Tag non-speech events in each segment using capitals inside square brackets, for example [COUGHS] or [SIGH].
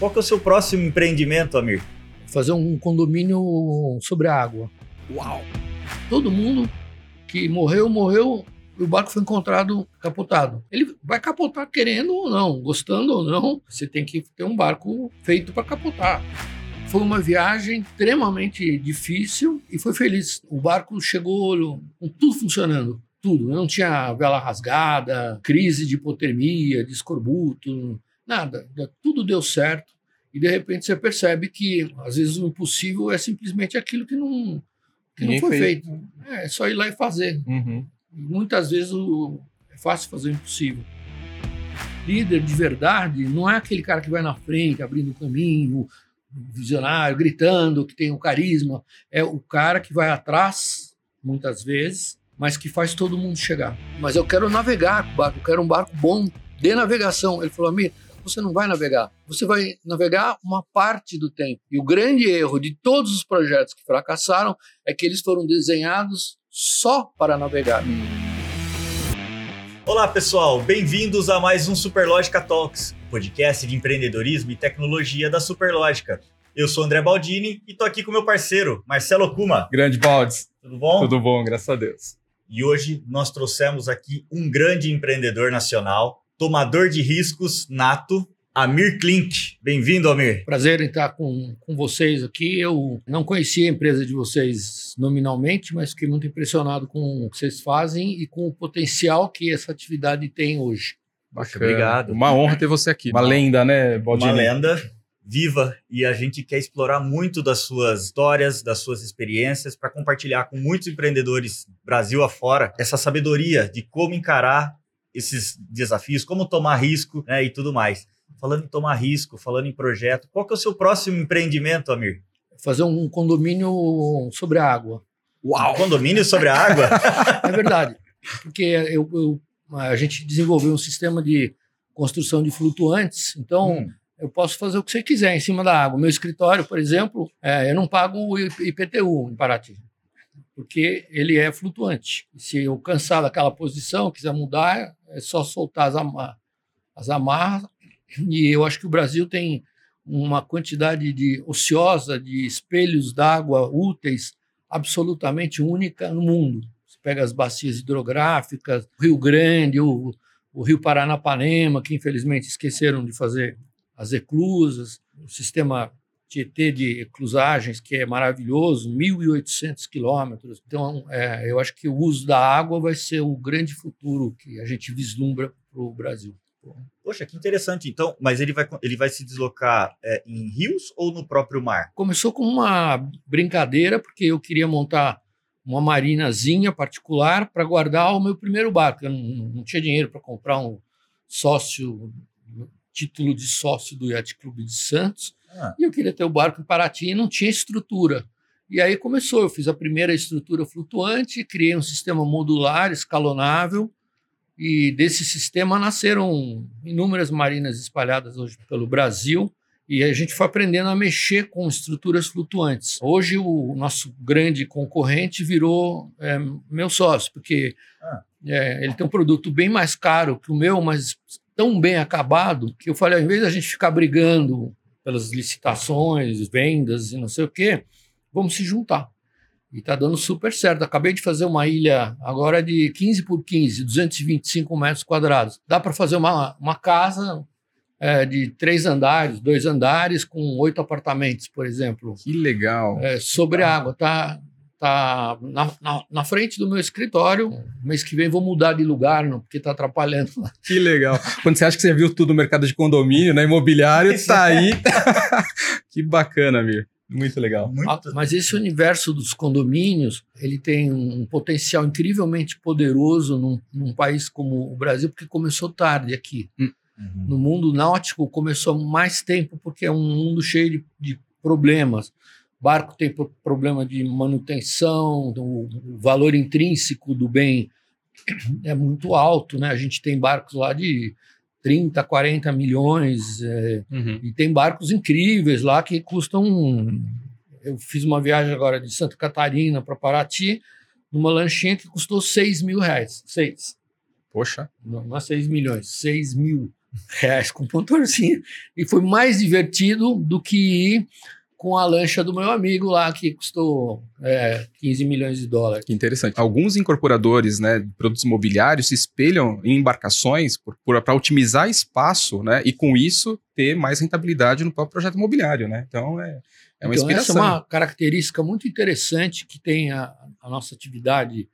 Qual que é o seu próximo empreendimento, Amir? Fazer um condomínio sobre a água. Uau! Todo mundo que morreu, morreu, e o barco foi encontrado capotado. Ele vai capotar querendo ou não, gostando ou não, você tem que ter um barco feito para capotar. Foi uma viagem extremamente difícil e foi feliz. O barco chegou com tudo funcionando, tudo. Não tinha vela rasgada, crise de hipotermia, de escorbuto, nada. Tudo deu certo. E de repente você percebe que às vezes o impossível é simplesmente aquilo que não, que não foi feito. feito. É, é só ir lá e fazer. Uhum. Muitas vezes o, é fácil fazer o impossível. Líder de verdade não é aquele cara que vai na frente, abrindo o caminho, visionário, gritando, que tem o carisma. É o cara que vai atrás, muitas vezes, mas que faz todo mundo chegar. Mas eu quero navegar com o barco, eu quero um barco bom de navegação. Ele falou, Amir, você não vai navegar. Você vai navegar uma parte do tempo. E o grande erro de todos os projetos que fracassaram é que eles foram desenhados só para navegar. Olá, pessoal. Bem-vindos a mais um Superlógica Talks, podcast de empreendedorismo e tecnologia da Superlógica. Eu sou André Baldini e tô aqui com meu parceiro, Marcelo Kuma. Grande Baldes. Tudo bom? Tudo bom, graças a Deus. E hoje nós trouxemos aqui um grande empreendedor nacional, tomador de riscos nato, Amir Klink. Bem-vindo, Amir. Prazer em estar com, com vocês aqui. Eu não conhecia a empresa de vocês nominalmente, mas fiquei muito impressionado com o que vocês fazem e com o potencial que essa atividade tem hoje. Bacana. Obrigado. Uma honra ter você aqui. Uma lenda, né, Baldini? Uma lenda viva e a gente quer explorar muito das suas histórias, das suas experiências para compartilhar com muitos empreendedores Brasil afora essa sabedoria de como encarar esses desafios, como tomar risco né, e tudo mais. Falando em tomar risco, falando em projeto, qual que é o seu próximo empreendimento, Amir? Fazer um condomínio sobre a água. Uau! Um condomínio sobre a água? [LAUGHS] é verdade. Porque eu, eu, a gente desenvolveu um sistema de construção de flutuantes, então hum. eu posso fazer o que você quiser em cima da água. Meu escritório, por exemplo, é, eu não pago o IPTU em Paraty porque ele é flutuante. Se eu cansar daquela posição, quiser mudar, é só soltar as, amar as amarras. E eu acho que o Brasil tem uma quantidade de ociosa de espelhos d'água úteis absolutamente única no mundo. Você pega as bacias hidrográficas, o Rio Grande, o, o Rio Paranapanema, que infelizmente esqueceram de fazer as eclusas, o sistema Tietê de eclusagens, que é maravilhoso, 1.800 quilômetros. Então, é, eu acho que o uso da água vai ser o grande futuro que a gente vislumbra para o Brasil. Poxa, que interessante. Então, mas ele vai, ele vai se deslocar é, em rios ou no próprio mar? Começou com uma brincadeira, porque eu queria montar uma marinazinha particular para guardar o meu primeiro barco. Eu não, não tinha dinheiro para comprar um sócio, título de sócio do Yacht Clube de Santos. Ah. E eu queria ter o barco em Paraty e não tinha estrutura. E aí começou, eu fiz a primeira estrutura flutuante, criei um sistema modular, escalonável, e desse sistema nasceram inúmeras marinas espalhadas hoje pelo Brasil, e a gente foi aprendendo a mexer com estruturas flutuantes. Hoje o nosso grande concorrente virou é, meu sócio, porque ah. é, ele tem um produto bem mais caro que o meu, mas tão bem acabado, que eu falei, ao invés da gente ficar brigando pelas licitações, vendas e não sei o quê, vamos se juntar. E está dando super certo. Acabei de fazer uma ilha agora de 15 por 15, 225 metros quadrados. Dá para fazer uma, uma casa é, de três andares, dois andares, com oito apartamentos, por exemplo. Que legal. É, sobre a água. Tá, tá na, na, na, frente do meu escritório. Mês que vem vou mudar de lugar, não, porque está atrapalhando. Que legal. Quando você acha que você viu tudo no mercado de condomínio, né, imobiliário, está aí. [LAUGHS] que bacana, Mir. Muito legal. Muito... Ah, mas esse universo dos condomínios, ele tem um potencial incrivelmente poderoso num, num país como o Brasil, porque começou tarde aqui. Hum. Uhum. No mundo náutico começou mais tempo, porque é um mundo cheio de, de problemas barco tem problema de manutenção, o valor intrínseco do bem [CLEARS THROAT] é muito alto, né? A gente tem barcos lá de 30, 40 milhões, é, uhum. e tem barcos incríveis lá que custam. Eu fiz uma viagem agora de Santa Catarina para Paraty, numa lanchinha que custou 6 mil reais. 6. Poxa. Não, não é 6 milhões, 6 mil reais com motorzinho. E foi mais divertido do que ir com a lancha do meu amigo lá, que custou é, 15 milhões de dólares. Que interessante. Alguns incorporadores né, de produtos imobiliários se espelham em embarcações para otimizar espaço né, e, com isso, ter mais rentabilidade no próprio projeto imobiliário. Né? Então, é, é uma então, inspiração. Essa é uma característica muito interessante que tem a, a nossa atividade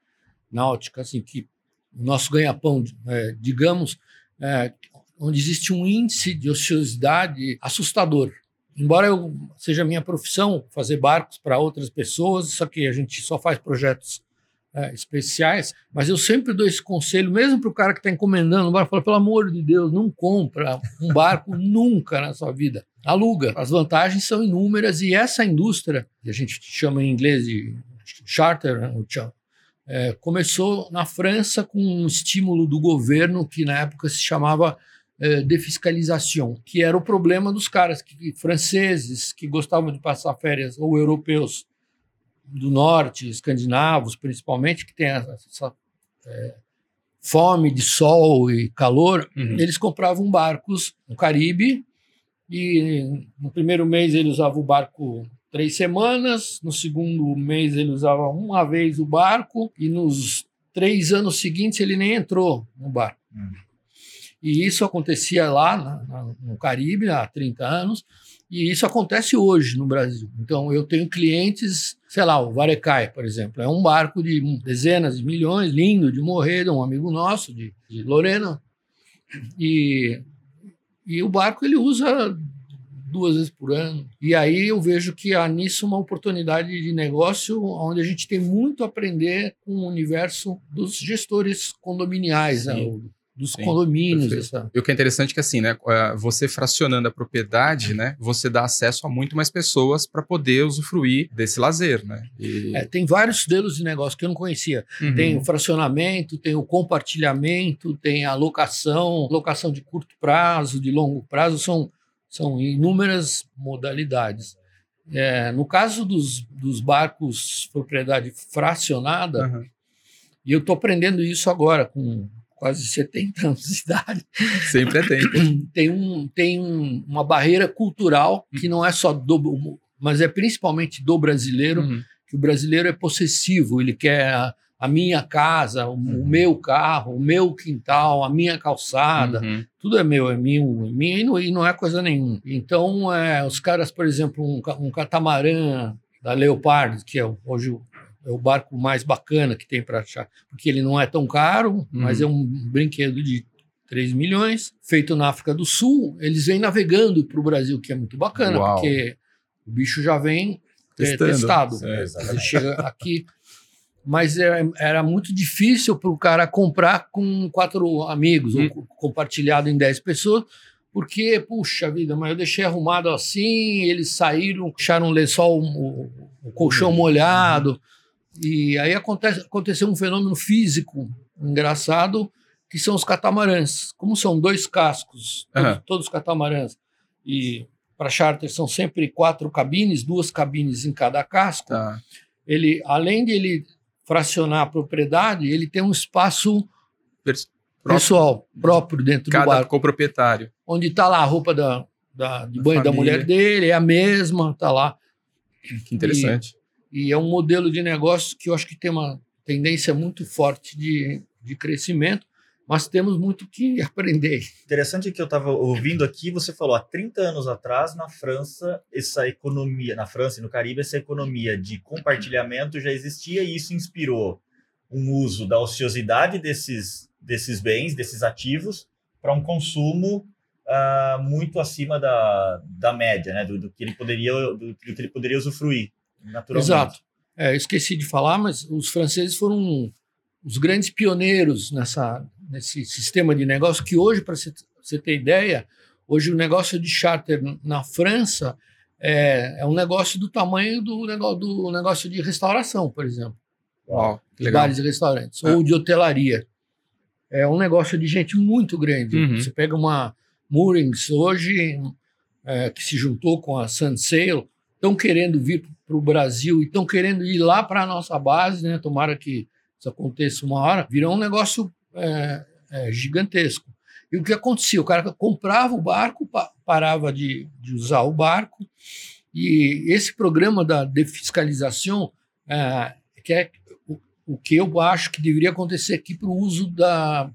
náutica, assim, que o nosso ganha-pão, é, digamos, é, onde existe um índice de ociosidade assustador. Embora eu seja minha profissão fazer barcos para outras pessoas, só que a gente só faz projetos é, especiais, mas eu sempre dou esse conselho, mesmo para o cara que está encomendando um barco, fala, pelo amor de Deus, não compra um barco [LAUGHS] nunca na sua vida. Aluga. As vantagens são inúmeras e essa indústria, que a gente chama em inglês de charter, né, é, começou na França com um estímulo do governo que na época se chamava é, defiscalização, que era o problema dos caras que, franceses que gostavam de passar férias, ou europeus do norte, escandinavos principalmente, que tem essa, essa é, fome de sol e calor, uhum. eles compravam barcos no Caribe e no primeiro mês ele usava o barco três semanas, no segundo mês ele usava uma vez o barco e nos três anos seguintes ele nem entrou no barco. Uhum. E isso acontecia lá na, na, no Caribe há 30 anos, e isso acontece hoje no Brasil. Então, eu tenho clientes, sei lá, o Varecai, por exemplo, é um barco de dezenas de milhões, lindo, de morrer, um amigo nosso, de, de Lorena. E, e o barco ele usa duas vezes por ano. E aí eu vejo que há nisso uma oportunidade de negócio onde a gente tem muito a aprender com o universo dos gestores condominiais, né? Dos Sim, condomínios. Essa... E o que é interessante é que assim, né, é, você fracionando a propriedade, né, você dá acesso a muito mais pessoas para poder usufruir desse lazer, né? E... É, tem vários modelos de negócio que eu não conhecia. Uhum. Tem o fracionamento, tem o compartilhamento, tem a locação, locação de curto prazo, de longo prazo, são, são inúmeras modalidades. É, no caso dos, dos barcos propriedade fracionada, uhum. e eu estou aprendendo isso agora com quase 70 anos de idade. Sempre é tempo. [CLEARS THROAT] Tem, um, tem um, uma barreira cultural que não é só do, mas é principalmente do brasileiro, uhum. que o brasileiro é possessivo, ele quer a, a minha casa, o, uhum. o, meu carro, o meu quintal, a minha calçada, uhum. tudo é meu, é meu, é minha e não, e não é coisa nenhuma. Então, é, os caras, por exemplo, um, um catamarã da Leopard, que é hoje é o barco mais bacana que tem para achar, porque ele não é tão caro, uhum. mas é um brinquedo de 3 milhões, feito na África do Sul. Eles vêm navegando para o Brasil, que é muito bacana, Uau. porque o bicho já vem é, testado. É, Ele chega aqui. Mas era, é, era muito difícil para o cara comprar com quatro amigos, ou hum. compartilhado em 10 pessoas, porque, puxa vida, mas eu deixei arrumado assim, eles saíram, deixaram o lençol, o, o colchão uhum. E aí acontece, aconteceu um fenômeno físico engraçado, que são os catamarãs. Como são dois cascos, uhum. todos, todos catamarãs, e para charter são sempre quatro cabines, duas cabines em cada casco, tá. ele, além de ele fracionar a propriedade, ele tem um espaço Pers pessoal próprio dentro do barco. coproprietário. Onde está lá a roupa da, da de banho da mulher dele, é a mesma, está lá. Que interessante. E é um modelo de negócio que eu acho que tem uma tendência muito forte de, de crescimento, mas temos muito que [LAUGHS] aprender. Interessante que eu estava ouvindo aqui, você falou, há 30 anos atrás, na França, essa economia, na França e no Caribe, essa economia de compartilhamento já existia e isso inspirou um uso da ociosidade desses, desses bens, desses ativos, para um consumo uh, muito acima da, da média, né? do, do que ele poderia, do, do que ele poderia usufruir naturalmente. Exato. É, esqueci de falar, mas os franceses foram os grandes pioneiros nessa, nesse sistema de negócio que hoje, para você ter ideia, hoje o negócio de charter na França é, é um negócio do tamanho do negócio, do negócio de restauração, por exemplo. Uau, bares e restaurantes, é. ou de hotelaria. É um negócio de gente muito grande. Uhum. Você pega uma Moorings hoje, é, que se juntou com a Sunsail, estão querendo vir para o Brasil e estão querendo ir lá para a nossa base, né? Tomara que isso aconteça uma hora, virou um negócio é, é, gigantesco. E o que acontecia? O cara comprava o barco, parava de, de usar o barco, e esse programa da defiscalização, é, que é o, o, que eu acho que deveria acontecer aqui para o uso da,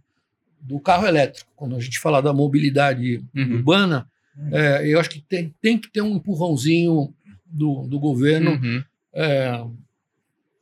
do carro elétrico. Quando a gente fala da mobilidade uhum. urbana, é, eu acho que tem, tem que ter um empurrãozinho do, do governo uhum. é,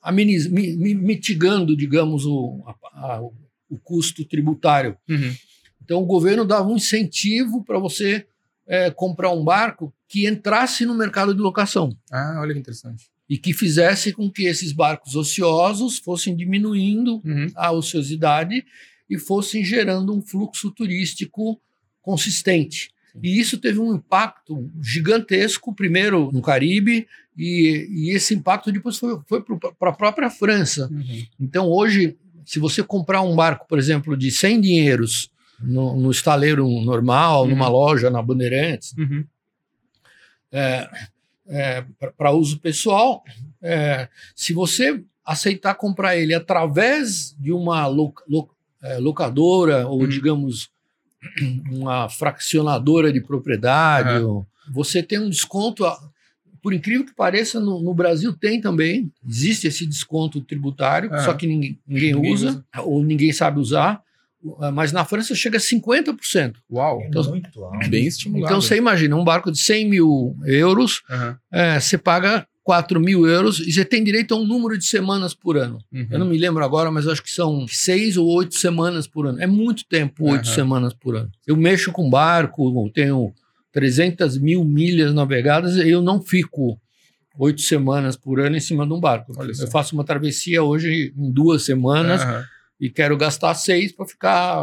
ameniz, mitigando, digamos, o, a, a, o custo tributário. Uhum. Então, o governo dava um incentivo para você é, comprar um barco que entrasse no mercado de locação. Ah, olha que interessante. E que fizesse com que esses barcos ociosos fossem diminuindo uhum. a ociosidade e fossem gerando um fluxo turístico consistente. E isso teve um impacto gigantesco, primeiro no Caribe, e, e esse impacto depois foi, foi para a própria França. Uhum. Então, hoje, se você comprar um barco, por exemplo, de 100 dinheiros no, no estaleiro normal, uhum. numa loja na Bandeirantes, uhum. é, é, para uso pessoal, é, se você aceitar comprar ele através de uma lo, lo, é, locadora ou, uhum. digamos, [CLEARS THROAT] uma fraccionadora de propriedade, uhum. você tem um desconto. Por incrível que pareça, no, no Brasil tem também, existe esse desconto tributário, uhum. só que ninguém, ninguém, ninguém usa, usa, ou ninguém sabe usar. Mas na França chega a 50%. Uau! Então, muito alto. Bem estimulado. Então você imagina, um barco de 100 mil euros, uhum. é, você paga 4 mil euros e você tem direito a um número de semanas por ano. Uhum. Eu não me lembro agora, mas acho que são seis ou oito semanas por ano. É muito tempo, oito uhum. semanas por ano. Eu mexo com barco, tenho 300 mil milhas navegadas e eu não fico oito semanas por ano em cima de um barco. Eu faço uma travessia hoje em duas semanas uhum. e quero gastar seis para ficar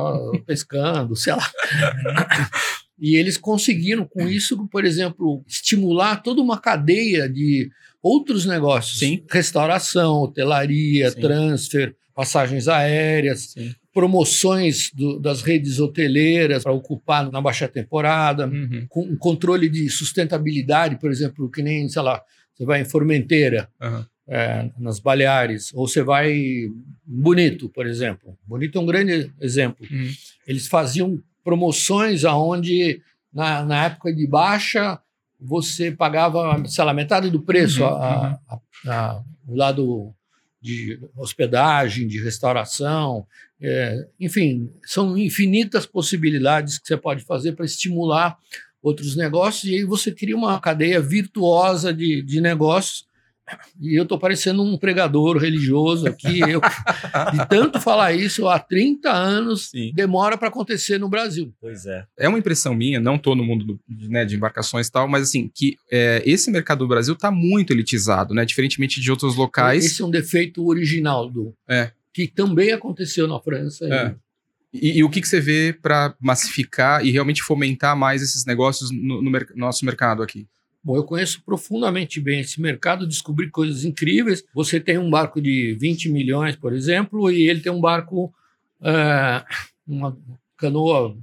pescando, sei lá. [LAUGHS] E eles conseguiram, com isso, por exemplo, estimular toda uma cadeia de outros negócios. Sim. Restauração, hotelaria, Sim. transfer, passagens aéreas, Sim. promoções do, das redes hoteleiras para ocupar na baixa temporada, uhum. com um controle de sustentabilidade, por exemplo, que nem, sei lá, você vai em Formenteira, uhum. é, nas Baleares, ou você vai em Bonito, por exemplo. Bonito é um grande exemplo. Uhum. Eles faziam promoções aonde na, na época de baixa você pagava, sei lá, metade do preço uhum, a, a, a, o lado de hospedagem, de restauração, é, enfim, são infinitas possibilidades que você pode fazer para estimular outros negócios e aí você cria uma cadeia virtuosa de, de negócios e eu estou parecendo um pregador religioso aqui. Eu, de tanto falar isso, há 30 anos Sim. demora para acontecer no Brasil. Pois é. É uma impressão minha, não estou no mundo do, né, de embarcações e tal, mas assim, que é, esse mercado do Brasil está muito elitizado, né? Diferentemente de outros locais. Esse é um defeito original do. É. Que também aconteceu na França. É. E, e, e, o que, que você vê para massificar e realmente fomentar mais esses negócios no, no, mer nosso mercado aqui? Bom, eu conheço profundamente bem esse mercado, descobri coisas incríveis. Você tem um barco de 20 milhões, por exemplo, e ele tem um barco, é, uma canoa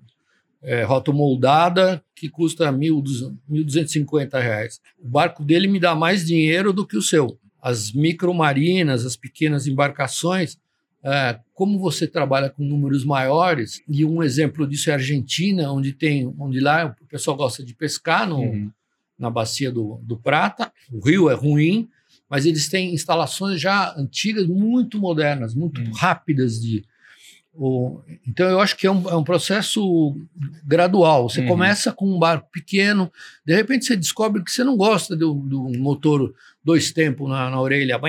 é, rotomoldada que custa 1.250 reais. O barco dele me dá mais dinheiro do que o seu. As micromarinas, as pequenas embarcações, é, como você trabalha com números maiores, e um exemplo disso é a Argentina, onde tem, onde lá o pessoal gosta de pescar no, uhum na bacia do, do Prata. O rio é ruim, mas eles têm instalações já antigas, muito modernas, muito hum. rápidas de. O, então eu acho que é um, é um processo gradual. Você uhum. começa com um barco pequeno, de repente você descobre que você não gosta do, do motor dois tempos na, na orelha.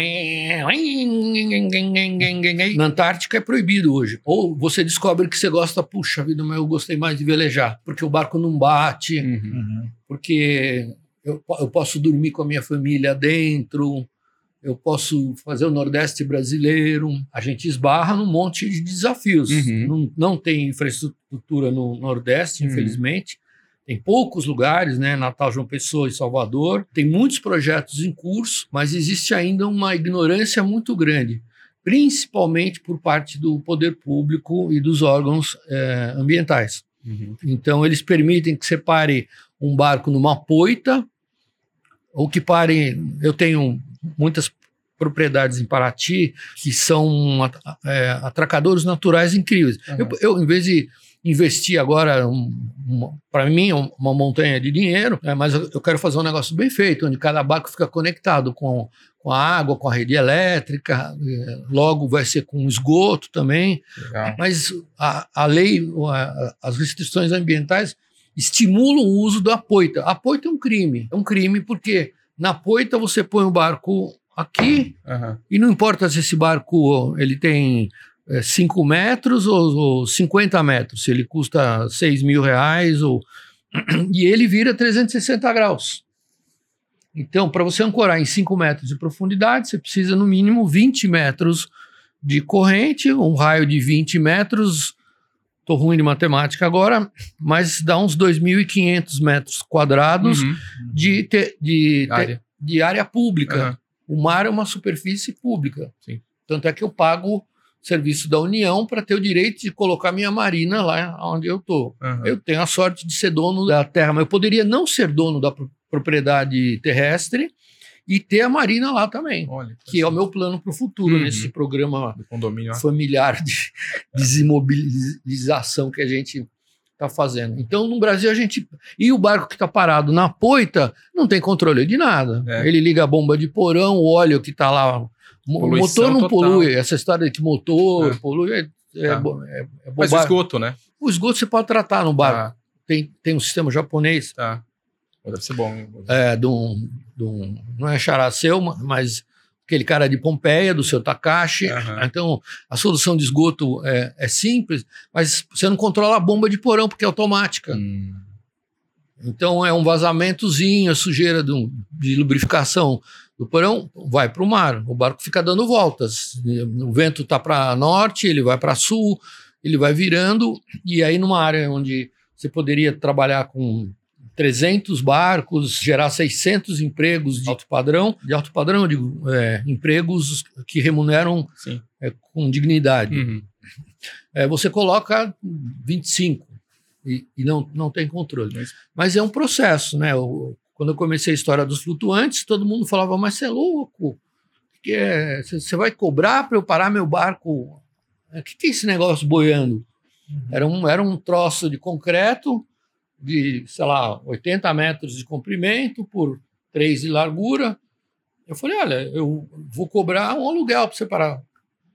Na Antártica é proibido hoje. Ou você descobre que você gosta, puxa vida, mas eu gostei mais de velejar, porque o barco não bate, uhum. porque eu, eu posso dormir com a minha família dentro, eu posso fazer o Nordeste brasileiro. A gente esbarra num monte de desafios. Uhum. Não, não tem infraestrutura no Nordeste, uhum. infelizmente. Tem poucos lugares, né? Natal, João Pessoa e Salvador. Tem muitos projetos em curso, mas existe ainda uma ignorância muito grande, principalmente por parte do poder público e dos órgãos é, ambientais. Uhum. Então, eles permitem que você pare um barco numa poita, ou que parem. Eu tenho muitas propriedades em Paraty que são é, atracadores naturais incríveis. Uhum. Eu, eu, em vez de investir agora, um, para mim, uma montanha de dinheiro, né, mas eu, eu quero fazer um negócio bem feito, onde cada barco fica conectado com, com a água, com a rede elétrica, eh, logo vai ser com esgoto também. Legal. Mas a, a lei, a- as restrições ambientais estimulam o uso da poita. A poita é um crime. É um crime porque na poita você põe o barco aqui Aham. e não importa se esse barco ele tem 5 metros ou, ou 50 metros, se ele custa 6 mil reais ou... [CLEARS THROAT] e ele vira 360 graus. Então, para você ancorar em 5 metros de profundidade, você precisa no mínimo 20 metros de corrente, um raio de 20 metros. Estou ruim de matemática agora, mas dá uns 2.500 metros quadrados Uhum. de, te- de, te- Área. de área pública. Aham. O mar é uma superfície pública. Sim. Tanto é que eu pago serviço da União para ter o direito de colocar minha marina lá onde eu estou. Aham. Eu tenho a sorte de ser dono da terra, mas eu poderia não ser dono da pro- propriedade terrestre e ter a marina lá também, Olha, que é o meu plano para o futuro Uhum. nesse programa familiar de desimobilização que a gente está fazendo. Então, no Brasil, a gente. E o barco que está parado na poita não tem controle de nada. É. Ele liga a bomba de porão, o óleo que está lá. O Poluição motor não total. polui. Essa história de que motor É. polui é, é, Tá. é, é Mas o esgoto, né? O esgoto você pode tratar no barco. Tá, Tem, tem um sistema japonês tá. Deve ser bom. é, de, um, de um- Não é xará seu, mas aquele cara de Pompeia, do seu Takashi. Aham. Então, a solução de esgoto é, é simples, mas você não controla a bomba de porão, porque é automática. Hum. Então, é um vazamentozinho, a sujeira de, um- de lubrificação do porão vai para o mar. O barco fica dando voltas. O vento está para norte, ele vai para sul, ele vai virando, e aí numa área onde você poderia trabalhar com 300 barcos, gerar 600 empregos de alto padrão, de alto padrão, eu digo, é, empregos que remuneram é, com dignidade. Uhum. É, você coloca 25 e, e não, não tem controle. Mas- Mas é um processo, né? Eu- quando eu comecei a história dos flutuantes, todo mundo falava, mas você é louco, que é, você vai cobrar para eu parar meu barco? O que, que é esse negócio boiando? Era um, era um troço de concreto de, sei lá, 80 metros de comprimento por 3 de largura. Eu falei, olha, eu vou cobrar um aluguel para você parar.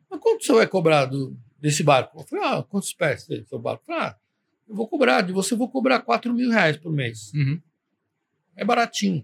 Mas quanto você vai cobrar do, desse barco? Eu falei, ah, quantos pés tem seu barco? Eu falei, ah, eu vou cobrar, de você eu vou cobrar 4 mil reais por mês. Uhum. É baratinho.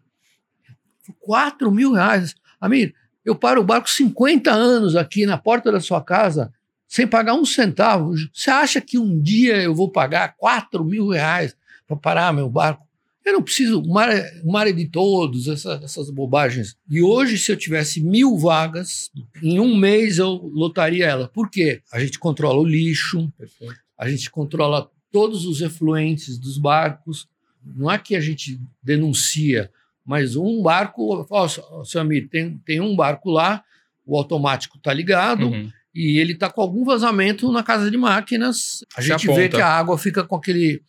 Eu falei, 4 mil reais. Amigo, eu paro o barco 50 anos aqui na porta da sua casa sem pagar um centavo. Você acha que um dia eu vou pagar 4 mil reais para parar meu barco? Eu não preciso, o mar, é- o mar é de todos, essa- essas bobagens. E hoje, se eu tivesse mil vagas, em um mês eu lotaria ela. Por quê? A gente controla o lixo, Perfeito. a gente controla todos os efluentes dos barcos. Não é que a gente denuncia, mas um barco, ó, seu amigo, tem, tem um barco lá, o automático está ligado Uhum. e ele está com algum vazamento na casa de máquinas. A gente vê que a água fica com aquele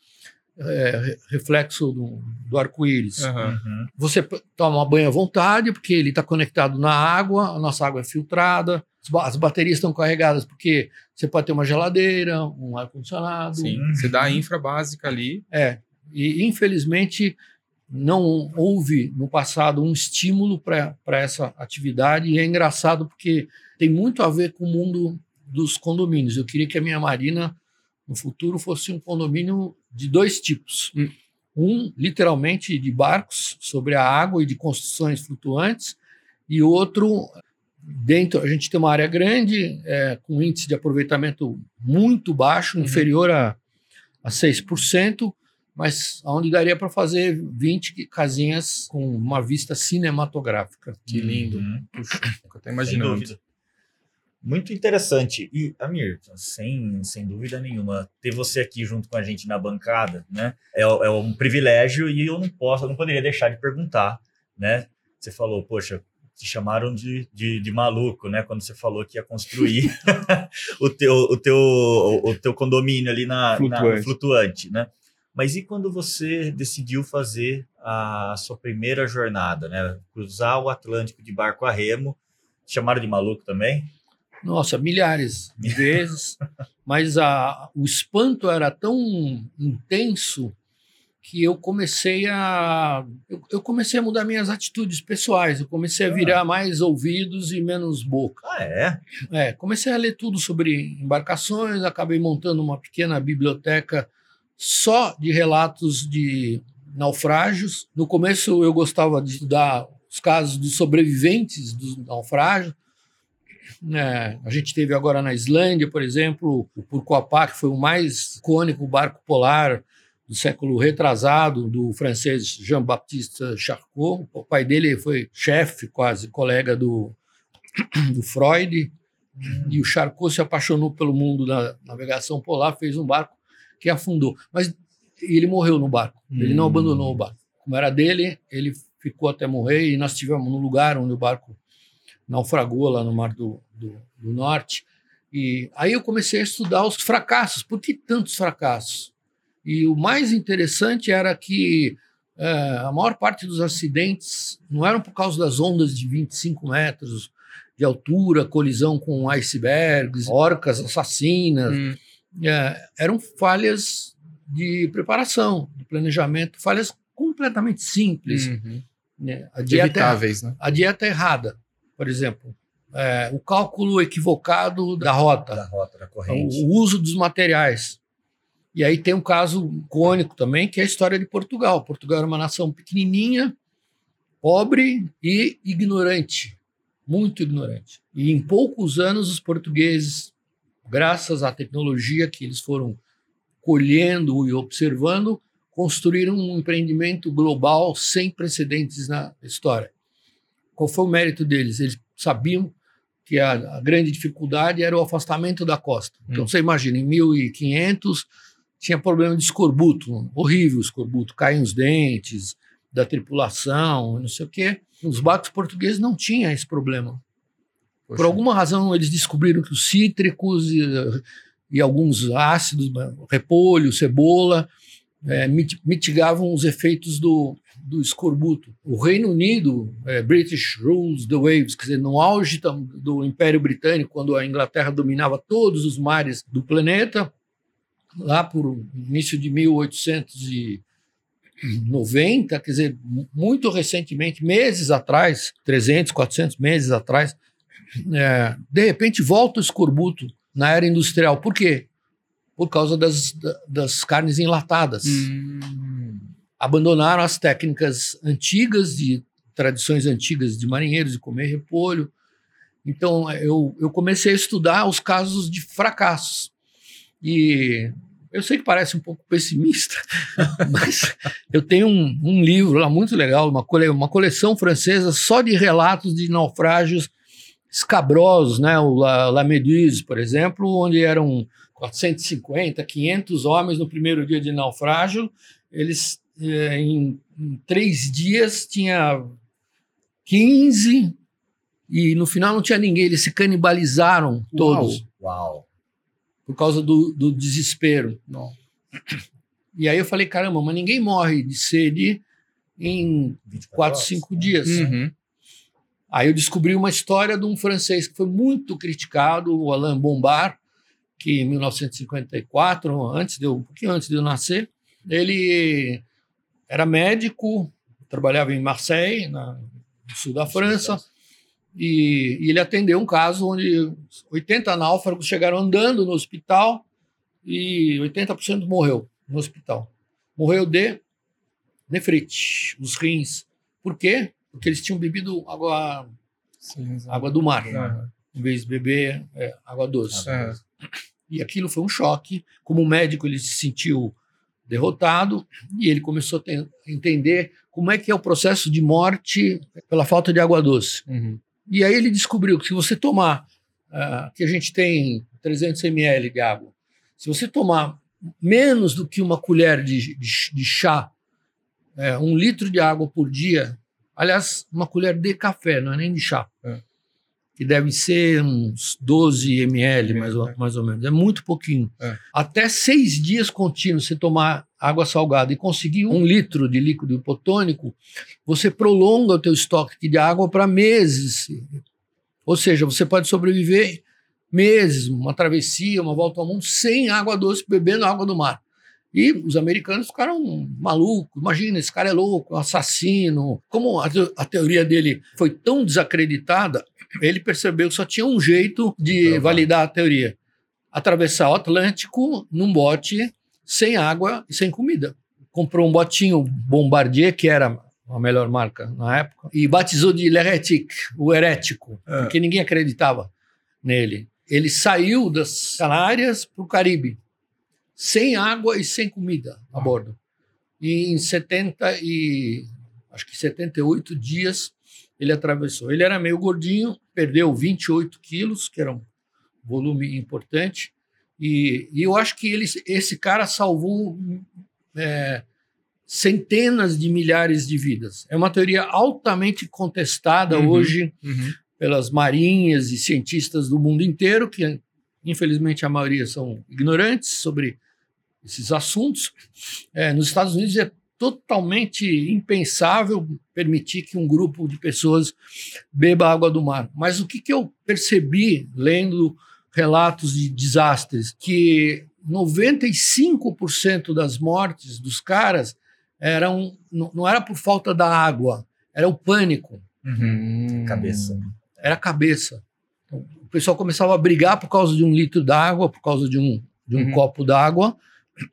é, re- reflexo do, do arco-íris. Uhum. Você toma banho à vontade, porque ele está conectado na água, a nossa água é filtrada, as ba- as baterias estão carregadas, porque você pode ter uma geladeira, um ar-condicionado. Sim. Uhum. Você dá a infra básica ali. É, e infelizmente não houve no passado um estímulo para essa atividade, e é engraçado porque tem muito a ver com o mundo dos condomínios. Eu queria que a minha marina, no futuro, fosse um condomínio de dois tipos. Hum. Um, literalmente, de barcos sobre a água e de construções flutuantes, e outro, dentro, a gente tem uma área grande, é, com índice de aproveitamento muito baixo, Uhum. inferior a, a 6%, mas onde daria para fazer 20 casinhas com uma vista cinematográfica. Que lindo. Uhum. Puxa, nunca até Sem imaginando. Muito interessante. E, Amir, sem, sem dúvida nenhuma, ter você aqui junto com a gente na bancada, né? É, é um privilégio e eu não posso, eu não poderia deixar de perguntar, né? Você falou, poxa, te chamaram de, de, de maluco, né? Quando você falou que ia construir [LAUGHS] o, teu, o, teu, o, teu condomínio ali na na- Flutuante. flutuante, né? Mas e quando você decidiu fazer a sua primeira jornada, né? Cruzar o Atlântico de barco a remo? Te chamaram de maluco também? Nossa, milhares de [LAUGHS] vezes. Mas a, o espanto era tão intenso que eu comecei a eu, eu, comecei a mudar minhas atitudes pessoais. Eu comecei a virar mais ouvidos e menos boca. Ah, é? É, comecei a ler tudo sobre embarcações, acabei montando uma pequena biblioteca só de relatos de naufrágios. No começo eu gostava de estudar os casos dos sobreviventes dos naufrágios. É, a gente teve agora na Islândia, por exemplo, o Purcoapá, que foi o mais icônico barco polar do século retrasado, do francês Jean-Baptiste Charcot. O pai dele foi chefe, quase, colega do, [COUGHS] do Freud. E o Charcot se apaixonou pelo mundo da navegação polar, fez um barco que afundou. Mas ele morreu no barco, ele não hum. abandonou o barco. Como era dele, ele ficou até morrer e nós estivemos no lugar onde o barco naufragou, lá no Mar do, do, do Norte. E aí eu comecei a estudar os fracassos. Por que tantos fracassos? E o mais interessante era que é, a maior parte dos acidentes não eram por causa das ondas de 25 metros de altura, colisão com icebergs, orcas assassinas. Hum. É, eram falhas de preparação, de planejamento, falhas completamente simples. Uhum. Né? A dieta, Evitáveis, né? A dieta errada, por exemplo. É, o cálculo equivocado da rota. Da rota, da corrente. O, o uso dos materiais. E aí tem um caso icônico também, que é a história de Portugal. Portugal era uma nação pequenininha, pobre e ignorante, muito ignorante. E em poucos anos os portugueses, graças à tecnologia que eles foram colhendo e observando, construíram um empreendimento global sem precedentes na história. Qual foi o mérito deles? Eles sabiam que a, a grande dificuldade era o afastamento da costa. Então, hum. você imagina, em 1500 tinha problema de escorbuto, horrível escorbuto, caem os dentes da tripulação, não sei o quê. Os barcos portugueses não tinham esse problema. Poxa. Por alguma razão, eles descobriram que os cítricos e, e alguns ácidos, repolho, cebola, é, mitigavam os efeitos do, do escorbuto. O Reino Unido, é, British rules the waves, quer dizer, no auge do Império Britânico, quando a Inglaterra dominava todos os mares do planeta, lá por início de 1890, quer dizer, muito recentemente, meses atrás, 300, 400 meses atrás, é, de repente volta o escorbuto na era industrial. Por quê? Por causa das, das carnes enlatadas. Hum. Abandonaram as técnicas antigas, de tradições antigas de marinheiros, de comer repolho. Então, eu, eu comecei a estudar os casos de fracassos. E eu sei que parece um pouco pessimista, [LAUGHS] mas eu tenho um, um, livro lá muito legal, uma, cole, uma coleção francesa só de relatos de naufrágios escabrosos, né? O La, La Méduse, por exemplo, onde eram 450, 500 homens no primeiro dia de naufrágio, eles eh, em, em três dias tinha 15 e no final não tinha ninguém, eles se canibalizaram todos. Uau! Uau por causa do, do desespero. Não. E aí eu falei, caramba, mas ninguém morre de sede em 4, 5 dias. Uhum. Aí eu descobri uma história de um francês que foi muito criticado, o Alain Bombard, que em 1954, antes de eu, um pouquinho antes de eu nascer, ele era médico, trabalhava em Marseille, na, no sul da França, e, e, ele atendeu um caso onde 80 náufragos chegaram andando no hospital e 80% morreu no hospital. Morreu de nefrite, os rins. Por quê? Porque eles tinham bebido água, Sim, água do mar, né? em vez de beber é, água doce. É. E aquilo foi um choque. Como médico, ele se sentiu derrotado e ele começou a entender como é que é o processo de morte pela falta de água doce. Uhum. E aí ele descobriu que se você tomar, uh, que a gente tem 300 ml de água, se você tomar menos do que uma colher de, de, de chá, é, um litro de água por dia, aliás, uma colher de café, não é nem de chá, é. Que deve ser uns 12 ml, mais, é. ou, mais ou menos, é muito pouquinho. É. Até seis dias contínuos, você tomar água salgada e conseguir um litro de líquido hipotônico, você prolonga o teu estoque de água para meses. Ou seja, você pode sobreviver meses, uma travessia, uma volta ao mundo, sem água doce, bebendo água do mar. E os americanos ficaram malucos. Imagina, esse cara é louco, assassino. Como a, a, teoria dele foi tão desacreditada, ele percebeu que só tinha um jeito de validar a teoria: atravessar o Atlântico num bote sem água e sem comida. Comprou um botinho Bombardier, que era a melhor marca na época, e batizou de L'Heretic, o herético, é. porque ninguém acreditava nele. Ele saiu das Canárias para o Caribe, sem água e sem comida a bordo. E em 70 e acho que 78 dias ele atravessou. Ele era meio gordinho, perdeu 28 quilos, que era um volume importante, e, e eu acho que ele, esse cara salvou é, centenas de milhares de vidas. É uma teoria altamente contestada uhum, hoje uhum. pelas marinhas e cientistas do mundo inteiro, que infelizmente a maioria são ignorantes sobre esses assuntos. É, nos Estados Unidos é totalmente impensável permitir que um grupo de pessoas beba água do mar. Mas o que, que eu percebi lendo relatos de desastres? Que 95% das mortes dos caras eram não era por falta da água, era o pânico. Uhum. Cabeça. Era a cabeça. Então, o pessoal começava a brigar por causa de um litro d'água, por causa de um, de um uhum. copo d'água,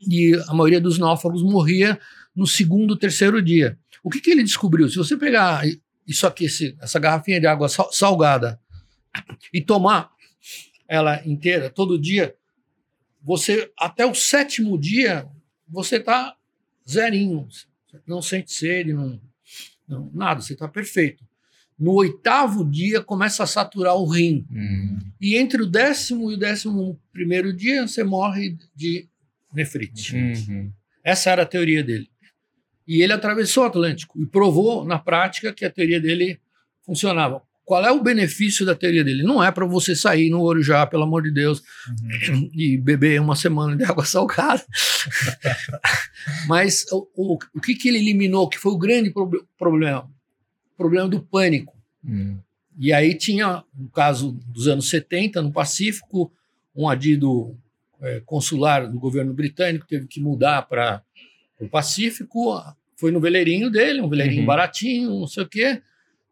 e a maioria dos náufragos morria no segundo, terceiro dia. O que, que ele descobriu? Se você pegar isso aqui, esse, essa garrafinha de água salgada, e tomar ela inteira todo dia, você até o sétimo dia você está zerinho, não sente sede, não, não nada, você está perfeito. No oitavo dia começa a saturar o rim. Hum. E entre o décimo e o décimo primeiro dia você morre de nefrite. Uhum. Essa era a teoria dele. E ele atravessou o Atlântico e provou na prática que a teoria dele funcionava. Qual é o benefício da teoria dele? Não é para você sair no Orujá, pelo amor de Deus, uhum. [CLEARS THROAT] e beber uma semana de água salgada. [LAUGHS] Mas o, o, o, que, que ele eliminou, que foi o grande pro problema? O problema do pânico. Uhum. E aí tinha um caso dos anos 70, no Pacífico, um adido é, consular do governo britânico teve que mudar para o Pacífico, foi no veleirinho dele, um veleirinho uhum. baratinho, não sei o quê.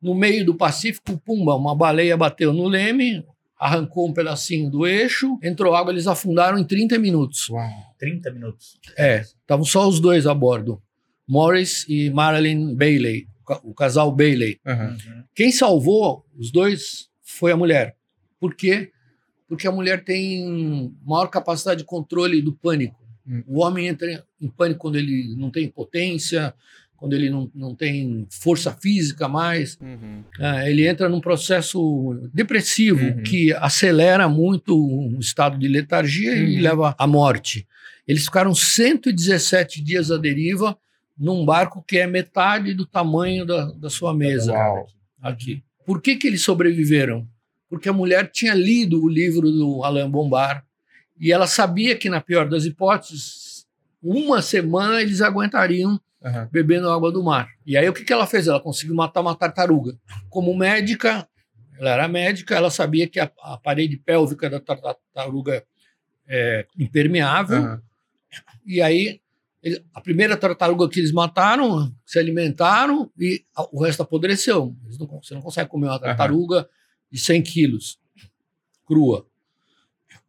No meio do Pacífico, pumba, uma baleia bateu no leme, arrancou um pedacinho do eixo, entrou água, eles afundaram em 30 minutos. Uau, 30 minutos. É, estavam só os dois a bordo, Morris e Marilyn Bailey, o casal Bailey. Uhum. Quem salvou os dois foi a mulher. Por quê? Porque a mulher tem maior capacidade de controle do pânico. O homem entra em pânico quando ele não tem potência, quando ele não, não tem força física mais. Uhum. É, ele entra num processo depressivo uhum. que acelera muito o estado de letargia uhum. e leva à morte. Eles ficaram 117 dias à deriva num barco que é metade do tamanho da, da sua mesa. Uau. Aqui. Por que, que eles sobreviveram? Porque a mulher tinha lido o livro do Alain Bombard e ela sabia que, na pior das hipóteses, uma semana eles aguentariam uhum. bebendo água do mar. E aí o que, que ela fez? Ela conseguiu matar uma tartaruga. Como médica, ela era médica, ela sabia que a, a parede pélvica da tartaruga é impermeável. Uhum. E aí a primeira tartaruga que eles mataram, se alimentaram e o resto apodreceu. Não, você não consegue comer uma tartaruga uhum. de 100 quilos crua.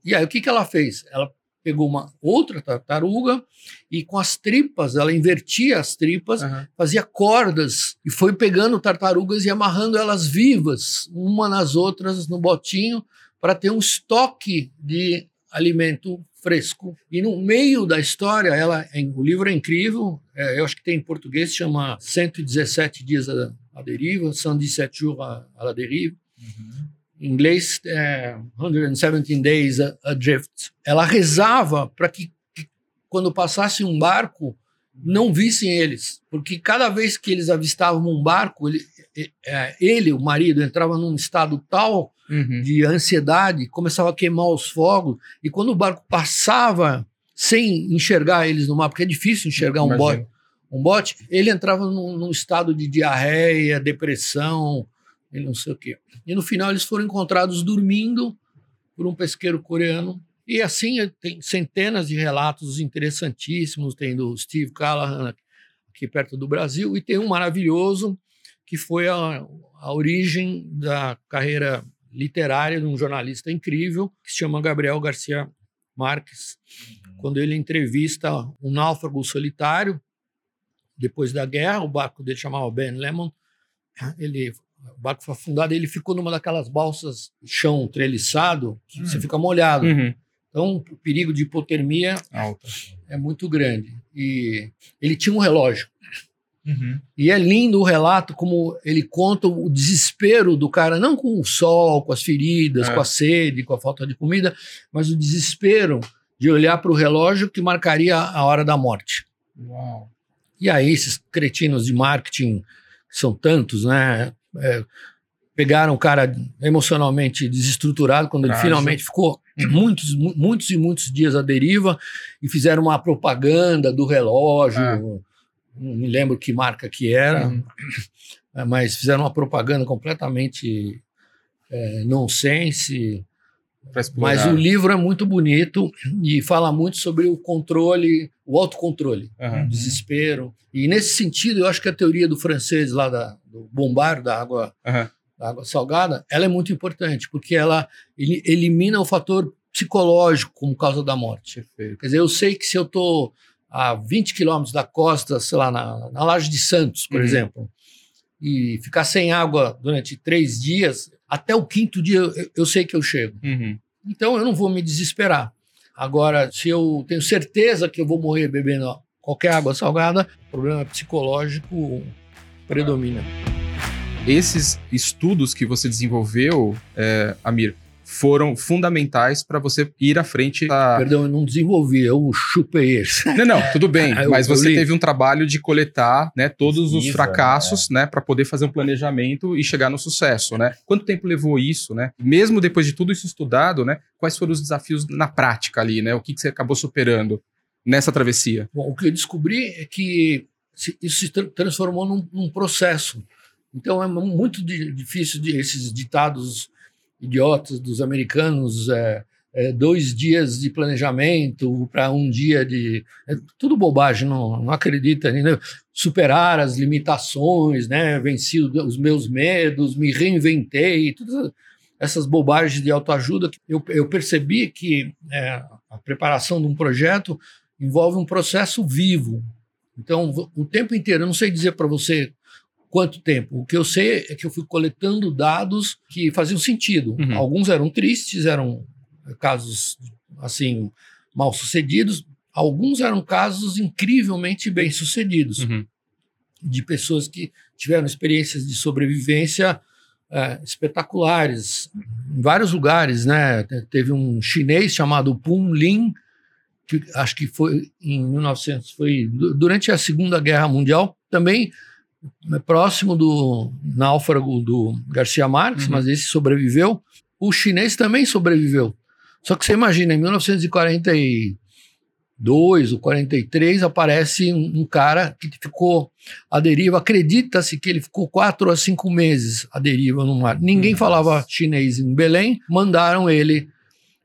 E aí o que, que ela fez? Ela pegou uma outra tartaruga e com as tripas, ela invertia as tripas, uhum. fazia cordas e foi pegando tartarugas e amarrando elas vivas, uma nas outras no botinho, para ter um estoque de alimento fresco. E no meio da história, ela, o livro é incrível, é, eu acho que tem em português, chama 117 dias à, à deriva, 117 jours à, à la derive. Uhum em inglês, é, 117 Days Adrift. Ela rezava para que, que, quando passasse um barco, não vissem eles, porque cada vez que eles avistavam um barco, ele, é, ele o marido, entrava num estado tal uhum. de ansiedade, começava a queimar os fogos, e quando o barco passava sem enxergar eles no mar, porque é difícil enxergar um bote, um bote, ele entrava num, num estado de diarreia, depressão, e não sei o quê. E no final eles foram encontrados dormindo por um pesqueiro coreano. E assim tem centenas de relatos interessantíssimos, tem do Steve Callahan aqui perto do Brasil, e tem um maravilhoso que foi a, a origem da carreira literária de um jornalista incrível que se chama Gabriel Garcia Marques, uhum. quando ele entrevista um náufrago solitário depois da guerra, o barco dele chamava Ben Lemon, ele o barco foi afundado ele ficou numa daquelas balsas chão treliçado que uhum. você fica molhado. Uhum. Então, o perigo de hipotermia Alta. é muito grande. E ele tinha um relógio. Uhum. E é lindo o relato, como ele conta o desespero do cara, não com o sol, com as feridas, é. com a sede, com a falta de comida, mas o desespero de olhar para o relógio que marcaria a hora da morte. Uau. E aí, esses cretinos de marketing, são tantos, né? É, pegaram o cara emocionalmente desestruturado quando ele finalmente ficou muitos, muitos e muitos dias à deriva e fizeram uma propaganda do relógio. É. Não me lembro que marca que era, uhum. mas fizeram uma propaganda completamente é, nonsense. Mas o livro é muito bonito e fala muito sobre o controle, o autocontrole, uhum. o desespero. E nesse sentido, eu acho que a teoria do francês lá da, do bombar da água uhum água salgada, ela é muito importante, porque ela ele, elimina o fator psicológico como causa da morte. Perfeito. Quer dizer, eu sei que se eu estou a 20 quilômetros da costa, sei lá, na, na Laje de Santos, por uhum. exemplo, e ficar sem água durante três dias, até o quinto dia eu, eu sei que eu chego. Uhum. Então eu não vou me desesperar. Agora, se eu tenho certeza que eu vou morrer bebendo qualquer água salgada, problema psicológico predomina esses estudos que você desenvolveu, é, Amir, foram fundamentais para você ir à frente. Da... Perdão, eu não desenvolvi, eu chupei esse. [LAUGHS] Não, não, tudo bem. [LAUGHS] mas você teve um trabalho de coletar né, todos os fracassos é. né, para poder fazer um planejamento e chegar no sucesso. Né? Quanto tempo levou isso? Né? Mesmo depois de tudo isso estudado, né, quais foram os desafios na prática ali? Né? O que, que você acabou superando nessa travessia? Bom, o que eu descobri é que isso se transformou num, num processo. Então é muito difícil de, esses ditados idiotas dos americanos, é, é, dois dias de planejamento para um dia de. É tudo bobagem, não, não acredita. Né? Superar as limitações, né? venci os meus medos, me reinventei, todas essas bobagens de autoajuda. Eu, eu percebi que é, a preparação de um projeto envolve um processo vivo. Então, o tempo inteiro, eu não sei dizer para você quanto tempo. O que eu sei é que eu fui coletando dados que faziam sentido. Uhum. Alguns eram tristes, eram casos assim mal sucedidos. Alguns eram casos incrivelmente bem sucedidos uhum. de pessoas que tiveram experiências de sobrevivência é, espetaculares em vários lugares, né? Teve um chinês chamado Pun Lin que acho que foi em 1900, foi durante a Segunda Guerra Mundial, também próximo do náufrago do Garcia Marques, uhum. mas esse sobreviveu. O chinês também sobreviveu. Só que você imagina, em 1942 ou 43 aparece um, um cara que ficou à deriva. Acredita-se que ele ficou quatro a cinco meses à deriva no mar. Ninguém falava chinês em Belém. Mandaram ele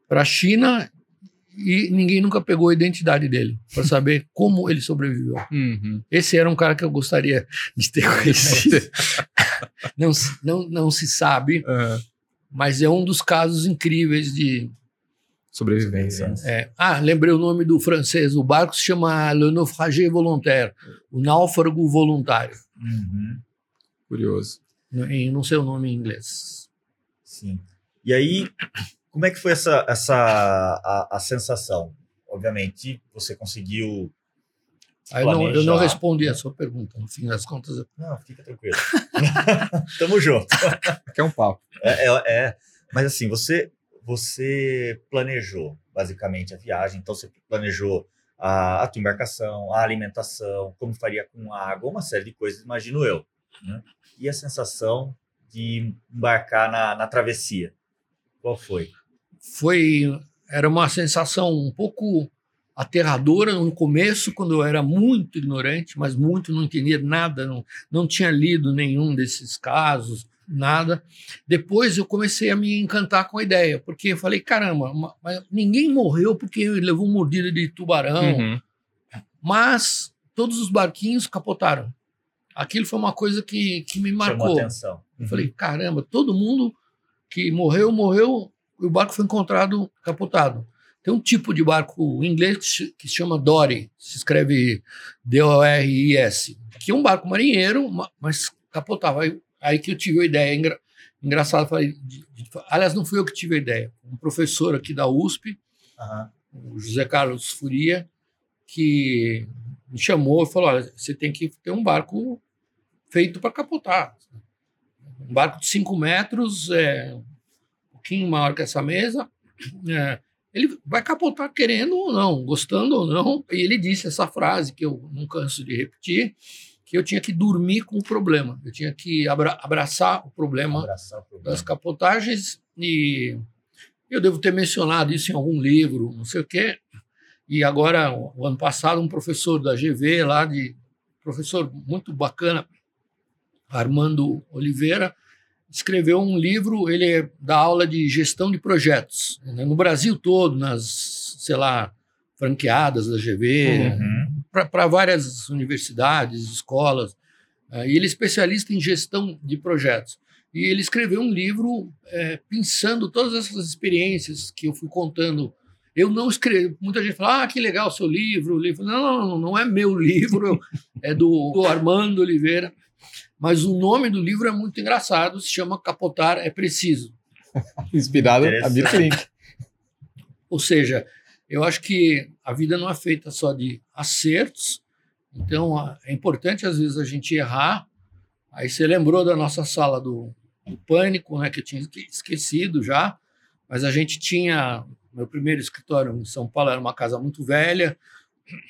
para a China e ninguém nunca pegou a identidade dele para saber [LAUGHS] como ele sobreviveu. Uhum. Esse era um cara que eu gostaria de ter [LAUGHS] conhecido. [LAUGHS] não, não, não se sabe, uhum. mas é um dos casos incríveis de sobrevivência. É. Ah, lembrei o nome do francês. O barco se chama Le Naufragé Volontaire, o náufrago voluntário. Uhum. Curioso. Não, não sei o nome em inglês. Sim. E aí, como é que foi essa, essa a, a sensação? Obviamente, você conseguiu. Eu, não, eu, não, respondi a sua pergunta, no fim das contas. Não, fica tranquilo. [LAUGHS] Tamo junto. Aqui é um papo. É, é, é, mas assim, você, você planejou basicamente a viagem, então você planejou a, a tua embarcação, a alimentação, como faria com a água, uma série de coisas, imagino eu. Né? E a sensação de embarcar na, na travessia? Qual foi? Foi era uma sensação um pouco aterradora no começo, quando eu era muito ignorante, mas muito não entendia nada, não, não tinha lido nenhum desses casos, nada. Depois eu comecei a me encantar com a ideia, porque eu falei, caramba, mas ninguém morreu porque levou mordida de tubarão, uhum. mas todos os barquinhos capotaram. Aquilo foi uma coisa que, que me marcou. Chamou atenção. Uhum. Eu falei, caramba, todo mundo que morreu, morreu, e o barco foi encontrado capotado. Tem um tipo de barco inglês que se chama dory, se escreve D-O-R-I-S, que é um barco marinheiro, mas capotava. Aí, aí que eu tive a ideia. Engra, de, aliás, não fui eu que tive a ideia. Um professor aqui da USP, uhum. o José Carlos Furia, que me chamou e falou: olha, você tem que ter um barco feito para capotar. Um barco de 5 metros, é, pouquinho maior que essa mesa, é, ele vai capotar querendo ou não, gostando ou não. E ele disse essa frase que eu não canso de repetir, que eu tinha que dormir com o problema, eu tinha que abra abraçar, o problema, abraçar o problema das capotagens e eu devo ter mencionado isso em algum livro, não sei o quê. E agora, o ano passado, um professor da GV lá, de professor muito bacana, Armando Oliveira, escreveu um livro, ele é da aula de gestão de projetos, né, no Brasil todo, nas, sei lá, franqueadas da GV, uhum. para várias universidades, escolas. Uh, e ele é especialista em gestão de projetos. E ele escreveu um livro é, pensando todas essas experiências que eu fui contando. Eu não escrevo. Muita gente fala, ah, que legal o seu livro. O livro. Não, não, não, não é meu [LAUGHS] livro, é do, do Armando Oliveira. Mas o nome do livro é muito engraçado, se chama Capotar é Preciso. [LAUGHS] Inspirado a Bill Ou seja, eu acho que a vida não é feita só de acertos, então é importante às vezes a gente errar. Aí você lembrou da nossa sala do, do pânico, né, que eu tinha esquecido já, mas a gente tinha meu primeiro escritório em São Paulo era uma casa muito velha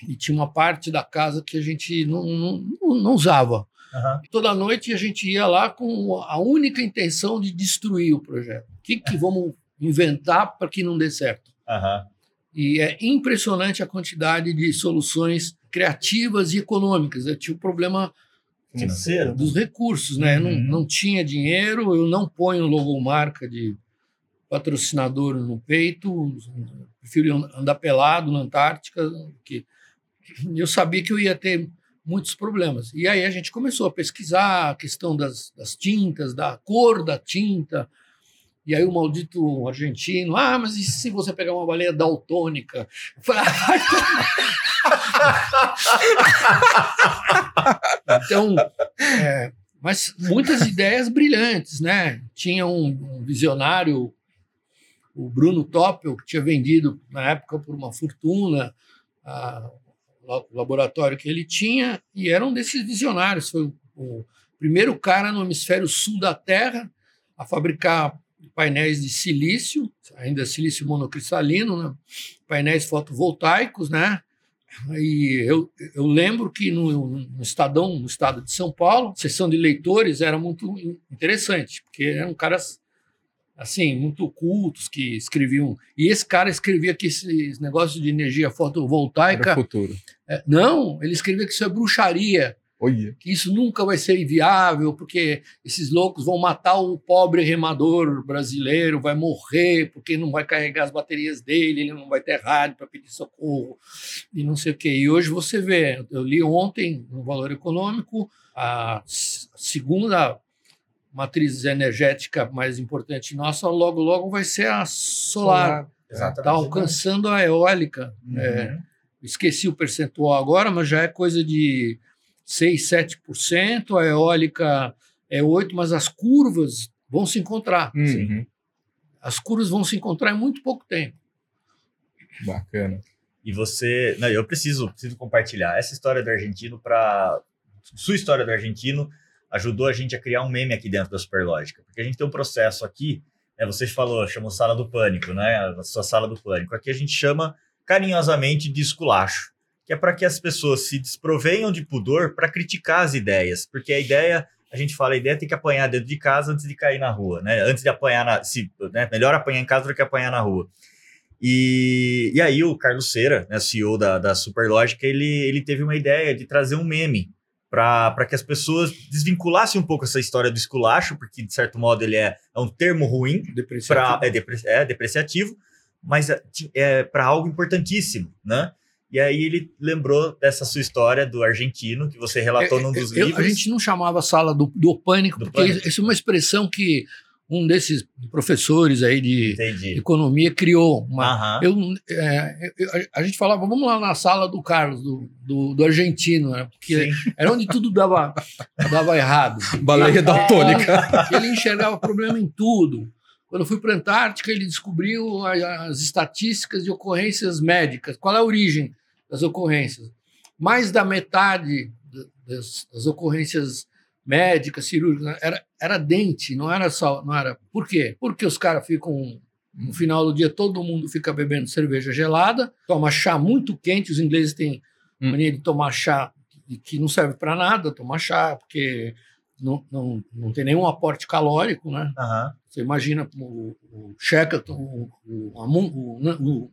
e tinha uma parte da casa que a gente não, não, não usava. Uhum. Toda noite a gente ia lá com a única intenção de destruir o projeto. O que, que vamos inventar para que não dê certo? Uhum. E é impressionante a quantidade de soluções criativas e econômicas. Eu tinha o problema financeiro dos recursos, né? Uhum. Não, não tinha dinheiro, eu não ponho logomarca de patrocinador no peito, prefiro andar pelado na Antártica, que eu sabia que eu ia ter muitos problemas. E aí a gente começou a pesquisar a questão das, das tintas, da cor da tinta. E aí o maldito argentino, ah, mas e se você pegar uma baleia daltônica? [LAUGHS] então, é, mas muitas ideias brilhantes, né? Tinha um, um visionário, o Bruno Toppel, que tinha vendido na época por uma fortuna a, laboratório que ele tinha e era um desses visionários. Foi o primeiro cara no hemisfério sul da Terra a fabricar painéis de silício, ainda silício monocristalino, né? painéis fotovoltaicos, né? E eu, eu lembro que no, no, Estadão, no estado de São Paulo, a sessão de leitores era muito interessante, porque eram caras assim, muito cultos que escreviam. E esse cara escrevia que esses negócios de energia fotovoltaica. Era futuro. É, não, ele escrevia que isso é bruxaria. Olha. Que isso nunca vai ser viável, porque esses loucos vão matar o pobre remador brasileiro, vai morrer, porque não vai carregar as baterias dele, ele não vai ter rádio para pedir socorro, e não sei o quê. E hoje você vê, eu li ontem no Valor Econômico, a segunda matriz energética mais importante nossa, logo, logo vai ser a solar. Está alcançando a eólica. Uhum. É, esqueci o percentual agora, mas já é coisa de 6, 7%, a eólica é 8%, mas as curvas vão se encontrar. Uhum. As curvas vão se encontrar em muito pouco tempo. Bacana. E você. Não, eu preciso, preciso compartilhar essa história do argentino para. Sua história do argentino ajudou a gente a criar um meme aqui dentro da Superlógica. Porque a gente tem um processo aqui, né, você falou, chamou sala do pânico, né? A sua sala do pânico. Aqui a gente chama carinhosamente de esculacho, que é para que as pessoas se desprovenham de pudor para criticar as ideias, porque a ideia, a gente fala, a ideia tem que apanhar dentro de casa antes de cair na rua, né? Antes de apanhar na, se, né? melhor apanhar em casa do que apanhar na rua. E, e aí o Carlos Cera, né, CEO da, da Superlógica, ele, ele teve uma ideia de trazer um meme para que as pessoas desvinculassem um pouco essa história do esculacho, porque de certo modo ele é, é um termo ruim, Depreciativo. pra, é, depre- é depreciativo, mas é, ti- é para algo importantíssimo, né? E aí ele lembrou dessa sua história do argentino que você relatou num dos É, Eu- livros. A gente não chamava sala do, do pânico, Do porque pânico. isso é uma expressão que um desses professores aí de Entendi. economia criou. Uma, Aham. eu, é, eu- a gente falava, vamos lá na sala do Carlos, do, do, do argentino, né? porque Sim. era onde tudo dava, dava errado. [LAUGHS] Baleia daltônica. Ele enxergava problema em tudo. Quando eu fui para a Antártica, ele descobriu a- as estatísticas de ocorrências médicas. Qual é a origem das ocorrências? Mais da metade da- das, das ocorrências médicas, cirúrgicas, era, era dente, não era só. Não era. Por quê? Porque os caras ficam. No final do dia, todo mundo fica bebendo cerveja gelada, toma chá muito quente. Os ingleses têm Hum. mania de tomar chá que não serve para nada, tomar chá, porque não, não, não tem nenhum aporte calórico, né? Você imagina o, o Shackleton, o, o, Amun- o, né, o-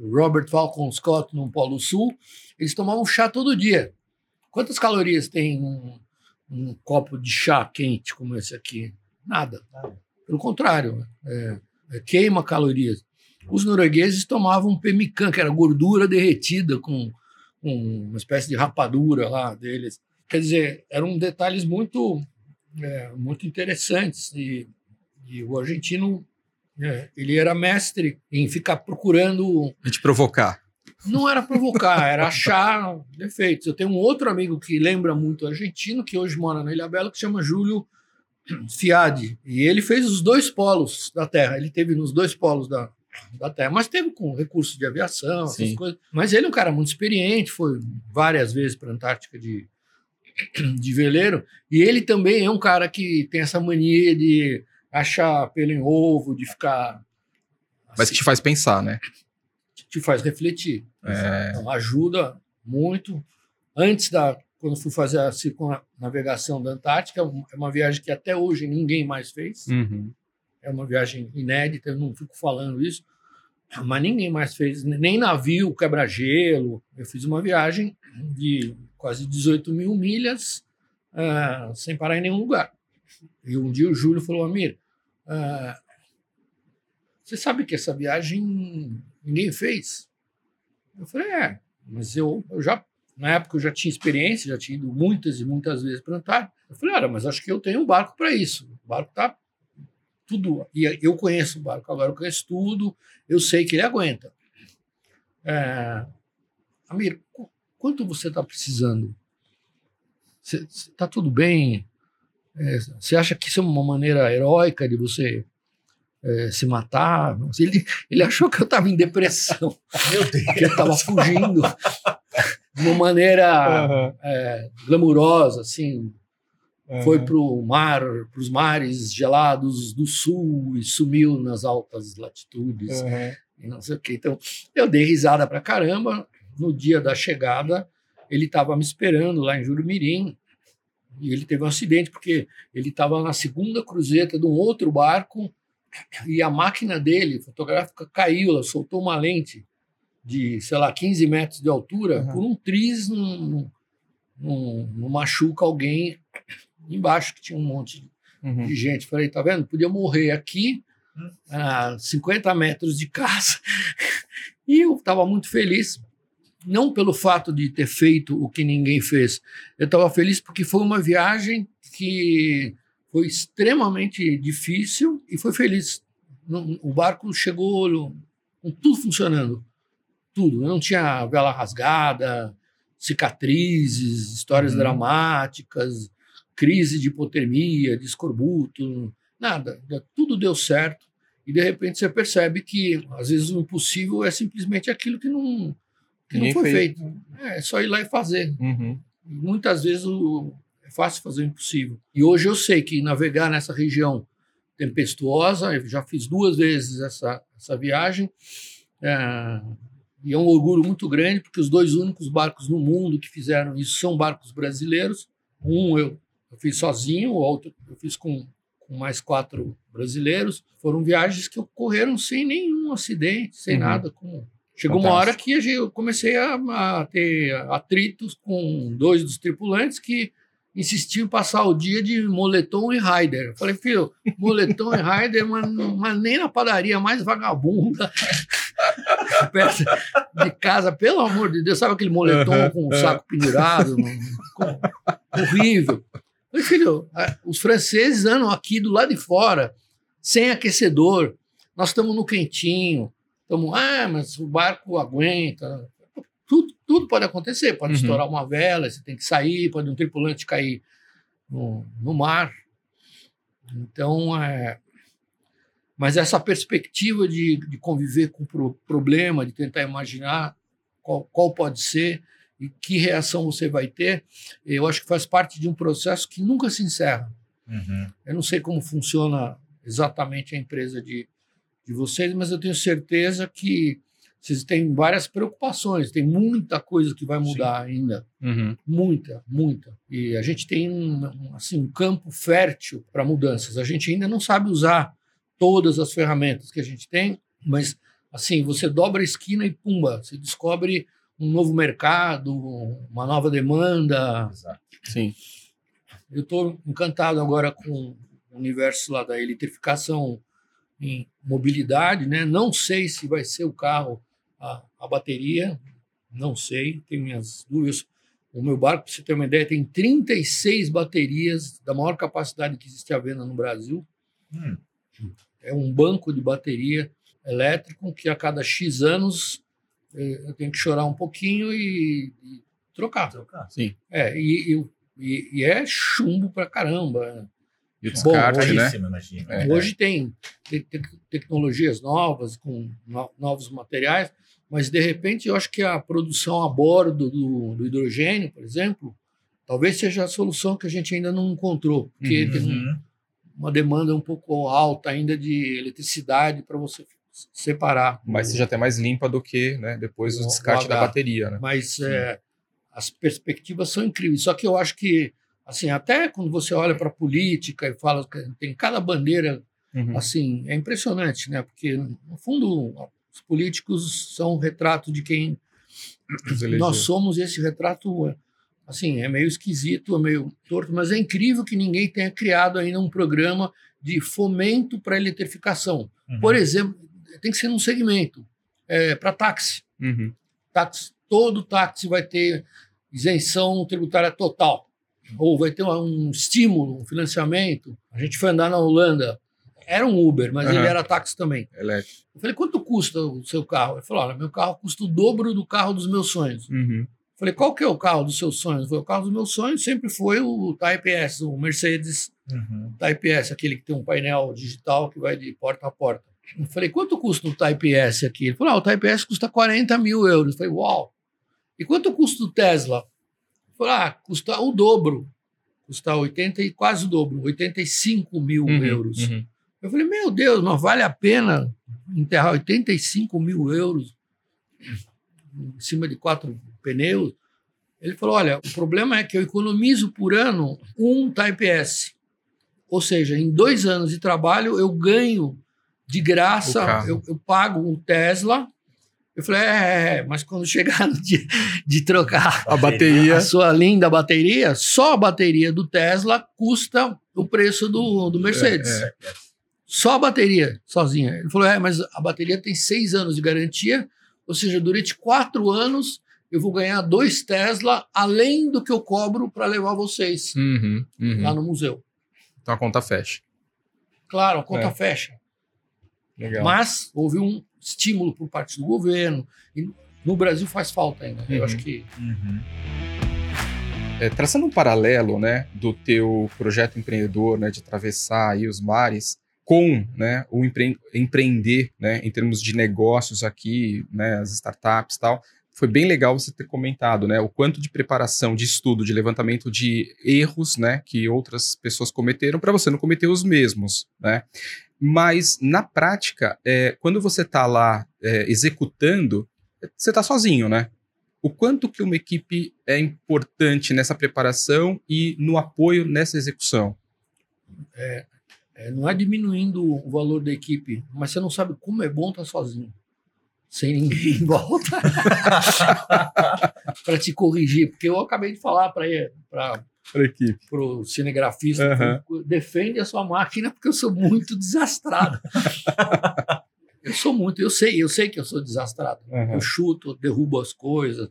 o Robert Falcon Scott no Polo Sul, eles tomavam chá todo dia. Quantas calorias tem um, um copo de chá quente como esse aqui? Nada. Pelo contrário, é, é, queima calorias. Os noruegueses tomavam pemmican, que era gordura derretida com, com uma espécie de rapadura lá deles. Quer dizer, eram detalhes muito, é, muito interessantes. E, e o argentino, é, ele era mestre em ficar procurando A gente provocar. Não era provocar, era achar defeitos. Eu tenho um outro amigo que lembra muito argentino, que hoje mora na Ilha Bela, que se chama Júlio Fiade. E ele fez os dois polos da Terra. Ele teve nos dois polos da, da Terra, mas teve com recursos de aviação, essas Sim. coisas. Mas ele é um cara muito experiente, foi várias vezes para a Antártica de, de veleiro. E ele também é um cara que tem essa mania de achar pelo em ovo, de ficar. Mas que te faz pensar, né? te faz refletir. É. Então, ajuda muito. Antes da. Quando fui fazer a circunnavegação da Antártica, é uma viagem que até hoje ninguém mais fez. Uhum. É uma viagem inédita, eu não fico falando isso, mas ninguém mais fez, nem navio, quebra-gelo. Eu fiz uma viagem de quase 18 mil milhas ah, sem parar em nenhum lugar. E um dia o Júlio falou: Amir, ah, você sabe que essa viagem ninguém fez? Eu falei: é, mas eu, eu já, na época eu já tinha experiência, já tinha ido muitas e muitas vezes para. Eu falei: olha, mas acho que eu tenho um barco para isso. O barco está tudo. E eu conheço o barco agora, eu conheço tudo, eu sei que ele aguenta. É, Amir, qu- quanto você está precisando? Está tudo bem? É, você acha que isso é uma maneira heróica de você é, se matar? Ele, ele achou que eu estava em depressão, [LAUGHS] Meu Deus. que eu estava fugindo [LAUGHS] de uma maneira é, glamurosa, assim, foi para o mar, para os mares gelados do sul e sumiu nas altas latitudes e não sei o quê. Então, eu dei risada pra caramba. No dia da chegada, ele estava me esperando lá em Jurumirim e ele teve um acidente porque ele estava na segunda cruzeta de um outro barco e a máquina dele, fotográfica, caiu, ela soltou uma lente de, sei lá, 15 metros de altura, Uhum. por um triz não, não, não machuca alguém embaixo, que tinha um monte Uhum. de gente. Falei, tá vendo? Podia morrer aqui, a 50 metros de casa. E eu estava muito feliz, não pelo fato de ter feito o que ninguém fez. Eu estava feliz porque foi uma viagem que foi extremamente difícil e foi feliz. O barco chegou com tudo funcionando. Tudo. Não tinha vela rasgada, cicatrizes, histórias Uhum. dramáticas, crise de hipotermia, de escorbuto, nada. Tudo deu certo. E de repente você percebe que às vezes o impossível é simplesmente aquilo que não, que não foi fez. feito. É, é só ir lá e fazer. Uhum. Muitas vezes o- fácil fazer o impossível. E hoje eu sei que navegar nessa região tempestuosa, eu já fiz duas vezes essa, essa viagem, é, e é um orgulho muito grande, porque os dois únicos barcos no mundo que fizeram isso são barcos brasileiros. Um eu, eu fiz sozinho, o outro eu fiz com, com mais quatro brasileiros. Foram viagens que ocorreram sem nenhum acidente, sem Uhum. nada, com Chegou uma hora que eu comecei a, a ter atritos com dois dos tripulantes que insistiam em passar o dia de moletom e rider. Eu falei, filho, moletom e rider, mas, mas nem na padaria mais vagabunda [LAUGHS] perto de casa, pelo amor de Deus, sabe aquele moletom com o aham. saco pendurado? Com- horrível. Falei, filho, os franceses andam aqui do lado de fora, sem aquecedor. Nós estamos no quentinho. Estamos, ah, mas o barco aguenta. Tudo, tudo pode acontecer. Pode Uhum. estourar uma vela, você tem que sair, pode um tripulante cair no, no mar. Então, é, mas essa perspectiva de, de conviver com o pro- problema, de tentar imaginar qual, qual pode ser e que reação você vai ter, eu acho que faz parte de um processo que nunca se encerra. Uhum. Eu não sei como funciona exatamente a empresa de, de vocês, mas eu tenho certeza que vocês têm várias preocupações, tem muita coisa que vai mudar ainda. Uhum. Muita, muita. E a gente tem um, um, assim, um campo fértil para mudanças. A gente ainda não sabe usar todas as ferramentas que a gente tem, mas assim, você dobra a esquina e pumba, você descobre um novo mercado, uma nova demanda. Exato. Sim. Eu estou encantado agora com o universo lá da eletrificação em mobilidade, né? Não sei se vai ser o carro a, a bateria, não sei, tenho minhas dúvidas. O meu barco, para você ter uma ideia, tem 36 baterias da maior capacidade que existe à venda no Brasil. Hum. É um banco de bateria elétrico que a cada X anos eh, eu tenho que chorar um pouquinho e, e trocar. Trocar. Sim. É, e, e- e, e é chumbo pra caramba. E o Bom, descarte, né? Caríssimo, imagino. É. Hoje tem te- te- tecnologias novas, com no- novos materiais, mas de repente eu acho que a produção a bordo do, do hidrogênio, por exemplo, talvez seja a solução que a gente ainda não encontrou, porque Uhum. tem um- Uhum. uma demanda um pouco alta ainda de eletricidade para você separar. Mas seja até mais limpa do que né, depois o O- descarte o da bateria, né? mas é, as perspectivas são incríveis. Só que eu acho que, assim, até quando você olha para a política e fala que tem cada bandeira, Uhum. assim, é impressionante, né? Porque no fundo os políticos são um retrato de quem nós somos. Esse retrato, é, assim, é meio esquisito, é meio torto, mas é incrível que ninguém tenha criado ainda um programa de fomento para a eletrificação. Uhum. Por exemplo, tem que ser num segmento é, para táxi Uhum. táxi, todo táxi vai ter isenção tributária total. Ou vai ter um estímulo, um financiamento. A gente foi andar na Holanda, era um Uber, mas Aham. ele era táxi também. Elétrico. Eu falei, quanto custa o seu carro? Ele falou, olha, meu carro custa o dobro do carro dos meus sonhos. Eu Uhum. falei, qual que é o carro dos seus sonhos? Falou, o carro dos meus sonhos sempre foi o Type S, o Mercedes Uhum. Type S, aquele que tem um painel digital que vai de porta a porta. Eu falei, quanto custa o Type S aqui? Ele falou, ah, o Type S custa 40 mil euros. Eu falei, uau! E quanto custa o Tesla? Falei, ah, custa o dobro. Custa 80 e quase o dobro, 85 mil Uhum. euros. Uhum. Eu falei, meu Deus, mas vale a pena enterrar 85 mil euros em cima de quatro pneus? Ele falou, olha, o problema é que eu economizo por ano um Type S. Ou seja, em dois anos de trabalho eu ganho de O graça, eu, eu pago um Tesla. Eu falei, é, é, é, mas quando chegar [LAUGHS] no dia de trocar A bateria. a sua linda bateria, só a bateria do Tesla custa o preço do, do Mercedes. É, Só a bateria sozinha. Ele falou: é, mas a bateria tem seis anos de garantia, ou seja, durante quatro anos eu vou ganhar dois Tesla além do que eu cobro para levar vocês Uhum. Uhum. lá no museu. Então a conta fecha. Claro, a conta É. fecha. Legal. Mas houve um estímulo por parte do governo. E no Brasil faz falta ainda. Eu Uhum. acho que Uhum. É, traçando um paralelo, né, do teu projeto empreendedor, né, de atravessar aí os mares com, né, o empre- empreender, né, em termos de negócios aqui, né, as startups e tal, foi bem legal você ter comentado, né, o quanto de preparação, de estudo, de levantamento de erros, né, que outras pessoas cometeram para você não cometer os mesmos, né. Mas na prática, é, quando você está lá é, executando, você está sozinho, né? o quanto que uma equipe é importante nessa preparação e no apoio nessa execução. é, não é diminuindo o valor da equipe, mas você não sabe como é bom estar sozinho. sem ninguém em volta [LAUGHS] para te corrigir, porque eu acabei de falar para para a equipe, para o cinegrafista, uhum. defende a sua máquina porque eu sou muito desastrado. [LAUGHS] eu sou muito, eu sei, eu sei que eu sou desastrado. Uhum. Eu chuto, derrubo as coisas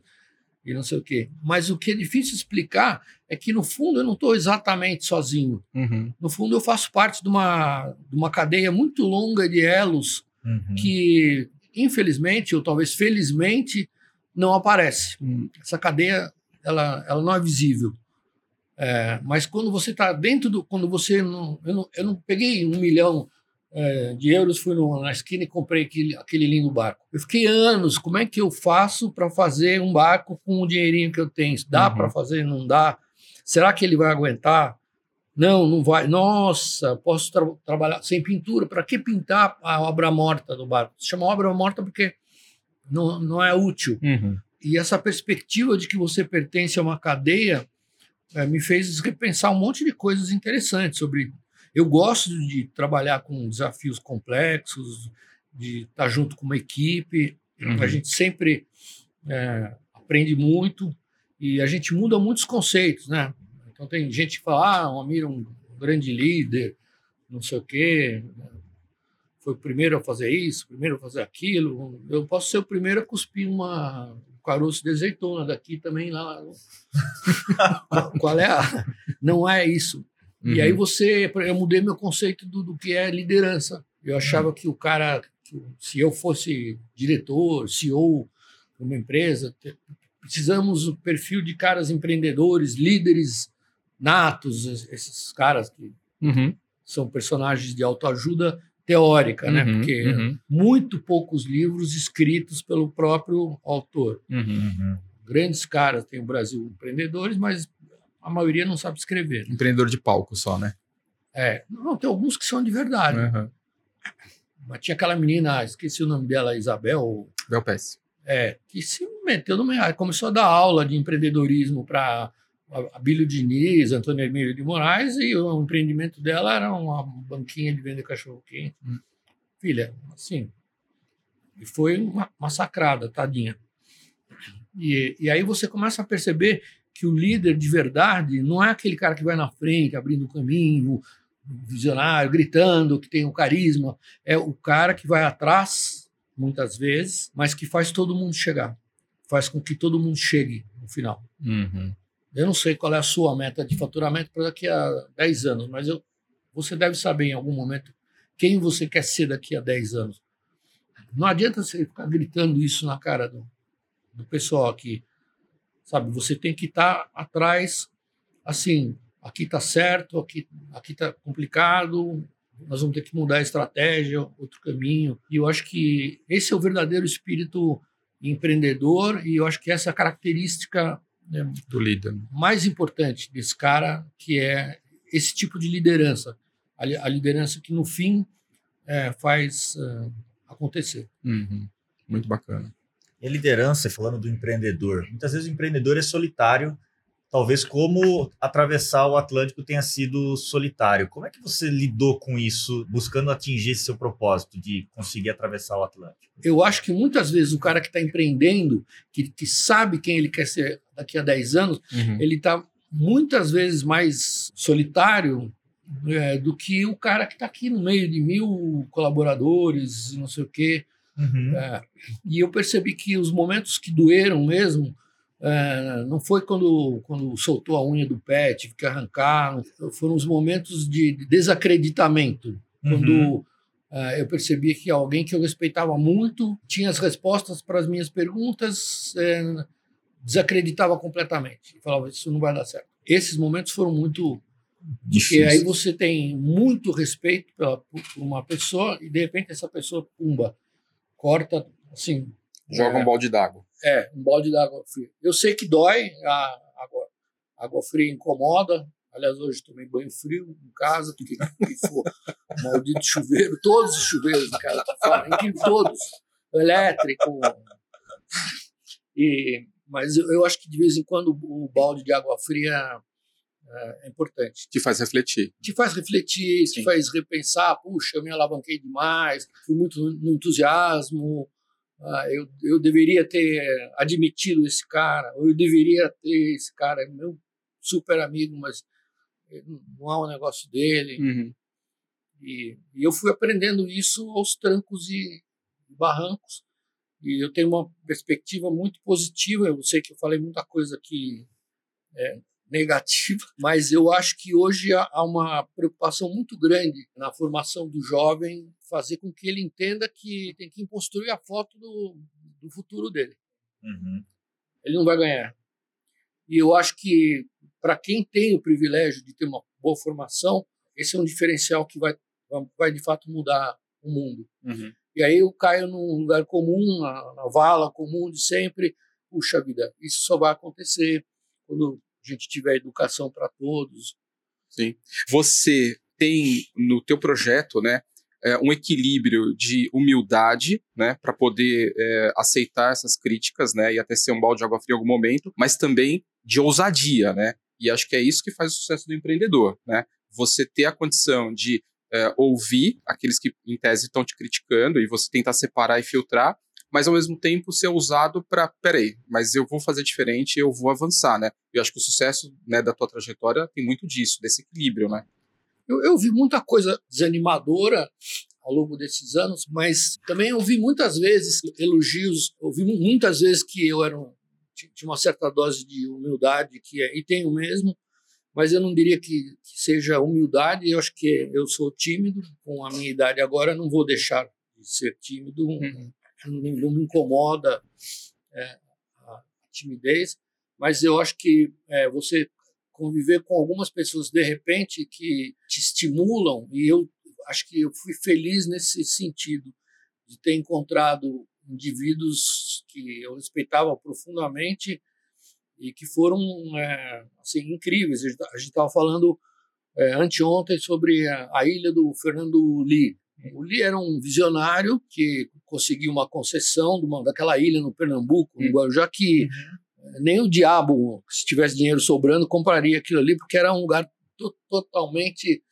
e não sei o quê. Mas o que é difícil explicar é que, no fundo, eu não estou exatamente sozinho. Uhum. No fundo, eu faço parte de uma, de uma cadeia muito longa de elos uhum. que infelizmente, ou talvez felizmente, não aparece. Hum. Essa cadeia ela, ela não é visível. É, mas quando você está dentro do. Quando você não eu, não. eu não peguei um milhão é, de euros, fui no, na esquina e comprei aquele, aquele lindo barco. Eu fiquei anos. Como é que eu faço para fazer um barco com o dinheirinho que eu tenho? Dá uhum. para fazer? Não dá? Será que ele vai aguentar? Não, não vai. Nossa, posso tra trabalhar sem pintura. Para que pintar a obra morta do barco? Se chama obra morta porque não, não é útil. Uhum. E essa perspectiva de que você pertence a uma cadeia é, me fez repensar um monte de coisas interessantes sobre. Eu gosto de trabalhar com desafios complexos, de estar junto com uma equipe. Uhum. A gente sempre é, aprende muito e a gente muda muitos conceitos, né? Então tem gente que fala, ah, o Amir é um grande líder, não sei o quê, foi o primeiro a fazer isso, o primeiro a fazer aquilo. Eu posso ser o primeiro a cuspir uma, um caroço de azeitona daqui também lá. Qual é a... Não é isso. Uhum. E aí uhum. você, eu mudei meu conceito do, do que é liderança. Eu achava uhum. que o cara, se eu fosse diretor, CEO de uma empresa, precisamos do perfil de caras empreendedores, líderes natos, esses caras que uhum. são personagens de autoajuda teórica, né? uhum, né? Porque uhum. muito poucos livros escritos pelo próprio autor. Uhum. Uhum. Grandes caras tem o Brasil empreendedores, mas a maioria não sabe escrever. Né? Empreendedor de palco só, né? É, não, tem alguns que são de verdade. Mas tinha aquela menina, esqueci o nome dela, Isabel. Belpes. É, que se meteu no meio, começou a dar aula de empreendedorismo para a Bílio Diniz, Antônio Emílio de Moraes, e o empreendimento dela era uma banquinha de vender cachorro-quente. Hum. Filha, assim, e foi uma massacrada, tadinha. E, e aí você começa a perceber que o líder de verdade não é aquele cara que vai na frente, abrindo o caminho, visionário, gritando, que tem o carisma. É o cara que vai atrás, muitas vezes, mas que faz todo mundo chegar. Faz com que todo mundo chegue no final. Uhum. Eu não sei qual é a sua meta de faturamento para daqui a 10 anos, mas eu, você deve saber em algum momento quem você quer ser daqui a 10 anos. Não adianta você ficar gritando isso na cara do, do pessoal aqui. Sabe, você tem que estar tá atrás, assim, aqui está certo, aqui está complicado, nós vamos ter que mudar a estratégia, outro caminho. E eu acho que esse é o verdadeiro espírito empreendedor e eu acho que essa é a característica né, do líder. mais importante desse cara, que é esse tipo de liderança. A, a liderança que, no fim, é, faz uh, acontecer. Uhum. Muito bacana. E a liderança, falando do empreendedor, muitas vezes o empreendedor é solitário, talvez como atravessar o Atlântico tenha sido solitário. Como é que você lidou com isso, buscando atingir seu propósito de conseguir atravessar o Atlântico? Eu acho que muitas vezes o cara que está empreendendo, que, que sabe quem ele quer ser daqui a 10 anos, uhum. ele está muitas vezes mais solitário é, do que o cara que está aqui no meio de mil colaboradores, não sei o quê. Uhum. É, e eu percebi que os momentos que doeram mesmo é, não foi quando, quando soltou a unha do pé, tive que arrancar, foram os momentos de desacreditamento, quando uhum. é, eu percebi que alguém que eu respeitava muito tinha as respostas para as minhas perguntas, é, desacreditava completamente, falava isso não vai dar certo. Esses momentos foram muito Difícil. Porque aí você tem muito respeito pela, por uma pessoa e de repente essa pessoa, pumba, corta, assim. Joga é, um balde d'água. É, um balde d'água fria. Eu sei que dói, a água, água fria incomoda. Aliás, hoje tomei banho frio em casa, porque for maldito chuveiro, todos os chuveiros em casa, inclusive todos, elétrico. E, mas eu, eu acho que de vez em quando o balde de água fria é, é importante. Te faz refletir. Te faz refletir, Sim. te faz repensar, puxa, eu me alavanquei demais, fui muito no entusiasmo, ah, eu, eu deveria ter admitido esse cara, ou eu deveria ter esse cara, meu super amigo, mas não há um negócio dele. Uhum. E, e, eu fui aprendendo isso aos trancos e barrancos. E eu tenho uma perspectiva muito positiva. Eu sei que eu falei muita coisa aqui é, negativa, [LAUGHS] mas eu acho que hoje há uma preocupação muito grande na formação do jovem, fazer com que ele entenda que tem que construir a foto do, do futuro dele. Uhum. Ele não vai ganhar. E eu acho que para quem tem o privilégio de ter uma boa formação, esse é um diferencial que vai, vai de fato mudar o mundo. Uhum. E aí eu caio num lugar comum, na, na, vala comum de sempre. Puxa vida, isso só vai acontecer quando a gente tiver educação para todos. Sim. Você tem no teu projeto, né, é, um equilíbrio de humildade, né, para poder é, aceitar essas críticas, né, e até ser um balde de água fria em algum momento, mas também de ousadia, né? E acho que é isso que faz o sucesso do empreendedor, né? Você ter a condição de é, ouvir aqueles que, em tese, estão te criticando e você tentar separar e filtrar, mas ao mesmo tempo ser usado para, peraí, mas eu vou fazer diferente, eu vou avançar, né? Eu acho que o sucesso né, da tua trajetória tem muito disso, desse equilíbrio, né? Eu, eu vi muita coisa desanimadora ao longo desses anos, mas também ouvi muitas vezes elogios, ouvi muitas vezes que eu era um, tinha uma certa dose de humildade que é, e tenho mesmo, mas eu não diria que, que, seja humildade. Eu acho que eu sou tímido com a minha idade agora, não vou deixar de ser tímido. Uhum. Não, me incomoda é, a timidez, mas eu acho que é, você conviver com algumas pessoas de repente que te estimulam e eu acho que eu fui feliz nesse sentido de ter encontrado indivíduos que eu respeitava profundamente e que foram é, assim incríveis. A gente estava falando é, anteontem sobre a, a, ilha do Fernando Lee. O Lee era um visionário que conseguiu uma concessão de uma, daquela ilha no Pernambuco, no Guarujá, que uhum. nem o diabo, se tivesse dinheiro sobrando, compraria aquilo ali, porque era um lugar to totalmente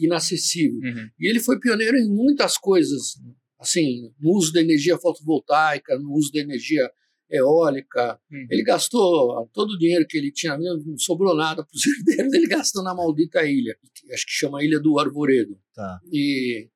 inacessível. Uhum. E ele foi pioneiro em muitas coisas assim, no uso da energia fotovoltaica, no uso da energia eólica. Uhum. Ele gastou todo o dinheiro que ele tinha, não sobrou nada para os [LAUGHS] herdeiros, ele gastou na maldita ilha, acho que chama Ilha do Arvoredo. Tá. E,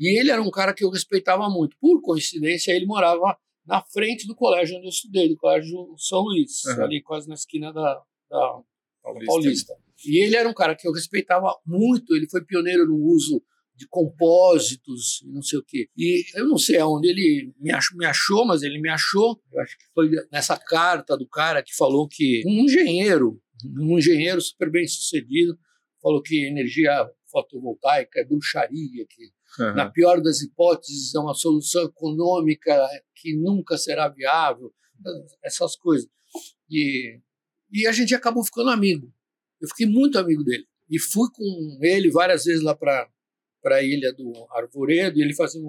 e ele era um cara que eu respeitava muito. Por coincidência, ele morava na frente do colégio onde eu estudei, do Colégio São Luís, uhum. ali quase na esquina da, da Paulista. Paulista. E ele era um cara que eu respeitava muito, ele foi pioneiro no uso de compósitos e não sei o quê. E eu não sei aonde ele me achou, me achou, mas ele me achou. Eu acho que foi nessa carta do cara que falou que um engenheiro, um engenheiro super bem sucedido, falou que energia fotovoltaica é bruxaria, que uhum. na pior das hipóteses é uma solução econômica que nunca será viável, essas coisas. E, e a gente acabou ficando amigo. Eu fiquei muito amigo dele. E fui com ele várias vezes lá para para a ilha do Arvoredo e ele fazia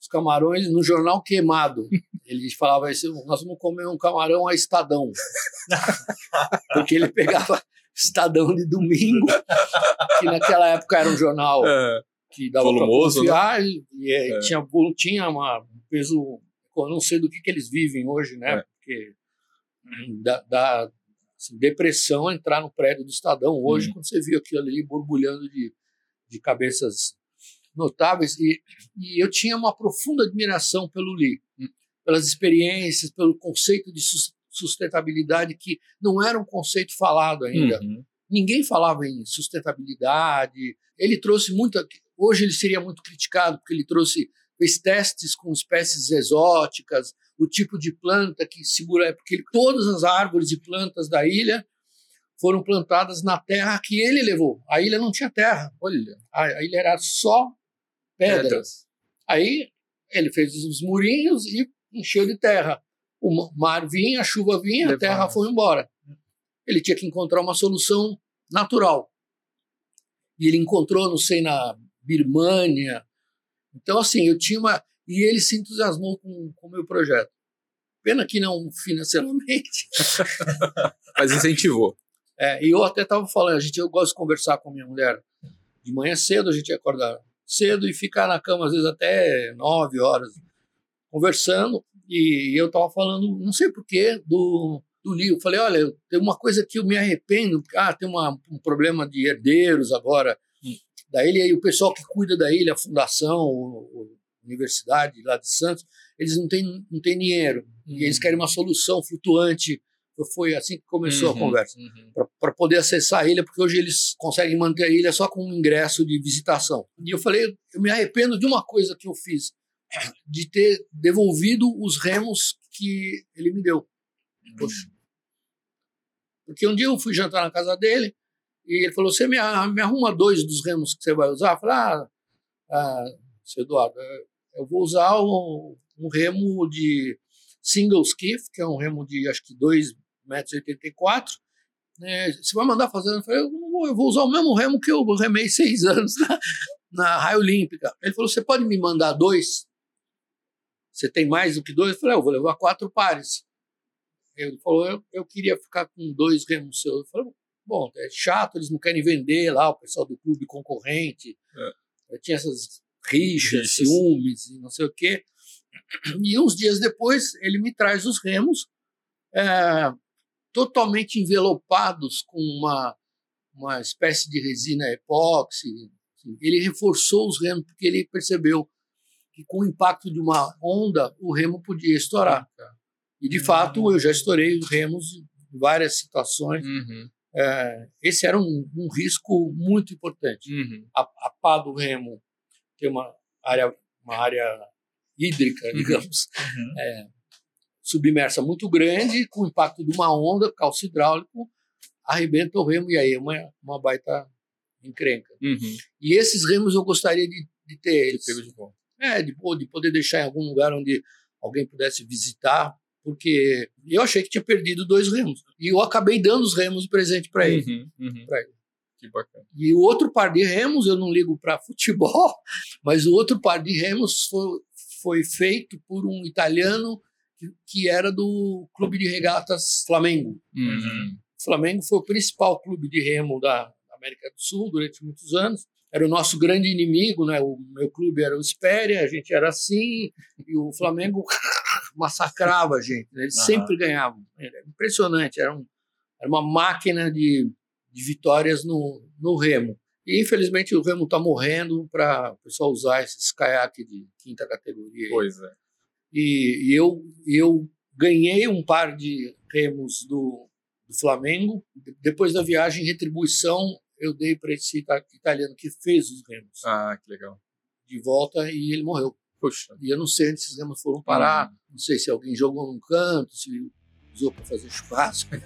os camarões no jornal queimado. Ele falava assim, nós vamos comer um camarão a Estadão. [LAUGHS] Porque ele pegava Estadão de domingo, [LAUGHS] que naquela época era um jornal é, que dava para confiar, né? e, é, é. tinha, tinha uma, um peso, eu não sei do que, que eles vivem hoje, né? É. Porque da, da assim, depressão entrar no prédio do Estadão hoje, hum. quando você viu aquilo ali borbulhando de, de cabeças notáveis e, e eu tinha uma profunda admiração pelo Lee, pelas experiências, pelo conceito de sustentabilidade que não era um conceito falado ainda. Uhum. Ninguém falava em sustentabilidade. Ele trouxe muita. Hoje ele seria muito criticado porque ele trouxe fez testes com espécies exóticas, o tipo de planta que segura, porque todas as árvores e plantas da ilha foram plantadas na terra que ele levou. A ilha não tinha terra. Olha, a ilha era só pedras. pedras. Aí ele fez os murinhos e encheu de terra. O mar vinha, a chuva vinha, Levava. a terra foi embora. Ele tinha que encontrar uma solução natural. E ele encontrou, não sei, na Birmânia. Então, assim, eu tinha uma. E ele se entusiasmou com o meu projeto. Pena que não financeiramente. [LAUGHS] Mas incentivou. É, e eu até estava falando, a gente, eu gosto de conversar com minha mulher de manhã cedo, a gente acorda cedo e ficar na cama às vezes até nove horas conversando. E eu estava falando, não sei porquê, do, do livro. Eu falei, olha, tem uma coisa que eu me arrependo, ah, tem uma, um problema de herdeiros agora da ilha, e o pessoal que cuida da ilha, a fundação, a universidade lá de Santos, eles não têm, não têm dinheiro, uhum. e eles hum. querem uma solução flutuante. Foi assim que começou uhum, a conversa, uhum. para poder acessar a ilha, porque hoje eles conseguem manter a ilha só com um ingresso de visitação. E eu falei, eu me arrependo de uma coisa que eu fiz, de ter devolvido os remos que ele me deu. Poxa. Porque um dia eu fui jantar na casa dele e ele falou: Você me, me arruma dois dos remos que você vai usar? Eu falei: Ah, ah seu Eduardo, eu vou usar um, um remo de single skiff, que é um remo de acho que 2,84 metros. Né? Você vai mandar fazer? Eu falei: eu vou, eu vou usar o mesmo remo que eu remei seis anos na, na Raia Olímpica. Ele falou: Você pode me mandar dois? Você tem mais do que dois? Eu falei, eu vou levar quatro pares. Ele falou, eu, eu queria ficar com dois remos seus. Eu falei, bom, é chato, eles não querem vender lá, o pessoal do clube concorrente. É. Tinha essas rixas, ciúmes e não sei o quê. E uns dias depois, ele me traz os remos é, totalmente envelopados com uma, uma espécie de resina epóxi. Ele reforçou os remos porque ele percebeu que com o impacto de uma onda o remo podia estourar. E de fato eu já estourei os remos em várias situações. Uhum. É, esse era um, um, risco muito importante. Uhum. A, a pá do remo tem uma área, uma área hídrica, uhum. digamos, uhum. é, submersa muito grande, com o impacto de uma onda, calço hidráulico, arrebenta o remo e aí é uma, uma baita encrenca. Uhum. E esses remos eu gostaria de, de ter eles. De é, de, de poder deixar em algum lugar onde alguém pudesse visitar, porque eu achei que tinha perdido dois remos. E eu acabei dando os remos de presente para ele. Uhum, uhum. ele. Que bacana. E o outro par de remos, eu não ligo para [LAUGHS] futebol, mas o outro par de remos foi, foi feito por um italiano que, que era do Clube de Regatas Flamengo. Uhum. O Flamengo foi o principal clube de remo da América do Sul durante muitos anos era o nosso grande inimigo, né? O meu clube era o Espéria, a gente era assim, e o Flamengo [LAUGHS] massacrava a gente, né? eles uhum. sempre ganhavam. Era impressionante, era, um, era uma máquina de, de vitórias no, no remo. E infelizmente o remo está morrendo para o pessoal usar esses caiaques de quinta categoria. Pois é. E, e, eu, eu ganhei um par de remos do, do Flamengo. Depois da viagem, retribuição, eu dei para esse italiano que fez os remos. Ah, que legal. De volta e ele morreu. Puxa. E eu não sei onde esses remos foram parar. Hum. Não sei se alguém jogou num canto, se usou para fazer churrasco. [LAUGHS]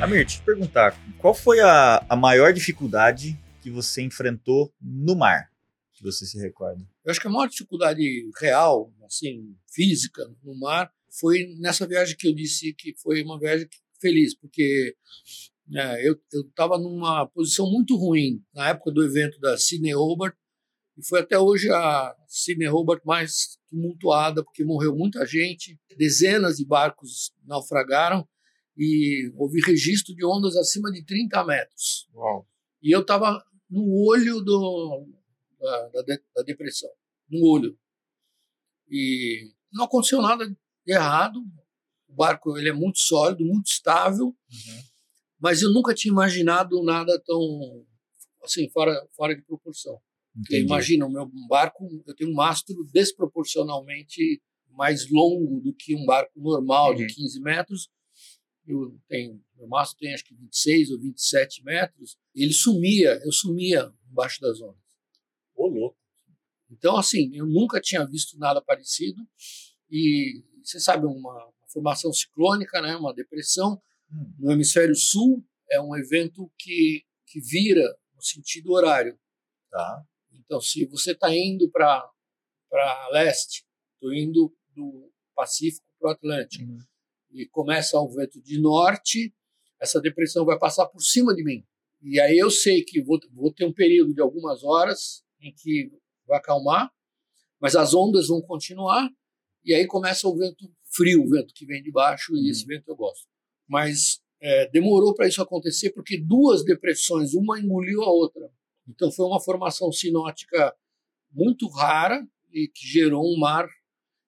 Amir, te perguntar, qual foi a, a maior dificuldade que você enfrentou no mar? Que você se recorda? Eu acho que a maior dificuldade real, assim, física, no mar, foi nessa viagem que eu disse que foi uma viagem feliz, porque é, eu estava numa posição muito ruim na época do evento da Sydney Hobart, e foi até hoje a Sydney Hobart mais tumultuada, porque morreu muita gente, dezenas de barcos naufragaram e houve registro de ondas acima de 30 metros. Uau. E eu estava no olho do, da, da, da, depressão, no olho. E não aconteceu nada de errado, o barco ele é muito sólido, muito estável, uhum mas eu nunca tinha imaginado nada tão assim fora fora de proporção. Imagina, o meu barco, eu tenho um mastro desproporcionalmente mais longo do que um barco normal uhum. de 15 metros. Eu tenho, meu mastro tem acho que 26 ou 27 metros. Ele sumia, eu sumia embaixo das ondas. Ô, louco. Então, assim, eu nunca tinha visto nada parecido. E você sabe, uma, uma formação ciclônica, né, uma depressão, no hemisfério sul, é um evento que, que vira no sentido horário. Tá. Então, se você está indo para leste, estou indo do Pacífico para o Atlântico, uhum. e começa o vento de norte, essa depressão vai passar por cima de mim. E aí eu sei que vou, vou ter um período de algumas horas em que vai acalmar, mas as ondas vão continuar, e aí começa o vento frio, o vento que vem de baixo, e esse uhum. vento eu gosto mas é, demorou para isso acontecer porque duas depressões, uma engoliu a outra. Então foi uma formação sinótica muito rara e que gerou um mar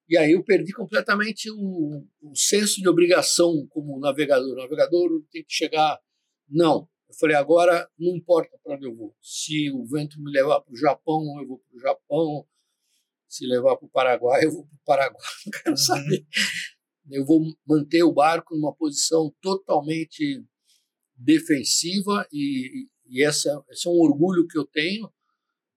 E aí eu perdi completamente o, o senso de obrigação como navegador. O navegador tem que chegar. Não. Eu falei, agora não importa para onde eu vou. Se o vento me levar para o Japão, eu vou para o Japão. Se levar para o Paraguai, eu vou para o Paraguai. [LAUGHS] Não quero uhum. saber. Eu vou manter o barco numa posição totalmente defensiva e, e essa, esse é um orgulho que eu tenho.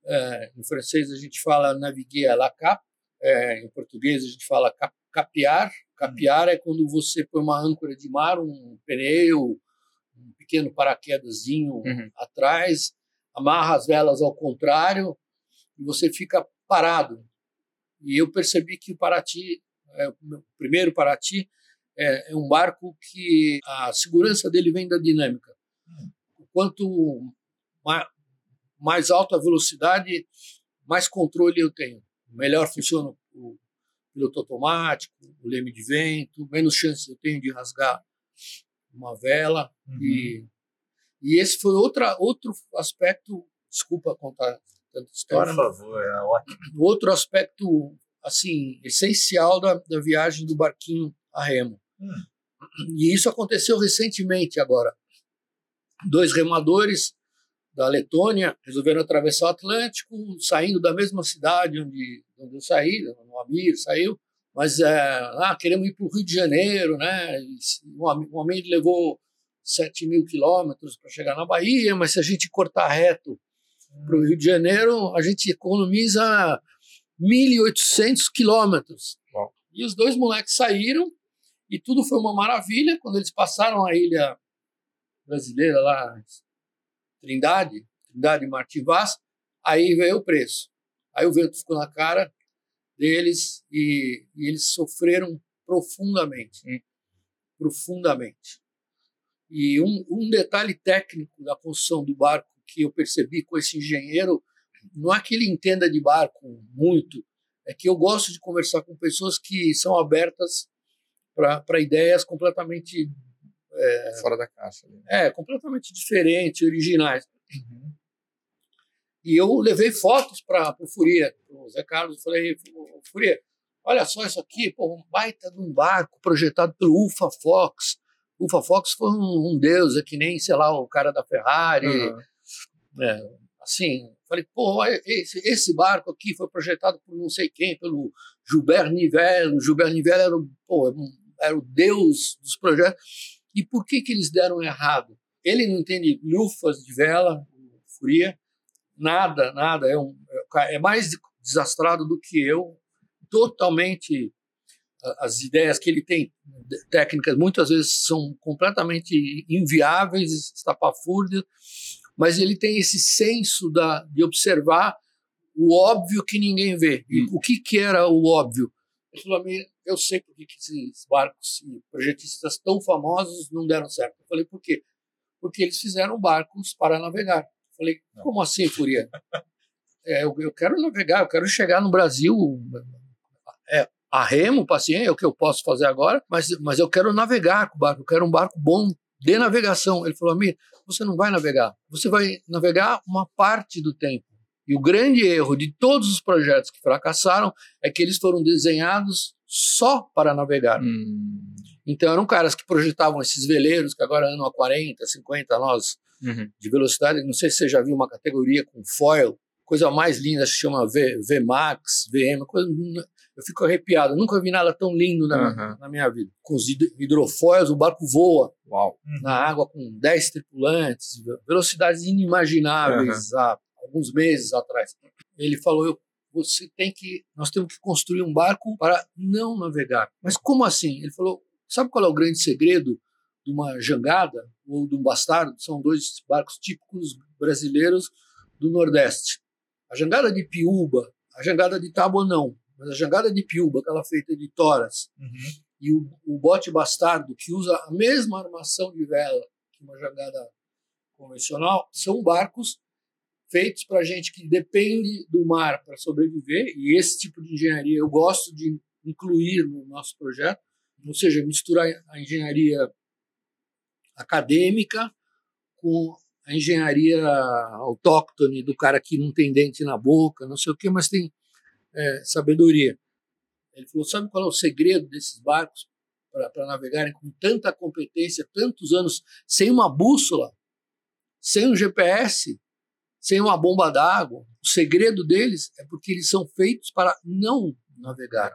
É, em francês a gente fala naviguer à la cap, é, em português a gente fala cap, capear. Capear é quando você põe uma âncora de mar, um pneu, um pequeno paraquedazinho uhum. atrás, amarra as velas ao contrário e você fica parado. E eu percebi que o Paraty, é, o primeiro Paraty, é, é um barco que a segurança dele vem da dinâmica. Quanto mais, mais alta a velocidade, mais controle eu tenho. Melhor funciona o piloto automático, o leme de vento, menos chances eu tenho de rasgar uma vela. Uhum. E, e esse foi outra, outro aspecto. Desculpa contar tanta história. Por favor, é ótimo. Outro aspecto assim essencial da, da viagem do barquinho a remo. Hum. E isso aconteceu recentemente agora. Dois remadores da Letônia resolveram atravessar o Atlântico, saindo da mesma cidade onde, onde eu saí, no Amir saiu, mas é, ah, queremos ir para o Rio de Janeiro, né? O Amir levou 7 mil quilômetros para chegar na Bahia, mas se a gente cortar reto para o Rio de Janeiro, a gente economiza 1.800 quilômetros. E os dois moleques saíram e tudo foi uma maravilha. Quando eles passaram a ilha brasileira lá, Trindade, Trindade Martim Vaz, aí veio o preço. Aí o vento ficou na cara deles e, e eles sofreram profundamente. Hum. Profundamente. E um, um detalhe técnico da construção do barco que eu percebi com esse engenheiro, não é que ele entenda de barco muito, é que eu gosto de conversar com pessoas que são abertas para ideias completamente é, fora da caixa. Né? É, completamente diferentes, originais. Uhum. E eu levei fotos para o Furia, o Zé Carlos, falei, Furia, olha só isso aqui, pô, um baita de um barco projetado pelo Ufa Fox. Ufa Fox foi um, um deus, é que nem, sei lá, o cara da Ferrari. Uhum. É, assim, falei, pô, esse, esse, barco aqui foi projetado por não sei quem, pelo Gilbert Nivelle. O Gilbert Nivelle era, pô, era o deus dos projetos. E por que, que eles deram errado? Ele não entende lufas de vela, furia, nada, nada. É, um, é mais desastrado do que eu, totalmente. As ideias que ele tem, técnicas, muitas vezes são completamente inviáveis, estapafúrdias, mas ele tem esse senso da, de observar o óbvio que ninguém vê. Hum. o que, que era o óbvio? Ele falou eu sei por que esses barcos e projetistas tão famosos não deram certo. Eu falei, por quê? Porque eles fizeram barcos para navegar. Eu falei, como assim, Furia? [LAUGHS] é, eu, eu, quero navegar, eu quero chegar no Brasil. É, a remo, paciente, é o que eu posso fazer agora, mas, mas eu quero navegar com o barco, eu quero um barco bom de navegação. Ele falou, Amir, você não vai navegar, você vai navegar uma parte do tempo. E o grande erro de todos os projetos que fracassaram é que eles foram desenhados só para navegar. Hum. Então eram caras que projetavam esses veleiros que agora andam a 40, 50 nós uhum. de velocidade. Não sei se você já viu uma categoria com foil, coisa mais linda, se chama v, VMAX, VM, coisa, eu fico arrepiado. nunca vi nada tão lindo na, uhum. na minha vida. Com os hidrofoils, o barco voa Uau. na água com 10 tripulantes, velocidades inimagináveis. Uhum. A, alguns meses atrás. Ele falou: você tem que, nós temos que construir um barco para não navegar. Mas como assim? Ele falou: sabe qual é o grande segredo de uma jangada ou de um bastardo? São dois barcos típicos brasileiros do Nordeste. A jangada de Piúba, a jangada de Tábua não, mas a jangada de Piúba, aquela feita de toras, uhum. e o, o bote bastardo, que usa a mesma armação de vela que uma jangada convencional, são barcos feitos para gente que depende do mar para sobreviver, e esse tipo de engenharia eu gosto de incluir no nosso projeto, ou seja, misturar a engenharia acadêmica com a engenharia autóctone do cara que não tem dente na boca, não sei o que, mas tem é, sabedoria. Ele falou: sabe qual é o segredo desses barcos para navegarem com tanta competência, tantos anos, sem uma bússola, sem um GPS, sem uma bomba d'água? O segredo deles é porque eles são feitos para não navegar.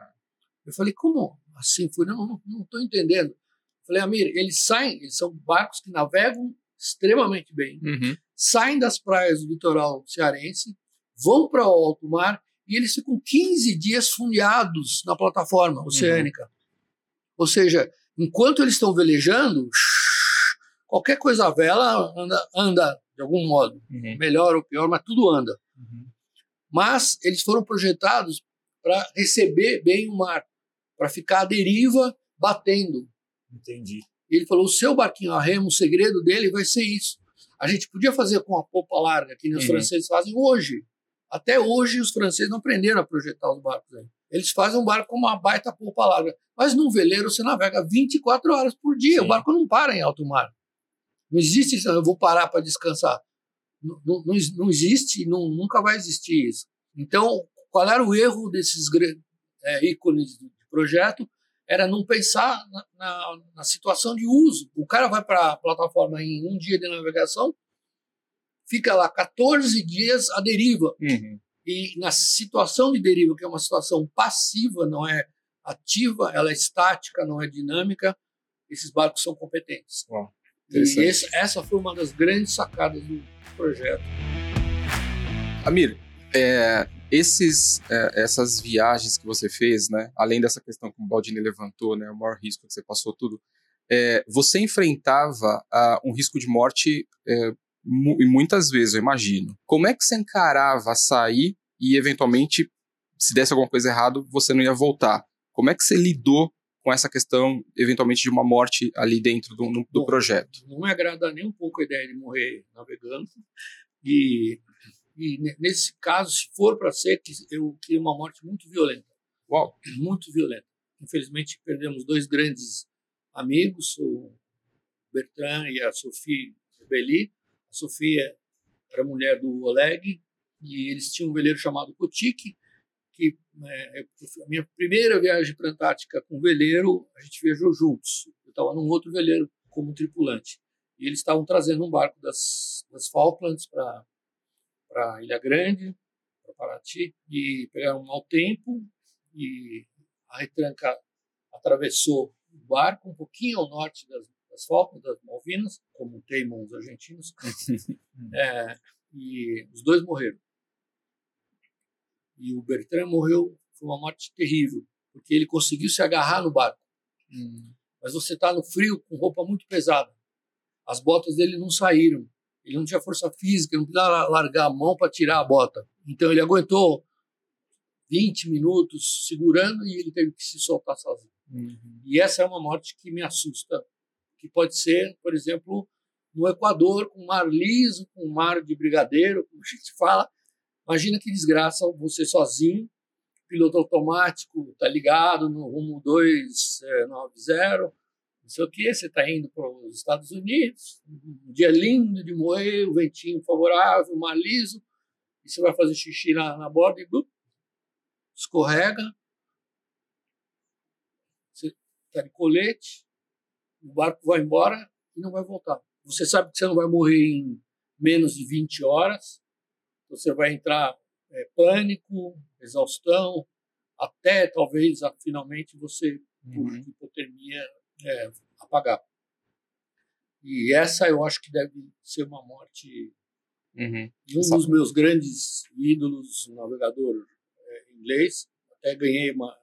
Eu falei: como assim? Fui, não, não estou entendendo. Eu falei, Amir, eles saem, eles são barcos que navegam extremamente bem, Uhum. saem das praias do litoral cearense, vão para o alto mar e eles ficam 15 dias fundeados na plataforma oceânica. Ou seja, enquanto eles estão velejando, qualquer coisa à vela anda, anda de algum modo, Uhum. melhor ou pior, mas tudo anda. Uhum. Mas eles foram projetados para receber bem o mar, para ficar à deriva batendo. Entendi. Ele falou: o seu barquinho a remo, o segredo dele vai ser isso. A gente podia fazer com a popa larga, que nem os Uhum. franceses fazem hoje. Até hoje os franceses não aprenderam a projetar os barcos. Aí. Eles fazem um barco com uma baita polpa larga. Mas num veleiro você navega 24 horas por dia. Sim. O barco não para em alto mar. Não existe isso, eu vou parar para descansar. Não, não, não ex- não existe, não, nunca vai existir isso. Então, qual era o erro desses é, ícones do projeto? Era não pensar na, na- na situação de uso. O cara vai para a plataforma em um dia de navegação, fica lá 14 dias à deriva. Uhum. E na situação de deriva, que é uma situação passiva, não é ativa, ela é estática, não é dinâmica, esses barcos são competentes. Uau, e esse- essa foi uma das grandes sacadas do projeto. Amir, é, esses, é, essas viagens que você fez, né, além dessa questão que o Baldini levantou, né, o maior risco que você passou tudo, é, você enfrentava ah, um risco de morte é, e muitas vezes, eu imagino. Como é que você encarava sair e, eventualmente, se desse alguma coisa errada, você não ia voltar? Como é que você lidou com essa questão, eventualmente, de uma morte ali dentro do, do Bom, projeto? Não me agrada nem um pouco a ideia de morrer navegando. E, e ne- nesse caso, se for para ser, eu queria uma morte muito violenta. Uau! muito violenta. Infelizmente, perdemos dois grandes amigos, o Bertrand e a Sophie Belli. A Sofia era mulher do Oleg e eles tinham um veleiro chamado Kotik, que é, a minha primeira viagem para a Antártica com veleiro, a gente viajou juntos. Eu estava num outro veleiro como tripulante. E eles estavam trazendo um barco das, das Falklands para Ilha Grande, para Paraty, e pegaram um mau tempo e a retranca atravessou o barco um pouquinho ao norte das, das Falklands, das Malvinas, como teimam os argentinos, [LAUGHS] é, e os dois morreram. E o Bertrand morreu, foi uma morte terrível, porque ele conseguiu se agarrar no barco. Mas você está no frio com roupa muito pesada. As botas dele não saíram. Ele não tinha força física, não podia la- largar a mão para tirar a bota. Então ele aguentou 20 minutos segurando e ele teve que se soltar sozinho. E essa é uma morte que me assusta, que pode ser, por exemplo, no Equador, com mar liso, com mar de brigadeiro, como a gente fala. Imagina que desgraça você sozinho, piloto automático, tá ligado no rumo 290, não sei o que, você está indo para os Estados Unidos, um dia lindo de moer, o ventinho favorável, mar liso, e você vai fazer xixi na, na borda e blup, escorrega, você está de colete, o barco vai embora e não vai voltar. Você sabe que você não vai morrer em menos de 20 horas, você vai entrar é, pânico, exaustão, até talvez a- finalmente você, por hipotermia, é, apagar. E essa eu acho que deve ser uma morte. Uhum. Um dos meus grandes ídolos, um navegador é, inglês, até ganhei uma,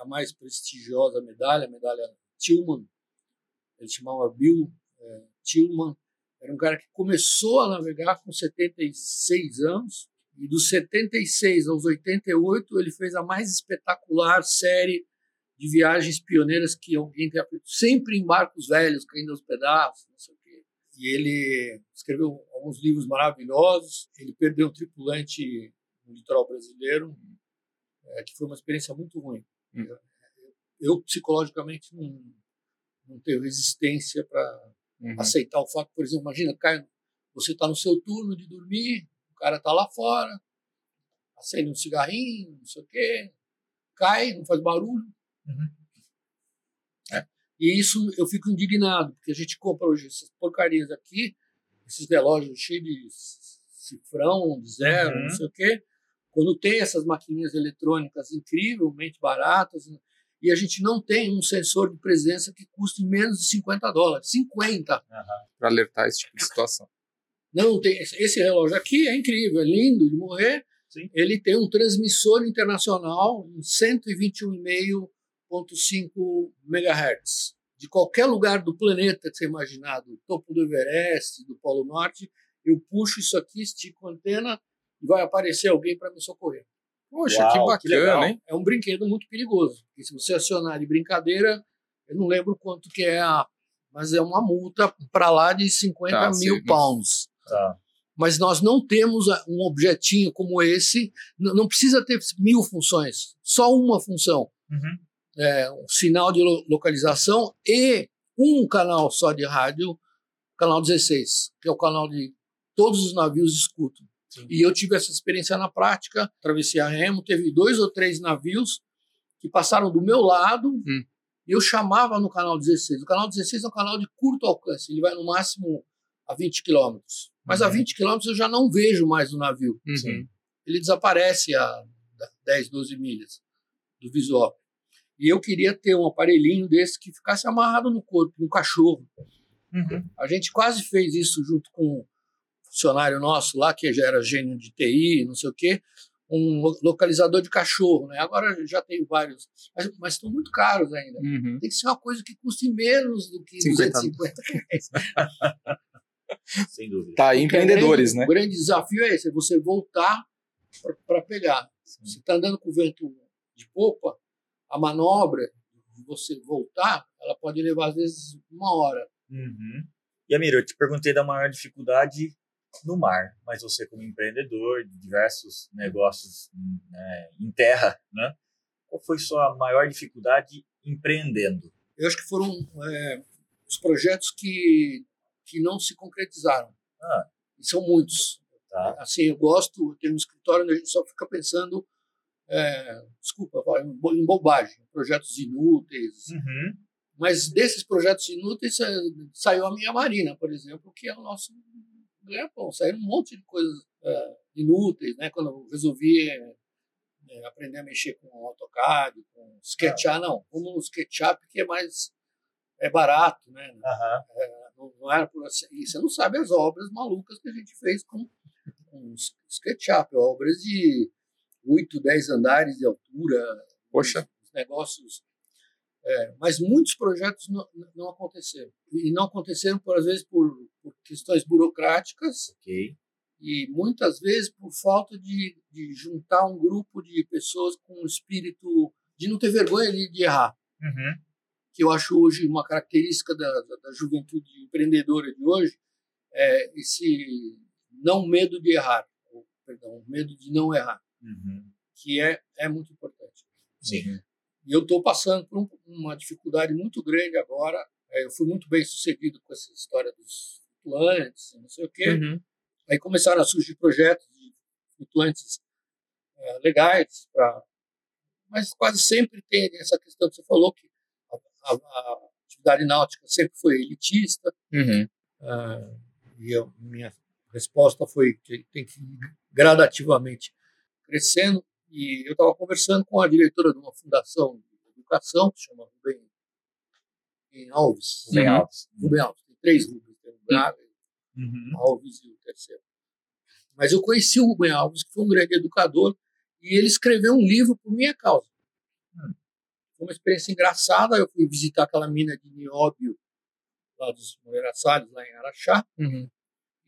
a mais prestigiosa medalha, a medalha Tillman. Ele chamava Bill é, Tillman. Era um cara que começou a navegar com 76 anos. E dos 76 aos 88, ele fez a mais espetacular série de viagens pioneiras que alguém tenha feito, sempre em barcos velhos, caindo aos pedaços, não sei o quê. E ele escreveu alguns livros maravilhosos. Ele perdeu um tripulante no litoral brasileiro, é, que foi uma experiência muito ruim. Hum. Eu, eu, psicologicamente, não, não tenho resistência para Uhum. aceitar o fato, por exemplo, imagina, cai, você está no seu turno de dormir, o cara está lá fora, acende um cigarrinho, não sei o quê, cai, não faz barulho. Uhum. É. E isso eu fico indignado, porque a gente compra hoje essas porcarias aqui, esses relógios cheios de cifrão, de zero, Uhum. não sei o quê. Quando tem essas maquininhas eletrônicas incrivelmente baratas, e a gente não tem um sensor de presença que custe menos de 50 dólares. 50! Para alertar esse tipo de situação. Não tem. Esse esse relógio aqui é incrível, é lindo de morrer. Sim. Ele tem um transmissor internacional em 121,5.5 MHz. De qualquer lugar do planeta que você imaginar, do topo do Everest, do Polo Norte, eu puxo isso aqui, estico a antena e vai aparecer alguém para me socorrer. Poxa, Uau, que que bacana, legal. hein? É um brinquedo muito perigoso. Porque se você acionar de brincadeira, eu não lembro quanto que é a. Mas é uma multa para lá de 50 Tá, mil sim. pounds. Tá. Mas nós não temos um objetinho como esse, não precisa ter mil funções, só uma função. Uhum. É, um sinal de lo- localização e um canal só de rádio, canal 16, que é o canal de todos os navios escutam. Sim. E eu tive essa experiência na prática, travessei a remo, teve dois ou três navios que passaram do meu lado Hum. e eu chamava no canal 16. O canal 16 é um canal de curto alcance, ele vai no máximo a 20 quilômetros. Mas a Uhum. 20 quilômetros eu já não vejo mais o navio. Uhum. Ele desaparece a 10, 12 milhas do visual. E eu queria ter um aparelhinho desse que ficasse amarrado no corpo, um cachorro. Uhum. A gente quase fez isso junto com funcionário nosso lá, que já era gênio de TI, não sei o quê, um lo- localizador de cachorro. Né? Agora já tem vários, mas, mas estão muito caros ainda. Uhum. Tem que ser uma coisa que custe menos do que 50. 250 reais. [LAUGHS] Sem dúvida. Tá, aí, Porque empreendedores, o né? grande, O grande desafio é esse, é você voltar para pegar. Sim. Você está andando com o vento de popa, a manobra de você voltar, ela pode levar às vezes uma hora. Uhum. E Amir, eu te perguntei da maior dificuldade no mar, mas você como empreendedor de diversos negócios né, em terra, né? Qual foi sua maior dificuldade empreendendo? Eu acho que foram é, os projetos que, que não se concretizaram. Ah. E são muitos. Tá? Assim, eu gosto, eu tenho um escritório onde a gente só fica pensando, é, desculpa, em bo- em bobagem, projetos inúteis, Uhum. Mas desses projetos inúteis eh, saiu a minha Marina, por exemplo, que é o nosso ganha-pão. Saíram um monte de coisas eh, inúteis, né? Quando eu resolvi eh, eh, aprender a mexer com AutoCAD, com SketchUp, não, como o SketchUp que é mais é barato, né? Aham. Não, não era por assim. E você não sabe as obras malucas que a gente fez com, com SketchUp, obras de 8, 10 andares de altura, Poxa. os negócios. é, mas muitos projetos não, não aconteceram. E não aconteceram, por, às vezes, por, por questões burocráticas Ok. e muitas vezes por falta de, de juntar um grupo de pessoas com um espírito de não ter vergonha de, de errar. Uhum. Que eu acho hoje uma característica da, da, da juventude empreendedora de hoje, é esse não medo de errar, ou, perdão, medo de não errar, Uhum. que é, é muito importante. Sim. E eu estou passando por um- uma dificuldade muito grande agora. É, eu fui muito bem sucedido com essa história dos flutuantes, não sei o quê. Uhum. Aí começaram a surgir projetos de flutuantes é, legais, pra... mas quase sempre tem essa questão que você falou, que a, a- a atividade náutica sempre foi elitista, Uhum. ah, e a minha resposta foi que tem que ir gradativamente crescendo. E eu estava conversando com a diretora de uma fundação de educação, que chama Rubem Alves. Rubem Uhum. Alves. Rubem Alves, tem três Rubens, Braga, Uhum. Alves e o terceiro. Mas eu conheci o Rubem Alves, que foi um grande educador, e ele escreveu um livro por minha causa. Foi uma experiência engraçada. Eu fui visitar aquela mina de nióbio lá dos Moreira Salles, lá em Araxá, Uhum.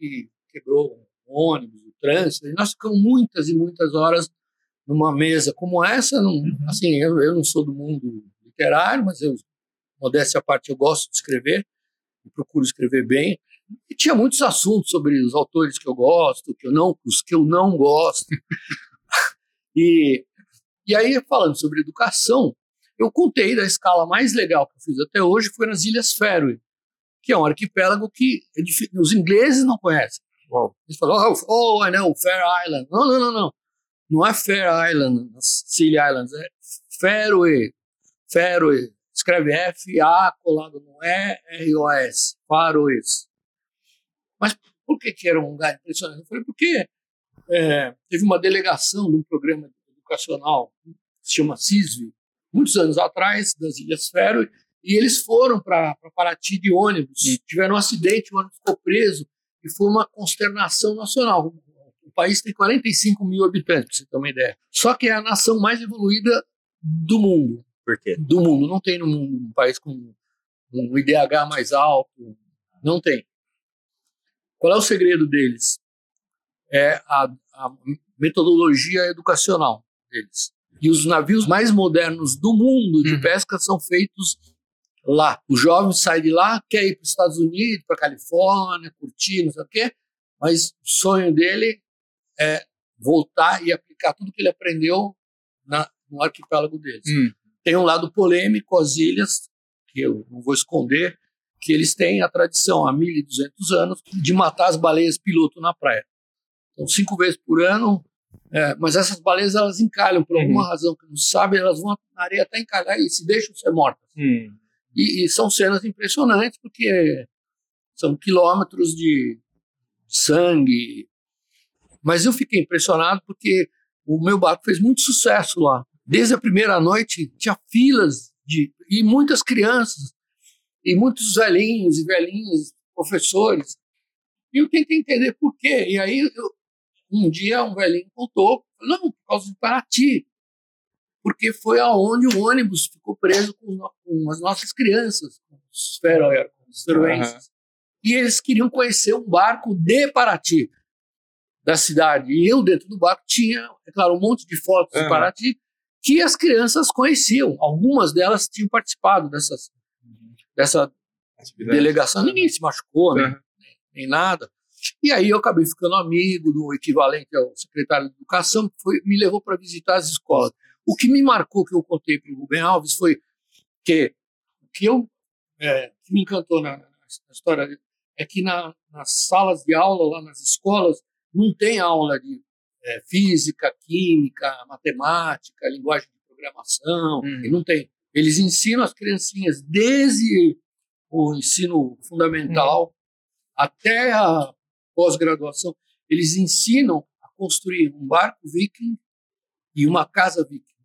e quebrou o ônibus, o trânsito. E nós ficamos muitas e muitas horas numa mesa como essa. Não, Uhum. Assim, eu, eu não sou do mundo literário, mas eu, modéstia à parte, eu gosto de escrever, procuro escrever bem. E tinha muitos assuntos sobre os autores que eu gosto, que eu não, os que eu não gosto. [LAUGHS] e, e aí, falando sobre educação, eu contei da escala mais legal que eu fiz até hoje foi nas Ilhas Faroe, que é um arquipélago que é difí- os ingleses não conhecem. Eles falam, oh, oh, I know, Fair Island. Não, não, não, não. Não é Fair Island, as Scilly Islands, é Feroe. Feroe. Escreve F-A, colado no E, R-O-S. Faroes. Mas por que, que era um lugar impressionante? Eu falei, porque é, teve uma delegação de um programa educacional que se chama CISV, muitos anos atrás, das Ilhas Feroe, e eles foram para Paraty de ônibus, hum. tiveram um acidente, o ônibus ficou preso, e foi uma consternação nacional. O país tem 45 mil habitantes, você ter uma ideia. Só que é a nação mais evoluída do mundo. Por quê? Do mundo. Não tem no mundo um país com um IDH mais alto. Não tem. Qual é o segredo deles? É a, a metodologia educacional deles. E os navios mais modernos do mundo de uhum. pesca são feitos lá. O jovem sai de lá, quer ir para os Estados Unidos, para a Califórnia, curtir, não sei o quê, mas o sonho dele é voltar e aplicar tudo que ele aprendeu na, no arquipélago deles. Hum. Tem um lado polêmico, as ilhas, que eu não vou esconder, que eles têm a tradição há 1.200 anos de matar as baleias piloto na praia. Então, cinco vezes por ano, é, mas essas baleias elas encalham por alguma uhum. razão que não se sabe, elas vão na areia até encalhar e se deixam ser mortas. Uhum. E, e, são cenas impressionantes, porque são quilômetros de sangue. Mas eu fiquei impressionado porque o meu barco fez muito sucesso lá. Desde a primeira noite, tinha filas de e muitas crianças, e muitos velhinhos e velhinhas, professores. E eu tentei entender por quê. E aí, eu, um dia, um velhinho contou: não, por causa de Paraty porque foi aonde o ônibus ficou preso com, com as nossas crianças, com os, fero, com os feroenses. Uhum. E eles queriam conhecer um barco de Paraty, da cidade. E eu, dentro do barco, tinha, é claro, um monte de fotos uhum. de Paraty que as crianças conheciam. Algumas delas tinham participado dessas, dessa delegação. Ninguém se machucou, né? nem nada. E aí eu acabei ficando amigo do equivalente ao secretário de Educação, que foi, me levou para visitar as escolas. O que me marcou, que eu contei para o Rubem Alves, foi que o que, eu, é, que me encantou na, na, história é que na, nas salas de aula, lá nas escolas, não tem aula de é, física, química, matemática, linguagem de programação, uhum. não tem. Eles ensinam as criancinhas desde o ensino fundamental uhum. até a pós-graduação, eles ensinam a construir um barco viking e uma casa viking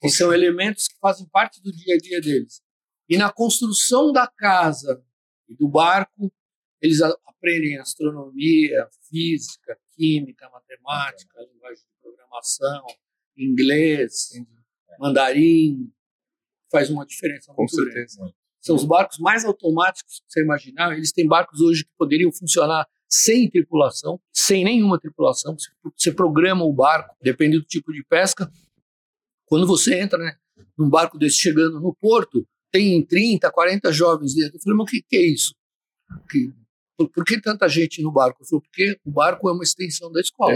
que são elementos que fazem parte do dia a dia deles. E na construção da casa e do barco, eles aprendem astronomia, física, química, matemática, linguagem de programação, inglês, mandarim. Faz uma diferença muito Com grande. São os barcos mais automáticos que você imaginar. Eles têm barcos hoje que poderiam funcionar sem tripulação, sem nenhuma tripulação. Você programa o barco, depende do tipo de pesca, quando você entra né, num barco desse chegando no porto, tem 30, 40 jovens dentro. Eu falei, mas o que, que é isso? Que, por, que tanta gente no barco? Eu falei, porque o barco é uma extensão da escola.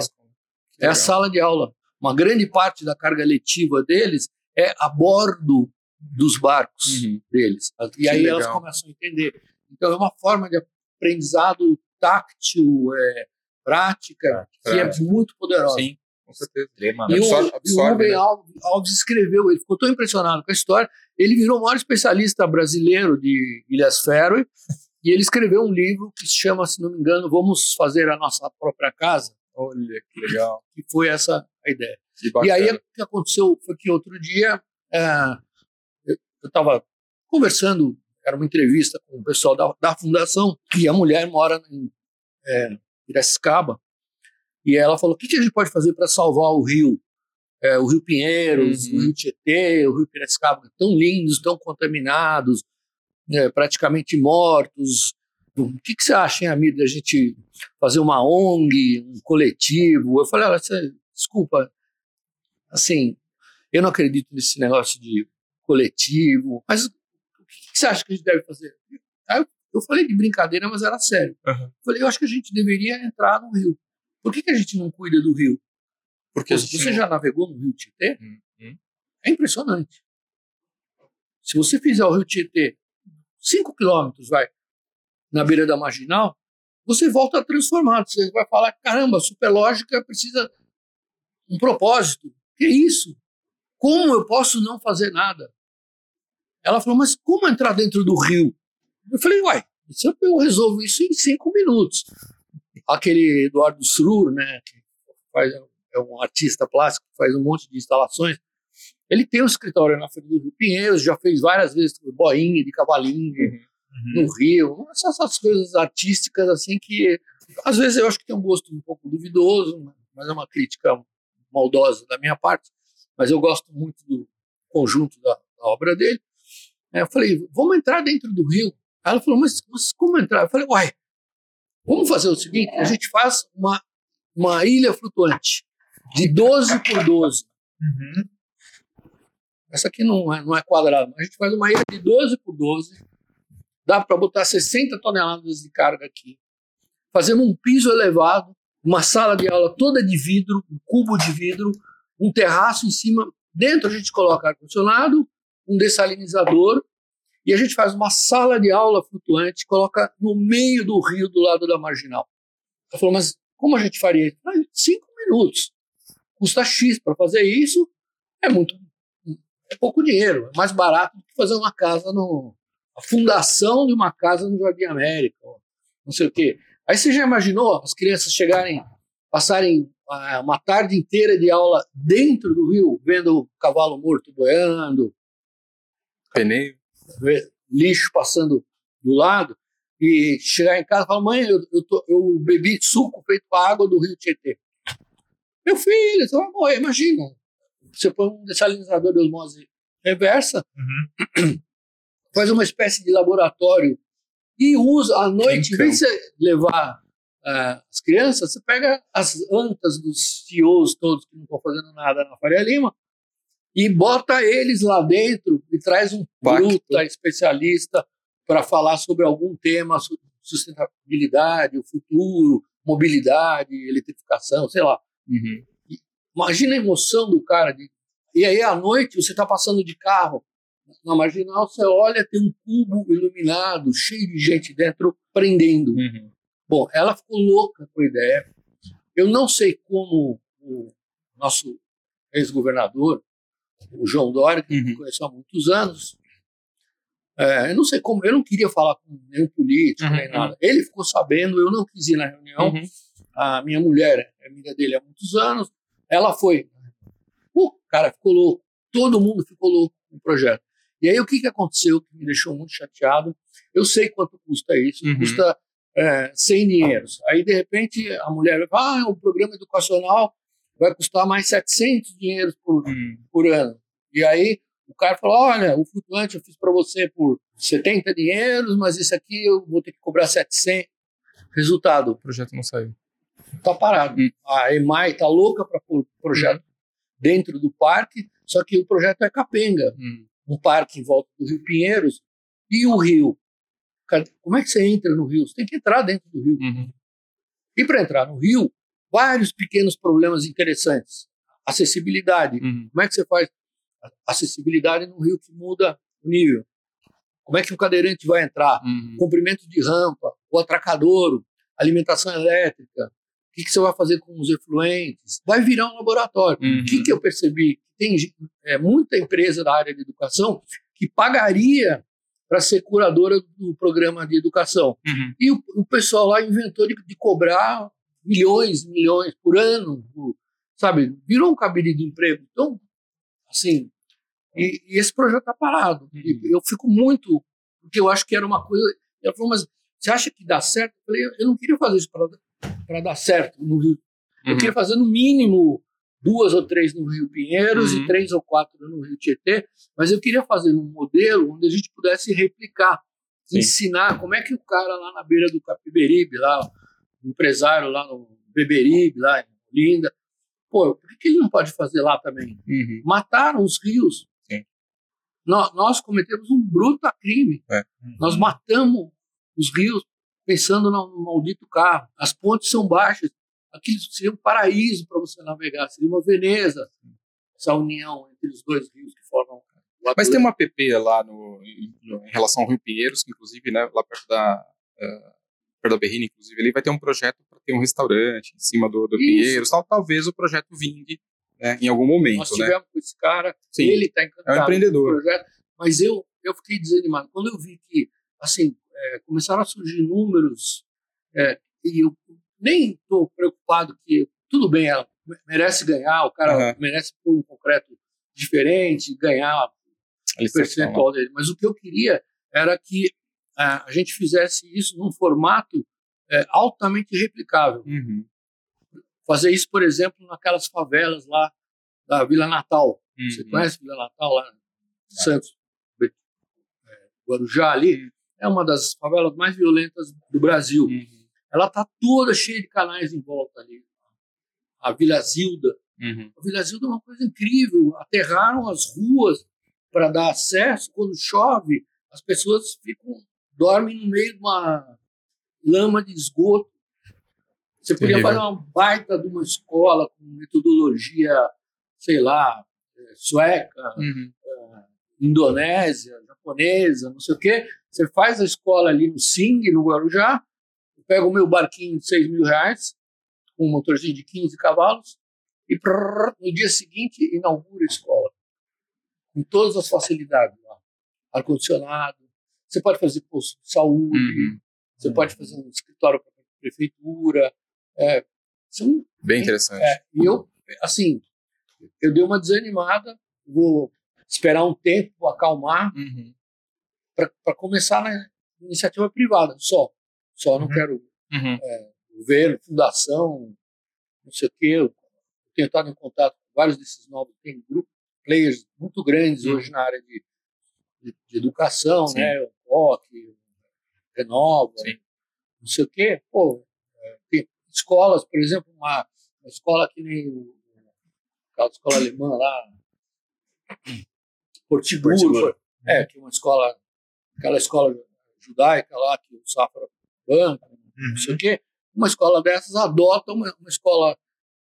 É, é a sala de aula. Uma grande parte da carga letiva deles é a bordo dos barcos uhum. deles. E que aí legal. elas começam a entender. Então é uma forma de aprendizado táctil, é, prática, que é muito poderosa. Sim. Com certeza. E o, o Rubem né? Alves escreveu, ele ficou tão impressionado com a história, ele virou o maior especialista brasileiro de Ilhas Féroe, e ele escreveu um livro que se chama, se não me engano, Vamos Fazer a Nossa Própria Casa. Olha, que legal. Que foi essa a ideia. E aí o que aconteceu foi que outro dia é, eu estava conversando, era uma entrevista com o pessoal da, da fundação, e a mulher mora em é, Piracicaba, e ela falou: o que, que a gente pode fazer para salvar o rio? É, o Rio Pinheiros, uhum. o Rio Tietê, o Rio Piracicaba, tão lindos, tão contaminados, né, praticamente mortos. O que, que você acha, hein, amigo, da gente fazer uma ONG, um coletivo? Eu falei: olha, você, desculpa, assim, eu não acredito nesse negócio de coletivo, mas o que, que você acha que a gente deve fazer? Eu, eu falei de brincadeira, mas era sério. Uhum. Eu falei: eu acho que a gente deveria entrar no rio. Por que, que a gente não cuida do rio? Porque Pô, você já navegou no rio Tietê? Hum, hum. É impressionante. Se você fizer o rio Tietê 5 quilômetros, vai, na beira da marginal, você volta transformado. Você vai falar, caramba, superlógica precisa um propósito. Que isso? como eu posso não fazer nada? Ela falou, mas como entrar dentro do rio? Eu falei, uai, eu resolvo isso em cinco minutos. Aquele Eduardo Srur, né, que faz, é um artista plástico, faz um monte de instalações, ele tem um escritório na frente do Rio Pinheiros, já fez várias vezes boinha de cavalinho uhum. no Rio, essas, essas coisas artísticas assim que às vezes eu acho que tem um gosto um pouco duvidoso, mas é uma crítica maldosa da minha parte, mas eu gosto muito do conjunto da, da obra dele. Aí eu falei, vamos entrar dentro do rio. Ela falou, mas, mas como entrar? Eu falei, uai, vamos fazer o seguinte, a gente faz uma, uma ilha flutuante de 12 por 12. Uhum. Essa aqui não é, não é quadrada, mas a gente faz uma ilha de 12 por 12. Dá para botar 60 toneladas de carga aqui. Fazemos um piso elevado, uma sala de aula toda de vidro, um cubo de vidro, um terraço em cima. Dentro a gente coloca ar-condicionado, um dessalinizador, e a gente faz uma sala de aula flutuante, coloca no meio do rio, do lado da marginal. Ela falou, mas como a gente faria isso? Cinco minutos. Custa X para fazer isso, é muito é pouco dinheiro, é mais barato do que fazer uma casa no. a fundação de uma casa no Jardim América, não sei o quê. Aí você já imaginou as crianças chegarem, passarem ah, uma tarde inteira de aula dentro do rio, vendo o cavalo morto boiando, pneu, lixo passando do lado, e chegar em casa e falar: mãe, eu, eu, tô, eu bebi suco feito com a água do rio Tietê. Meu filho, você vai morrer, imagina. Você põe um dessalinizador de osmose reversa, uhum. [CLEARS THROAT] faz uma espécie de laboratório e usa à noite, em vez de você levar uh, as crianças, você pega as antas dos CEOs todos que não estão fazendo nada na Faria Lima e bota eles lá dentro e traz um bruta especialista para falar sobre algum tema, sustentabilidade, o futuro, mobilidade, eletrificação, sei lá. Uhum. Imagina a emoção do cara. De... E aí, à noite, você está passando de carro na marginal, você olha, tem um cubo iluminado, cheio de gente dentro, prendendo. Uhum. Bom, ela ficou louca com a ideia. Eu não sei como o nosso ex-governador, o João Dória, que uhum. conheceu há muitos anos, é, eu não sei como, eu não queria falar com nenhum político, uhum. nem nada. Ele ficou sabendo, eu não quis ir na reunião. Uhum. A minha mulher é amiga dele há muitos anos, ela foi. O cara ficou louco, todo mundo ficou louco com o projeto. E aí o que, que aconteceu que me deixou muito chateado? Eu sei quanto custa isso, uhum. custa é, 100 dinheiros. Aí de repente a mulher vai falar, ah, o programa educacional vai custar mais 700 dinheiros por, uhum. por ano. E aí o cara falou, olha, o flutuante eu fiz para você por 70 dinheiros, mas esse aqui eu vou ter que cobrar 700. Resultado. O projeto não saiu. Tá parado. Uhum. A EMAI tá louca para pôr o projeto uhum. dentro do parque, só que o projeto é capenga. Hum um parque em volta do Rio Pinheiros, e o rio. Como é que você entra no rio? Você tem que entrar dentro do rio. Uhum. E para entrar no rio, vários pequenos problemas interessantes. Acessibilidade. Uhum. Como é que você faz acessibilidade no rio que muda o nível? Como é que o cadeirante vai entrar? Uhum. Comprimento de rampa, o atracadouro, alimentação elétrica. O que, que, você vai fazer com os efluentes? Vai virar um laboratório. O uhum. que, que eu percebi? tem é, muita empresa da área de educação que pagaria para ser curadora do programa de educação. Uhum. E o, o, pessoal lá inventou de, de, cobrar milhões, milhões por ano, por, sabe? Virou um cabide de emprego. Então, assim, e, e esse projeto está parado. Uhum. eu fico muito, porque eu acho que era uma coisa. Ela falou, mas você acha que dá certo? Eu falei, eu não queria fazer isso para dar certo no Rio. Eu uhum. queria fazer no mínimo duas ou três no Rio Pinheiros uhum. e três ou quatro no Rio Tietê, mas eu queria fazer um modelo onde a gente pudesse replicar, Sim. ensinar como é que o cara lá na beira do Capiberibe, lá, o empresário lá no Beberibe, lá em Linda, pô, por que ele não pode fazer lá também? Uhum. Mataram os rios. Nós, nós, cometemos um bruto crime. É. Uhum. Nós matamos os rios pensando no maldito carro. As pontes são baixas aquilo seria um paraíso para você navegar, seria uma Veneza, essa união entre os dois rios que formam. Mas tem uma PP lá no, em, relação ao Rio Pinheiros, que inclusive, né, lá perto da, uh, perto da Berrina, inclusive, ele vai ter um projeto para ter um restaurante em cima do, do Pinheiros, tal, talvez o projeto vingue né, em algum momento. Nós né? tivemos com esse cara, Sim. ele está encantado É um empreendedor. com o projeto, mas eu, eu fiquei desanimado. Quando eu vi que, assim, é, começaram a surgir números, é, e eu nem estou preocupado que, tudo bem, ela merece ganhar, o cara Aham. merece pôr um concreto diferente, ganhar A o percentual dele. Mas o que eu queria era que ah, a gente fizesse isso num formato é, altamente replicável. Uhum. Fazer isso, por exemplo, naquelas favelas lá da Vila Natal. Você Uhum. conhece Vila Natal lá em Santos, é, Guarujá ali? É uma das favelas mais violentas do Brasil. Uhum. Ela está toda cheia de canais em volta ali. A Vila Zilda. Uhum. A Vila Zilda é uma coisa incrível. Aterraram as ruas para dar acesso. Quando chove, as pessoas ficam dormem no meio de uma lama de esgoto. Você podia fazer uma baita de uma escola com metodologia, sei lá, eh, sueca, Uhum. indonésia, japonesa, não sei o quê. Você faz a escola ali no Sing, no Guarujá, eu pego o meu barquinho de 6 mil reais, com um motorzinho de 15 cavalos, e prrr, no dia seguinte inaugura a escola. Com todas as facilidades lá. Ar-condicionado, você pode fazer posto de saúde, Uhum. você pode fazer um escritório para a prefeitura. É, são Bem interessante. é, e eu, assim, eu dei uma desanimada, vou esperar um tempo acalmar Uhum. Para começar na iniciativa privada, só. Só não Uhum. quero Uhum. governo, fundação, não sei o quê. Eu tenho estado em contato com vários desses novos, tem grupos, players muito grandes Uhum. hoje na área de, de, de educação, Sim. né? O POC, Renova, Sim. não sei o quê. Pô, é, tem escolas, por exemplo, uma, uma escola que nem o, aquela escola alemã lá, Portiguro, Portiguro. é, que é uma escola, aquela escola judaica lá que o Safra banca, não sei Uhum. o quê. Uma escola dessas adota uma, uma escola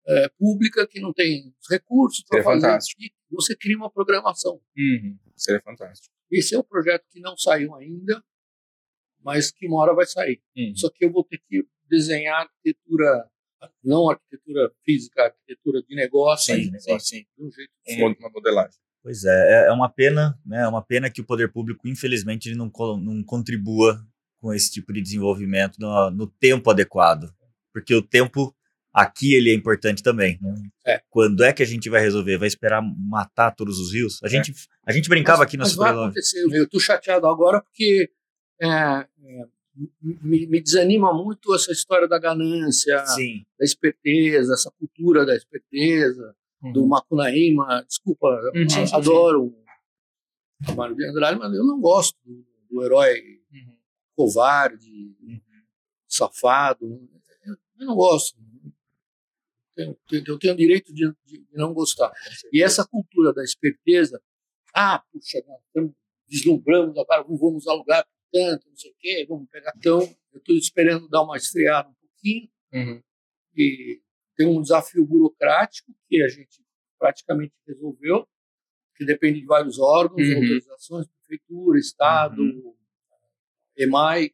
eh, pública que não tem os recursos para fazer. fantástico. E você cria uma programação. Uhum. Seria fantástico. Esse é um projeto que não saiu ainda, mas que uma hora vai sair. Uhum. Só que eu vou ter que desenhar arquitetura, não arquitetura física, arquitetura de negócio, Sim, sim, sim. de um jeito Um Uma modelagem. Pois é, é- é uma pena, né? É uma pena que o poder público, infelizmente, ele não, não contribua com esse tipo de desenvolvimento no, no tempo adequado. Porque o tempo aqui ele é importante também. né? É. Quando é que a gente vai resolver? Vai esperar matar todos os rios? A gente, a gente brincava Mas- aqui na mas vai Super acontecer. Eu estou chateado agora porque é, é, me, me desanima muito essa história da ganância, Sim. da esperteza, essa cultura da esperteza, do Macunaíma. Desculpa, Uhum. Adoro o Mário de Andrade, mas eu não gosto do, do herói Uhum. covarde, safado. Eu, eu não gosto. Eu tenho, eu tenho o direito de, de não gostar. E essa cultura da esperteza, ah, puxa, nós vislumbramos agora, vamos alugar tanto, não sei o quê, vamos pegar. Então, eu estou esperando dar uma esfriada um pouquinho Uhum. e tem um desafio burocrático que a gente praticamente resolveu, que depende de vários órgãos, Uhum. autorizações, prefeitura, estado, EMAI,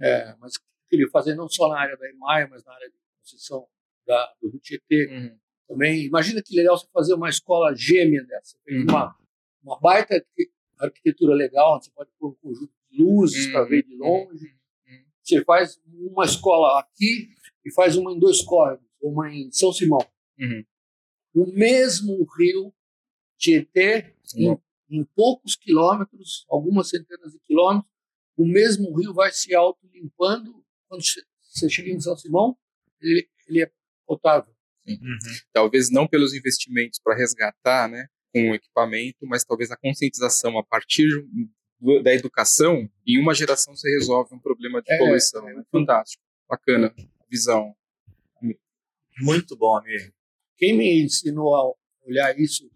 é, mas queria fazer não só na área da EMAI, mas na área de concessão da, do Rio Tietê Uhum. também. Imagina que legal você fazer uma escola gêmea dessa, fez Uhum. uma, uma baita arqui- arquitetura legal, onde você pode pôr um conjunto de luzes para Uhum. ver de longe. Uhum. Você faz uma escola aqui e faz uma em dois córregos, uma em São Simão. Uhum. O mesmo rio Tietê, em, em poucos quilômetros, algumas centenas de quilômetros, o mesmo rio vai se autolimpando. Quando você chega em São Simão, ele, ele é potável. Uhum. Talvez não pelos investimentos para resgatar, né, com o equipamento, mas talvez a conscientização a partir do- da educação, em uma geração você resolve um problema de É, poluição. né? Fantástico, bacana, visão. Muito bom, amigo. Quem me ensinou a olhar isso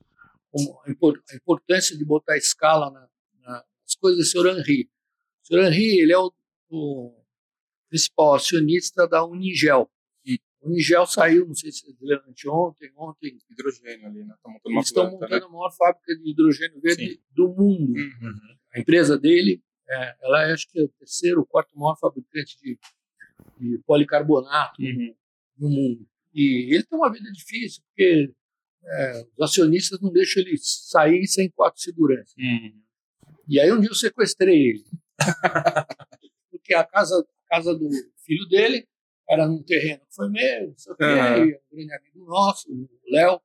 a impor- a importância de botar escala na- na- nas coisas é o Sr. Henry. O Sr. Henry ele é o, o principal acionista da Unigel. A Unigel saiu, não sei se vocês leram anteontem, ontem, Hidrogênio ali, né? Tá montando uma eles estão planta, montando a maior fábrica de hidrogênio verde do mundo. né? Uhum. A empresa dele, é, ela é, acho que é o terceiro quarto maior fabricante de, de policarbonato Uhum. no mundo. E ele tem uma vida difícil, porque é, os acionistas não deixam ele sair sem quatro seguranças. Uhum. E aí um dia eu sequestrei ele. [LAUGHS] Porque a casa, a casa do filho dele era num terreno que foi meu, não sei o e um grande amigo nosso, o Léo.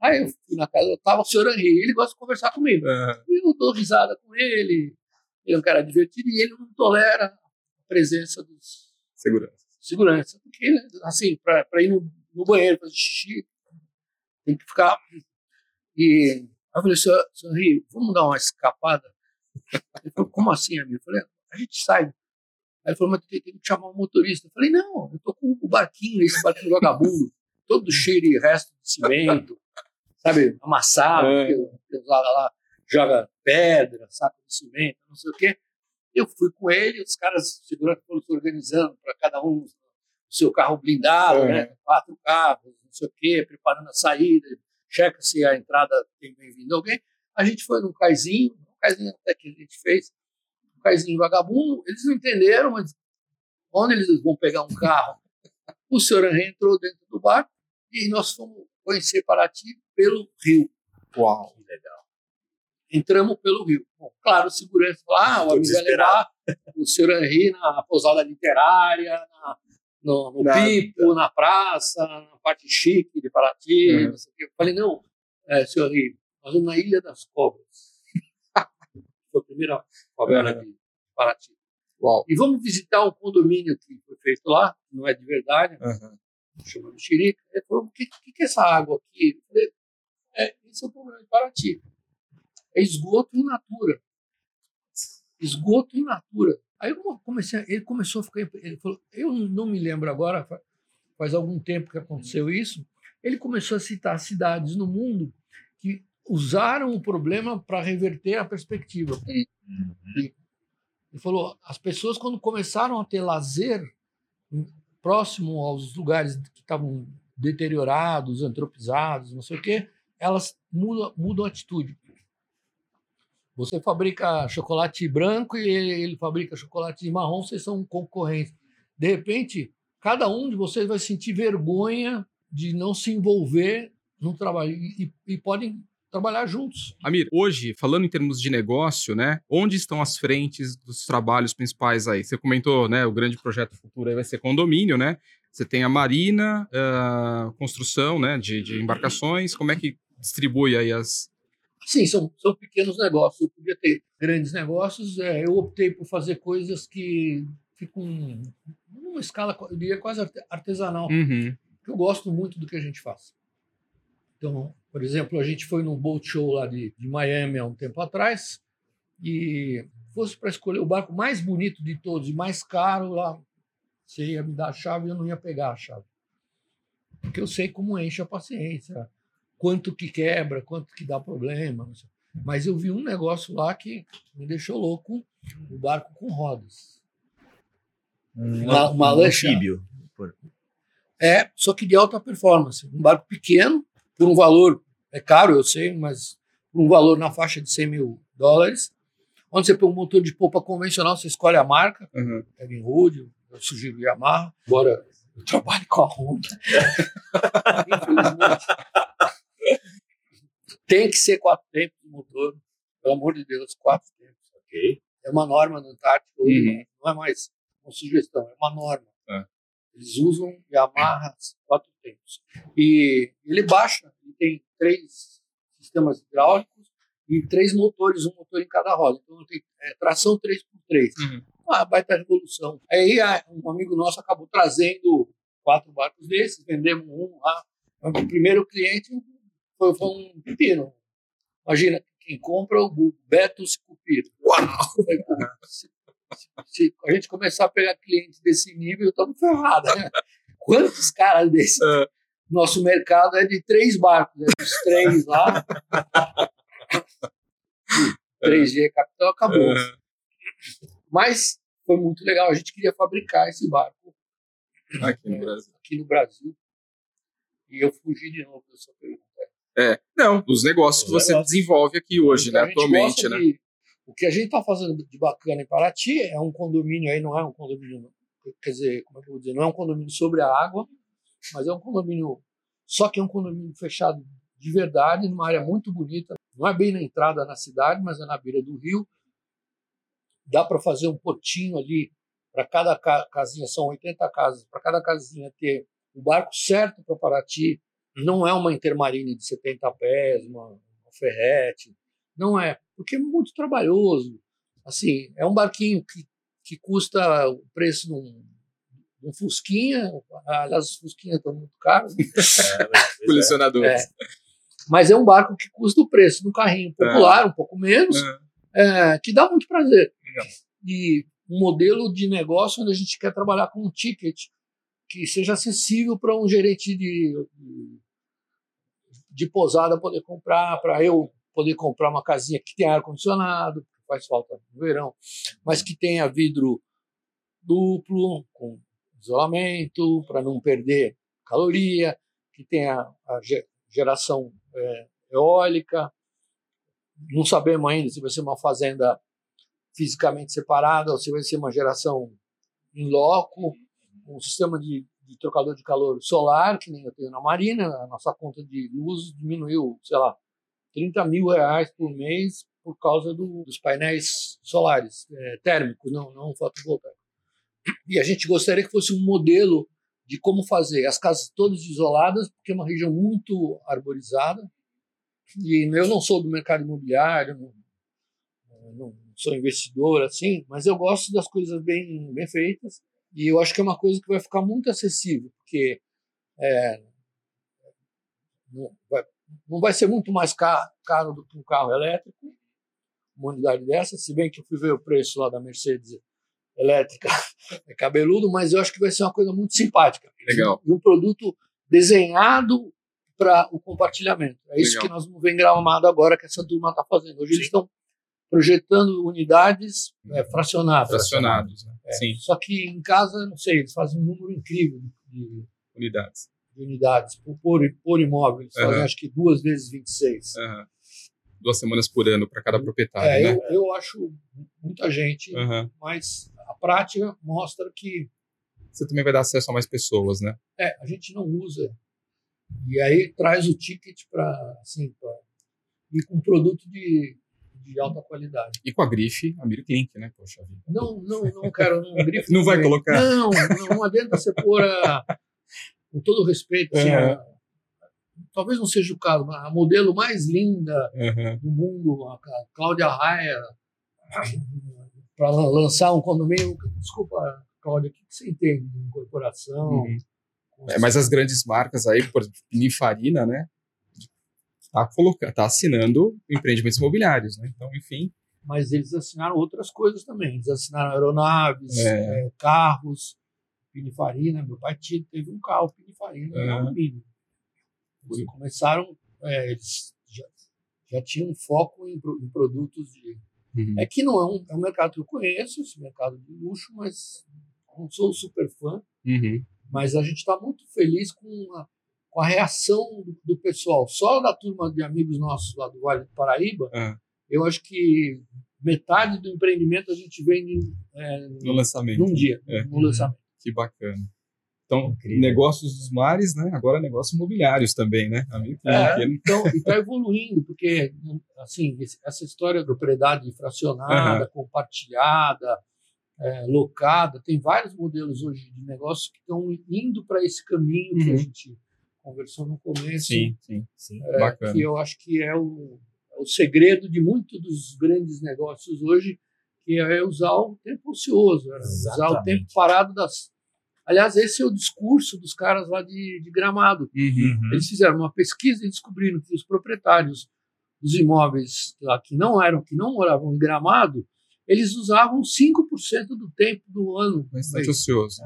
Aí eu fui na casa, eu tava o senhor Henri, ele gosta de conversar comigo. Uhum. E eu dou risada com ele, ele é um cara divertido e ele não tolera a presença dos Segurança. Segurança. Porque, assim, para ir no, no banheiro fazer xixi, tem que ficar. E aí eu falei, senhor, senhor Henri, vamos dar uma escapada? Ele falou, como assim, amigo? Eu falei, a gente sai. Aí ele falou, mas tem, tem que chamar um motorista. Eu falei, não, eu tô com o barquinho, esse barquinho vagabundo, todo cheio de resto de cimento, sabe, amassado, É. que que usava lá, joga pedra, saco de cimento, não sei o quê. Eu fui com ele, os caras segurança foram se organizando para cada um o seu carro blindado, É. né? Quatro carros, não sei o quê, preparando a saída, checa se a entrada tem bem-vindo alguém. A gente foi num caizinho, um caizinho até que a gente fez, um caizinho vagabundo. Eles não entenderam, mas onde eles vão pegar um carro? O senhor Henrique entrou dentro do barco e nós fomos conhecer Paraty pelo rio. Uau. Que legal. Entramos pelo rio. Bom, claro, o segurança lá, ah, o amigo vai levar o senhor Henri na pousada literária, na, no, no Nada. Pipo, na praça, na parte chique de Paraty. Uhum. não sei o quê. Eu falei, não, é, senhor Henri, nós vamos na Ilha das Cobras. [LAUGHS] Foi a primeira favela Uhum. de Paraty. Uau. E vamos visitar um condomínio que foi feito lá, não é de verdade, Uhum. chama Mexerica. Ele falou: o que, que, que é essa água aqui? Eu falei: é, esse é o problema de Paraty. É esgoto in natura. Esgoto in natura. Aí eu comecei, ele começou a ficar. Ele falou: eu não me lembro agora, fa- faz algum tempo que aconteceu isso. Ele começou a citar cidades no mundo que usaram o problema para reverter a perspectiva. Uhum. Ele falou: as pessoas, quando começaram a ter lazer em- próximo aos lugares que estavam deteriorados, antropizados, não sei o quê, elas mudam, mudam a atitude. Você fabrica chocolate branco e ele, fabrica chocolate marrom, vocês são concorrentes. De repente, cada um de vocês vai sentir vergonha de não se envolver no trabalho e, e- podem trabalhar juntos. Amir, hoje, falando em termos de negócio, né? Onde estão as frentes dos trabalhos principais aí? Você comentou, né? O grande projeto futuro aí vai ser condomínio, né? Você tem a marina, a construção, né? De, de embarcações. Como é que distribui aí as. Sim, são, são pequenos negócios. Eu podia ter grandes negócios. é, eu optei por fazer coisas que ficam numa escala, eu diria, quase arte- artesanal. Uhum. eu gosto muito do que a gente faz. Então, por exemplo, a gente foi num boat show lá de, de Miami há um tempo atrás e fosse para escolher o barco mais bonito de todos e mais caro lá, você ia me dar a chave e eu não ia pegar a chave. Porque eu sei como enche a paciência, quanto que quebra, quanto que dá problema. Mas eu vi um negócio lá que me deixou louco, o barco com rodas. Uma- uma um anfíbio. É, só que de alta performance. Um barco pequeno, por um valor, é caro, eu sei, mas por um valor na faixa de 100 mil dólares. Onde você põe um motor de polpa convencional, você escolhe a marca, Uhum. Rude, eu sugiro Yamaha, embora eu trabalhe com a Honda. [LAUGHS] Infelizmente. Tem que ser quatro tempos de motor, pelo amor de Deus, quatro tempos. Ok. É uma norma no Antártico, hoje, Uhum. não é mais uma sugestão, é uma norma. É. Eles usam Yamaha quatro tempos. E ele baixa, ele tem três sistemas hidráulicos e três motores, um motor em cada roda. Então tem é, tração 3x3. Uhum. Uma baita revolução. Aí um amigo nosso acabou trazendo quatro barcos desses, vendemos um lá. O primeiro cliente foi, foi um pepino. Imagina, quem compra o Beto Cupiro. Uau! Se, se a gente começar a pegar clientes desse nível, estamos ferrados. Né? Quantos caras desses? É. Nosso mercado é de três barcos, né? os três lá. [LAUGHS] 3G Capital acabou. Mas foi muito legal. A gente queria fabricar esse barco Aqui no Brasil. aqui no Brasil. E eu fugi de novo da sua pergunta. É. Não, os negócios que você desenvolve aqui hoje, O que né? Atualmente, né? de- o que a gente está fazendo de bacana em Paraty é um condomínio aí, não é um condomínio, quer dizer, como é que eu vou dizer, não é um condomínio sobre a água, mas é um condomínio, só que é um condomínio fechado de verdade, numa área muito bonita. Não é bem na entrada na cidade, mas é na beira do rio. Dá para fazer um portinho ali para cada casinha, são 80 casas, para cada casinha ter o barco certo para Paraty. Não é uma intermarine de 70 pés, uma, uma ferrete. Não é, porque é muito trabalhoso. Assim, é um barquinho que, que custa o preço de um, um Fusquinha. Aliás, os Fusquinhas estão muito caros. Né? [LAUGHS] É, Colecionadores. É. Mas é um barco que custa o preço de um carrinho popular, um pouco menos, é, que dá muito prazer. Legal. E um modelo de negócio onde a gente quer trabalhar com um ticket que seja acessível para um gerente de, de, de posada poder comprar, para eu poder comprar uma casinha que tenha ar-condicionado, faz falta no verão, mas que tenha vidro duplo, com isolamento, para não perder caloria, que tenha a geração é, eólica. Não sabemos ainda se vai ser uma fazenda fisicamente separada ou se vai ser uma geração em loco, um sistema de, de trocador de calor solar, que nem eu tenho na Marina. A nossa conta de luz diminuiu, sei lá, 30 mil reais por mês por causa do, dos painéis solares é, térmicos, não, não fotovoltaicos. E a gente gostaria que fosse um modelo de como fazer as casas todas isoladas, porque é uma região muito arborizada. E eu não sou do mercado imobiliário, não, não sou investidor assim, mas eu gosto das coisas bem, bem feitas. E eu acho que é uma coisa que vai ficar muito acessível, porque é, não, vai, não vai ser muito mais caro, caro do que um carro elétrico, uma unidade dessa, se bem que eu fui ver o preço lá da Mercedes elétrica, [LAUGHS] é cabeludo, mas eu acho que vai ser uma coisa muito simpática. Legal. E um produto desenhado para o compartilhamento. É isso Legal. que nós vamos ver em Gramado agora que essa turma está fazendo. Hoje Sim. eles estão projetando unidades é, fracionadas. Fracionados, né? é, Sim. Só que em casa, não sei, eles fazem um número incrível de unidades. De unidades por, por, por imóvel. Eles uhum. fazem acho que duas vezes 26. Uhum duas semanas por ano para cada proprietário. É, né? eu, eu acho muita gente, uhum. mas a prática mostra que. Você também vai dar acesso a mais pessoas, né? É, a gente não usa. E aí traz o ticket para assim, pra, ir com um produto de, de alta qualidade. E com a grife Amir Klink, né? Poxa vida. Não, não, não quero. Não, grife [LAUGHS] não vai colocar. Não, não, não adianta você pôr a, com todo respeito, assim, a, talvez não seja o caso, mas a modelo mais linda uhum. do mundo, a Cláudia Raia, para lançar um condomínio. Desculpa, Cláudia, o que você entende de incorporação? Uhum. É, mas as grandes marcas aí, por exemplo, Pininfarina, né? Está tá assinando empreendimentos imobiliários, né? Então, enfim. Mas eles assinaram outras coisas também. Eles assinaram aeronaves, é. É, carros, Pininfarina. Meu pai teve um carro Pininfarina, é. alumínio. Eles começaram, é, eles já, já tinham um foco em, em produtos de. Uhum. É que não é um, é um mercado que eu conheço, esse mercado de luxo, mas não sou super fã. Uhum. Mas a gente está muito feliz com a, com a reação do, do, pessoal. Só da turma de amigos nossos lá do Vale do Paraíba, uhum. eu acho que metade do empreendimento a gente vende é, no lançamento. num dia, é. no lançamento. Que bacana. Então, Incrível. negócios dos mares, né? Agora negócios imobiliários também, né? É, então, está evoluindo, porque assim, essa história de propriedade fracionada, uhum. compartilhada, é, locada, tem vários modelos hoje de negócios que estão indo para esse caminho uhum. que a uhum. gente conversou no começo. Sim, sim, sim. É, Bacana. Que eu acho que é o, é o segredo de muitos dos grandes negócios hoje, que é usar o tempo ocioso, é usar o tempo parado das Aliás, esse é o discurso dos caras lá de, de Gramado. Uhum. Eles fizeram uma pesquisa e descobriram que os proprietários dos imóveis lá que não eram, que não moravam em Gramado, eles usavam 5% do tempo do ano. Bastante ocioso.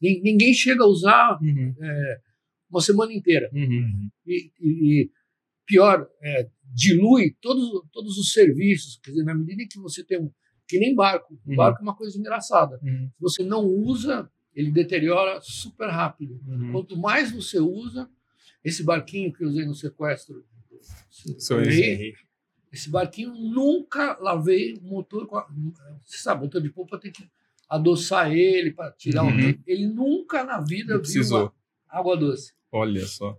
Ninguém chega a usar uhum. é, uma semana inteira. Uhum. E, e, pior, é, dilui todos, todos os serviços. Quer dizer, na medida em que você tem um. Que nem barco. Uhum. Barco é uma coisa engraçada. Uhum. Se você não usa, ele deteriora super rápido. Uhum. Quanto mais você usa, esse barquinho que eu usei no sequestro, rei, esse barquinho nunca lavei o motor. A, você sabe, o motor de polpa tem que adoçar ele para tirar uhum. o. Ele nunca na vida Não precisou. Água doce. Olha só.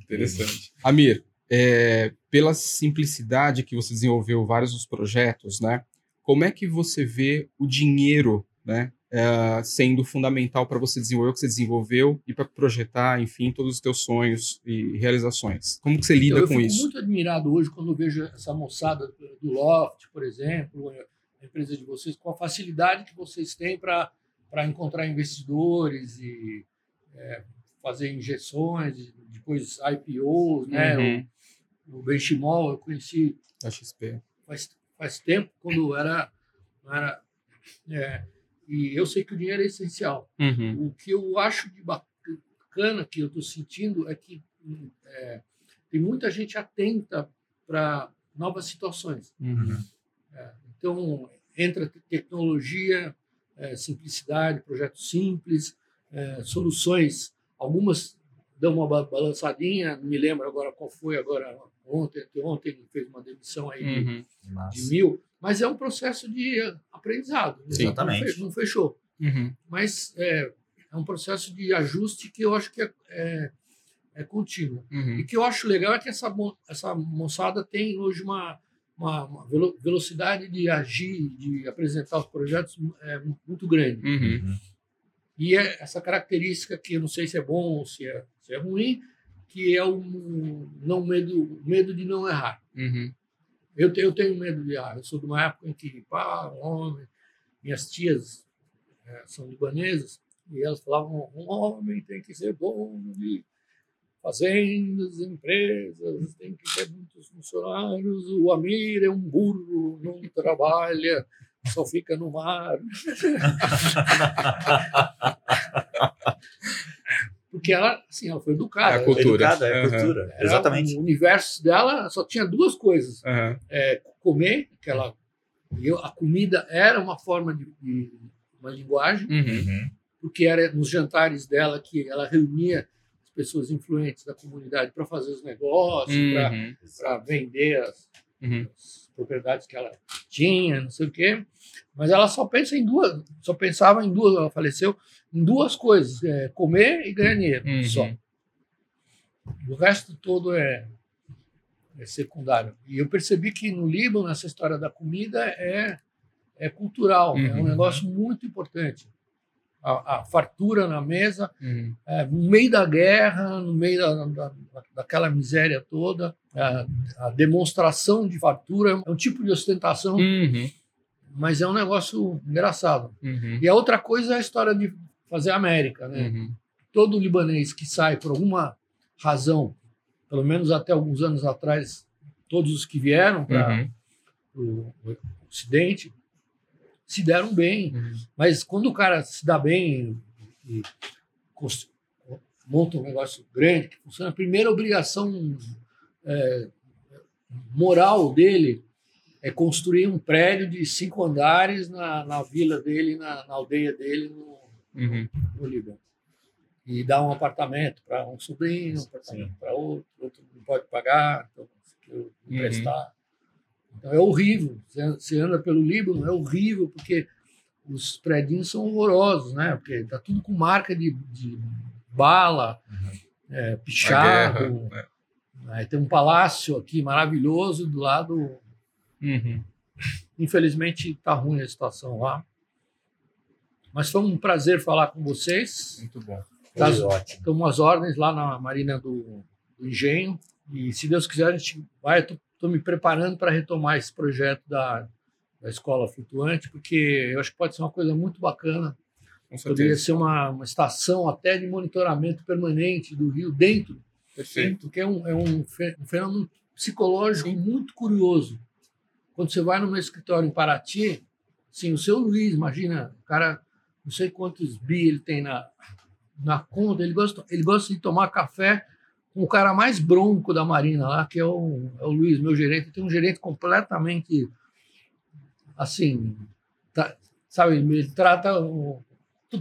Interessante. Amir, é, pela simplicidade que você desenvolveu vários dos projetos, né? Como é que você vê o dinheiro, né? é, sendo fundamental para você desenvolver o que você desenvolveu e para projetar, enfim, todos os teus sonhos e realizações. Como que você lida eu com fico isso? muito admirado hoje quando eu vejo essa moçada do Loft, por exemplo, a empresa de vocês, com a facilidade que vocês têm para encontrar investidores e é, fazer injeções, depois IPOs, né? Uhum. O, o Benchimol eu conheci Da XP. faz, faz tempo, quando era, era é, e eu sei que o dinheiro é essencial. Uhum. O que eu acho de bacana que eu estou sentindo é que é, tem muita gente atenta para novas situações. Uhum. É, então, entra tecnologia, é, simplicidade, projetos simples, é, soluções. Algumas dão uma ba- balançadinha, não me lembro agora qual foi, agora ontem, ontem fez uma demissão aí de Uhum. de Massa. mil, mas é um processo de aprendizado. né? Sim. Não Exatamente. Não fechou. Uhum. Mas é, é um processo de ajuste que eu acho que é, é, é contínuo. Uhum. E o que eu acho legal é que essa, essa moçada tem hoje uma, uma, uma velo- velocidade de agir, de apresentar os projetos é, muito grande. Uhum. E é essa característica que eu não sei se é bom ou se é, se é ruim, que é o não medo, medo de não errar. Uhum. Eu, eu tenho medo de ar. Eu sou de uma época em que, pá, um homem, minhas tias eh, são libanesas, e elas falavam: um homem tem que ser dono de fazendas, empresas, tem que ter muitos funcionários. O Amir é um burro, não trabalha, só fica no mar. [LAUGHS] Porque ela, assim, ela foi educada. É a cultura. Educada, é Aham. cultura. Era- Exatamente. O universo dela só tinha duas coisas Aham. é, comer, que ela, e eu, a comida era uma forma de, de uma linguagem, Uhum. Uhum. porque era nos jantares dela que ela reunia as pessoas influentes da comunidade para fazer os negócios, Uhum. para vender as, Uhum. as propriedades que ela tinha, não sei o quê. Mas ela só pensa em duas, só pensava em duas, ela faleceu em duas coisas: é, comer e ganhar dinheiro, Uhum. só. O resto todo é, é secundário. E eu percebi que no Líbano, essa história da comida é, é cultural, é um Uhum. negócio muito importante. A, a fartura na mesa, Uhum. é, no meio da guerra, no meio da, da, daquela miséria toda, a, a demonstração de fartura é um tipo de ostentação, Uhum. mas é um negócio engraçado. Uhum. E a outra coisa é a história de fazer América, né? Uhum. todo libanês que sai por alguma razão, pelo menos até alguns anos atrás, todos os que vieram para Uhum. o Ocidente se deram bem. Uhum. Mas quando o cara se dá bem e monta um negócio grande que funciona, a primeira obrigação é, moral dele é construir um prédio de cinco andares na, na vila dele, na, na aldeia dele, no, Uhum. no Líbano. E dar um apartamento para um sobrinho, um apartamento para outro, outro não pode pagar, então conseguiu emprestar. Então é horrível. Você- anda pelo Líbano, é horrível, porque os prédios são horrorosos, né? Porque tá tudo com marca de, de bala, é, A pichado. guerra, Aí tem um palácio aqui maravilhoso do lado. Uhum. Infelizmente está ruim a situação lá. Mas foi um prazer falar com vocês. Muito bom. Caso- ótimo. Estamos às ordens lá na Marina do, do Engenho. E se Deus quiser, a gente vai. Estou me preparando para retomar esse projeto da, da escola flutuante, porque eu acho que pode ser uma coisa muito bacana. Poderia ser uma, uma estação até de monitoramento permanente do rio dentro, Perfeito. porque é um, é um fe- fenômeno psicológico muito curioso. Quando você vai no meu escritório em Paraty, sim, o seu Luiz, imagina, o cara, não sei quantos bi ele tem na, na conta, ele gosta, ele gosta de tomar café o cara mais bronco da Marina lá, que é o, é o Luiz, meu gerente. Tem um gerente completamente assim, tá- sabe, ele trata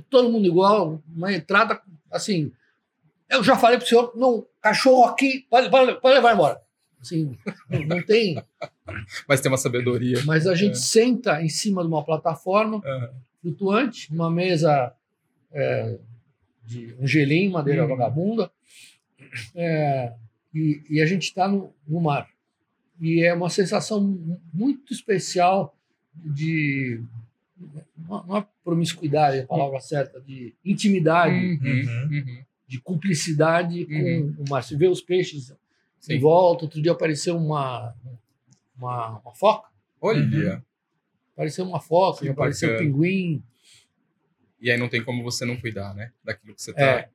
todo mundo igual, mas trata assim. Eu já falei para o senhor, não, cachorro aqui, pode, pode, pode levar embora. Assim, não, tem. [LAUGHS] Mas tem uma sabedoria. Mas a gente É. senta em cima de uma plataforma Aham. flutuante, uma mesa é, de um gelim, madeira Uhum. vagabunda. É, e, e a gente está no, no mar. E é uma sensação muito especial de. Não é promiscuidade é a palavra certa, de intimidade, Uhum, uhum. de cumplicidade Uhum. com o mar. Você vê os peixes Sim. em volta. Outro dia apareceu uma, uma, uma foca, Olha. apareceu uma foca, já apareceu bacana. pinguim. E aí não tem como você não cuidar, né? Daquilo que você tá. É,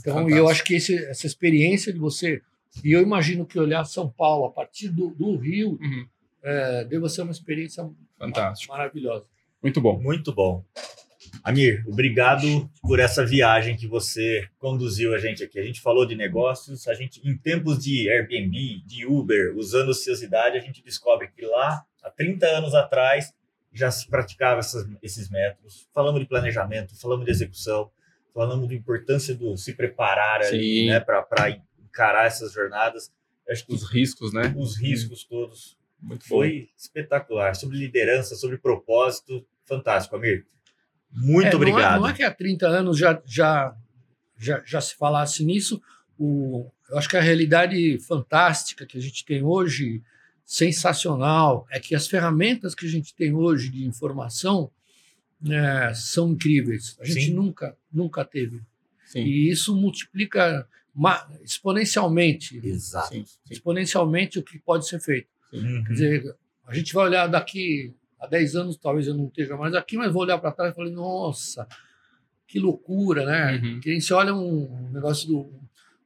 Então, Fantástico. eu acho que esse, essa experiência de você. E eu imagino que olhar São Paulo a partir do, do Rio Uhum. é, deva ser uma experiência Fantástico. maravilhosa. Muito bom. Muito bom. Amir, obrigado por essa viagem que você conduziu a gente aqui. A gente falou de negócios, a gente em tempos de Airbnb, de Uber, usando ociosidade, a gente descobre que lá, há 30 anos atrás, já se praticava essas- esses métodos. Falamos de planejamento, falamos de execução, falamos da importância do se preparar ali, né, para encarar essas jornadas. Acho que Os riscos, né? os riscos todos Muito bom. foi espetacular. Sobre liderança, sobre propósito, fantástico, Amir. Muito É, não é- obrigado. Não é, que há 30 anos já, já, já, já se falasse nisso. O, eu acho que a realidade fantástica que a gente tem hoje, sensacional, é que as ferramentas que a gente tem hoje de informação né, são incríveis. A gente Sim. nunca, nunca teve. Sim. E isso multiplica ma- exponencialmente, Exato. Sim, sim. exponencialmente o que pode ser feito. Uhum. Quer dizer, a gente vai olhar daqui a 10 anos, talvez eu não esteja mais aqui, mas vou olhar para trás e falei, nossa, que loucura, né? Uhum. Que olha um negócio do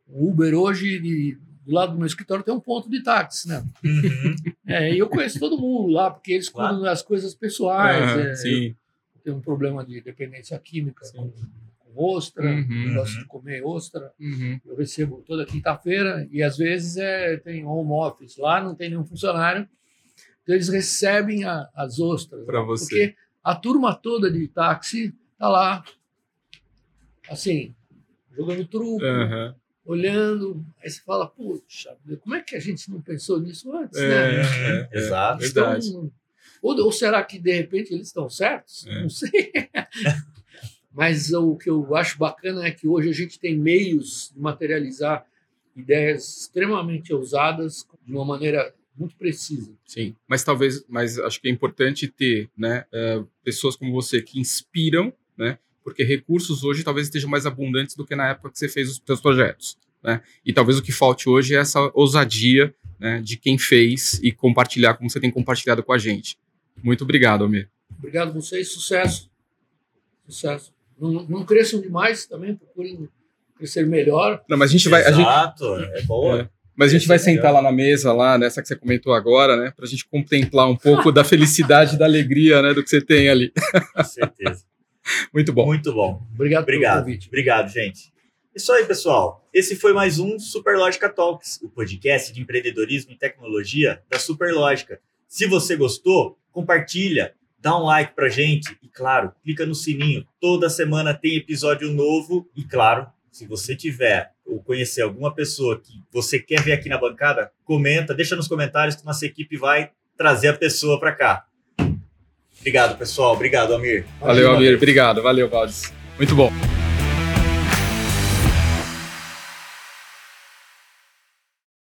Uber hoje, e do lado do meu escritório tem um ponto de táxi, né? Uhum. [LAUGHS] É, e eu conheço todo mundo lá, porque eles Claro. cuidam das coisas pessoais. Aham, é, sim. Tenho um problema de dependência química com, com ostra, Uhum. gosto de comer ostra. Uhum. Eu recebo toda quinta-feira e às vezes é, tem home office. Lá não tem nenhum funcionário. Então eles recebem a- as ostras. Pra né? você. Porque a turma toda de táxi tá lá, assim, jogando truco, Aham. olhando. Aí você fala, puxa, como é que a gente não pensou nisso antes? É, né? é, é. Exato. verdade. Ou, ou será que de repente eles estão certos? É. Não sei. [LAUGHS] Mas o que eu acho bacana é que hoje a gente tem meios de materializar ideias extremamente ousadas de uma maneira muito precisa. Sim, mas talvez, mas acho que é importante ter, né, eh, pessoas como você que inspiram, né, porque recursos hoje talvez estejam mais abundantes do que na época que você fez os seus projetos, né, e talvez o que falte hoje é essa ousadia, né, de quem fez e compartilhar como você tem compartilhado com a gente. Muito obrigado, Almir. Obrigado a vocês, sucesso. Sucesso. Não, não cresçam demais também, procurem crescer melhor. Não, mas a gente vai, a gente, Exato. É boa. É. mas a gente vai sentar lá na mesa, lá nessa que você comentou agora, né, para a gente contemplar um pouco da felicidade, da alegria, né, do que você tem ali. Com certeza. [LAUGHS] Muito bom. Muito bom. Obrigado, pelo Obrigado. convite. Obrigado, gente. Isso aí, pessoal. Esse foi mais um Superlógica Talks, o podcast de empreendedorismo e tecnologia da Superlógica. Se você gostou, compartilha, dá um like pra gente e, claro, clica no sininho. Toda semana tem episódio novo e, claro, se você tiver ou conhecer alguma pessoa que você quer ver aqui na bancada, comenta, deixa nos comentários que nossa equipe vai trazer a pessoa para cá. Obrigado, pessoal. Obrigado, Amir. Valeu, Amir. Obrigado. Valeu, Valdes. Muito bom.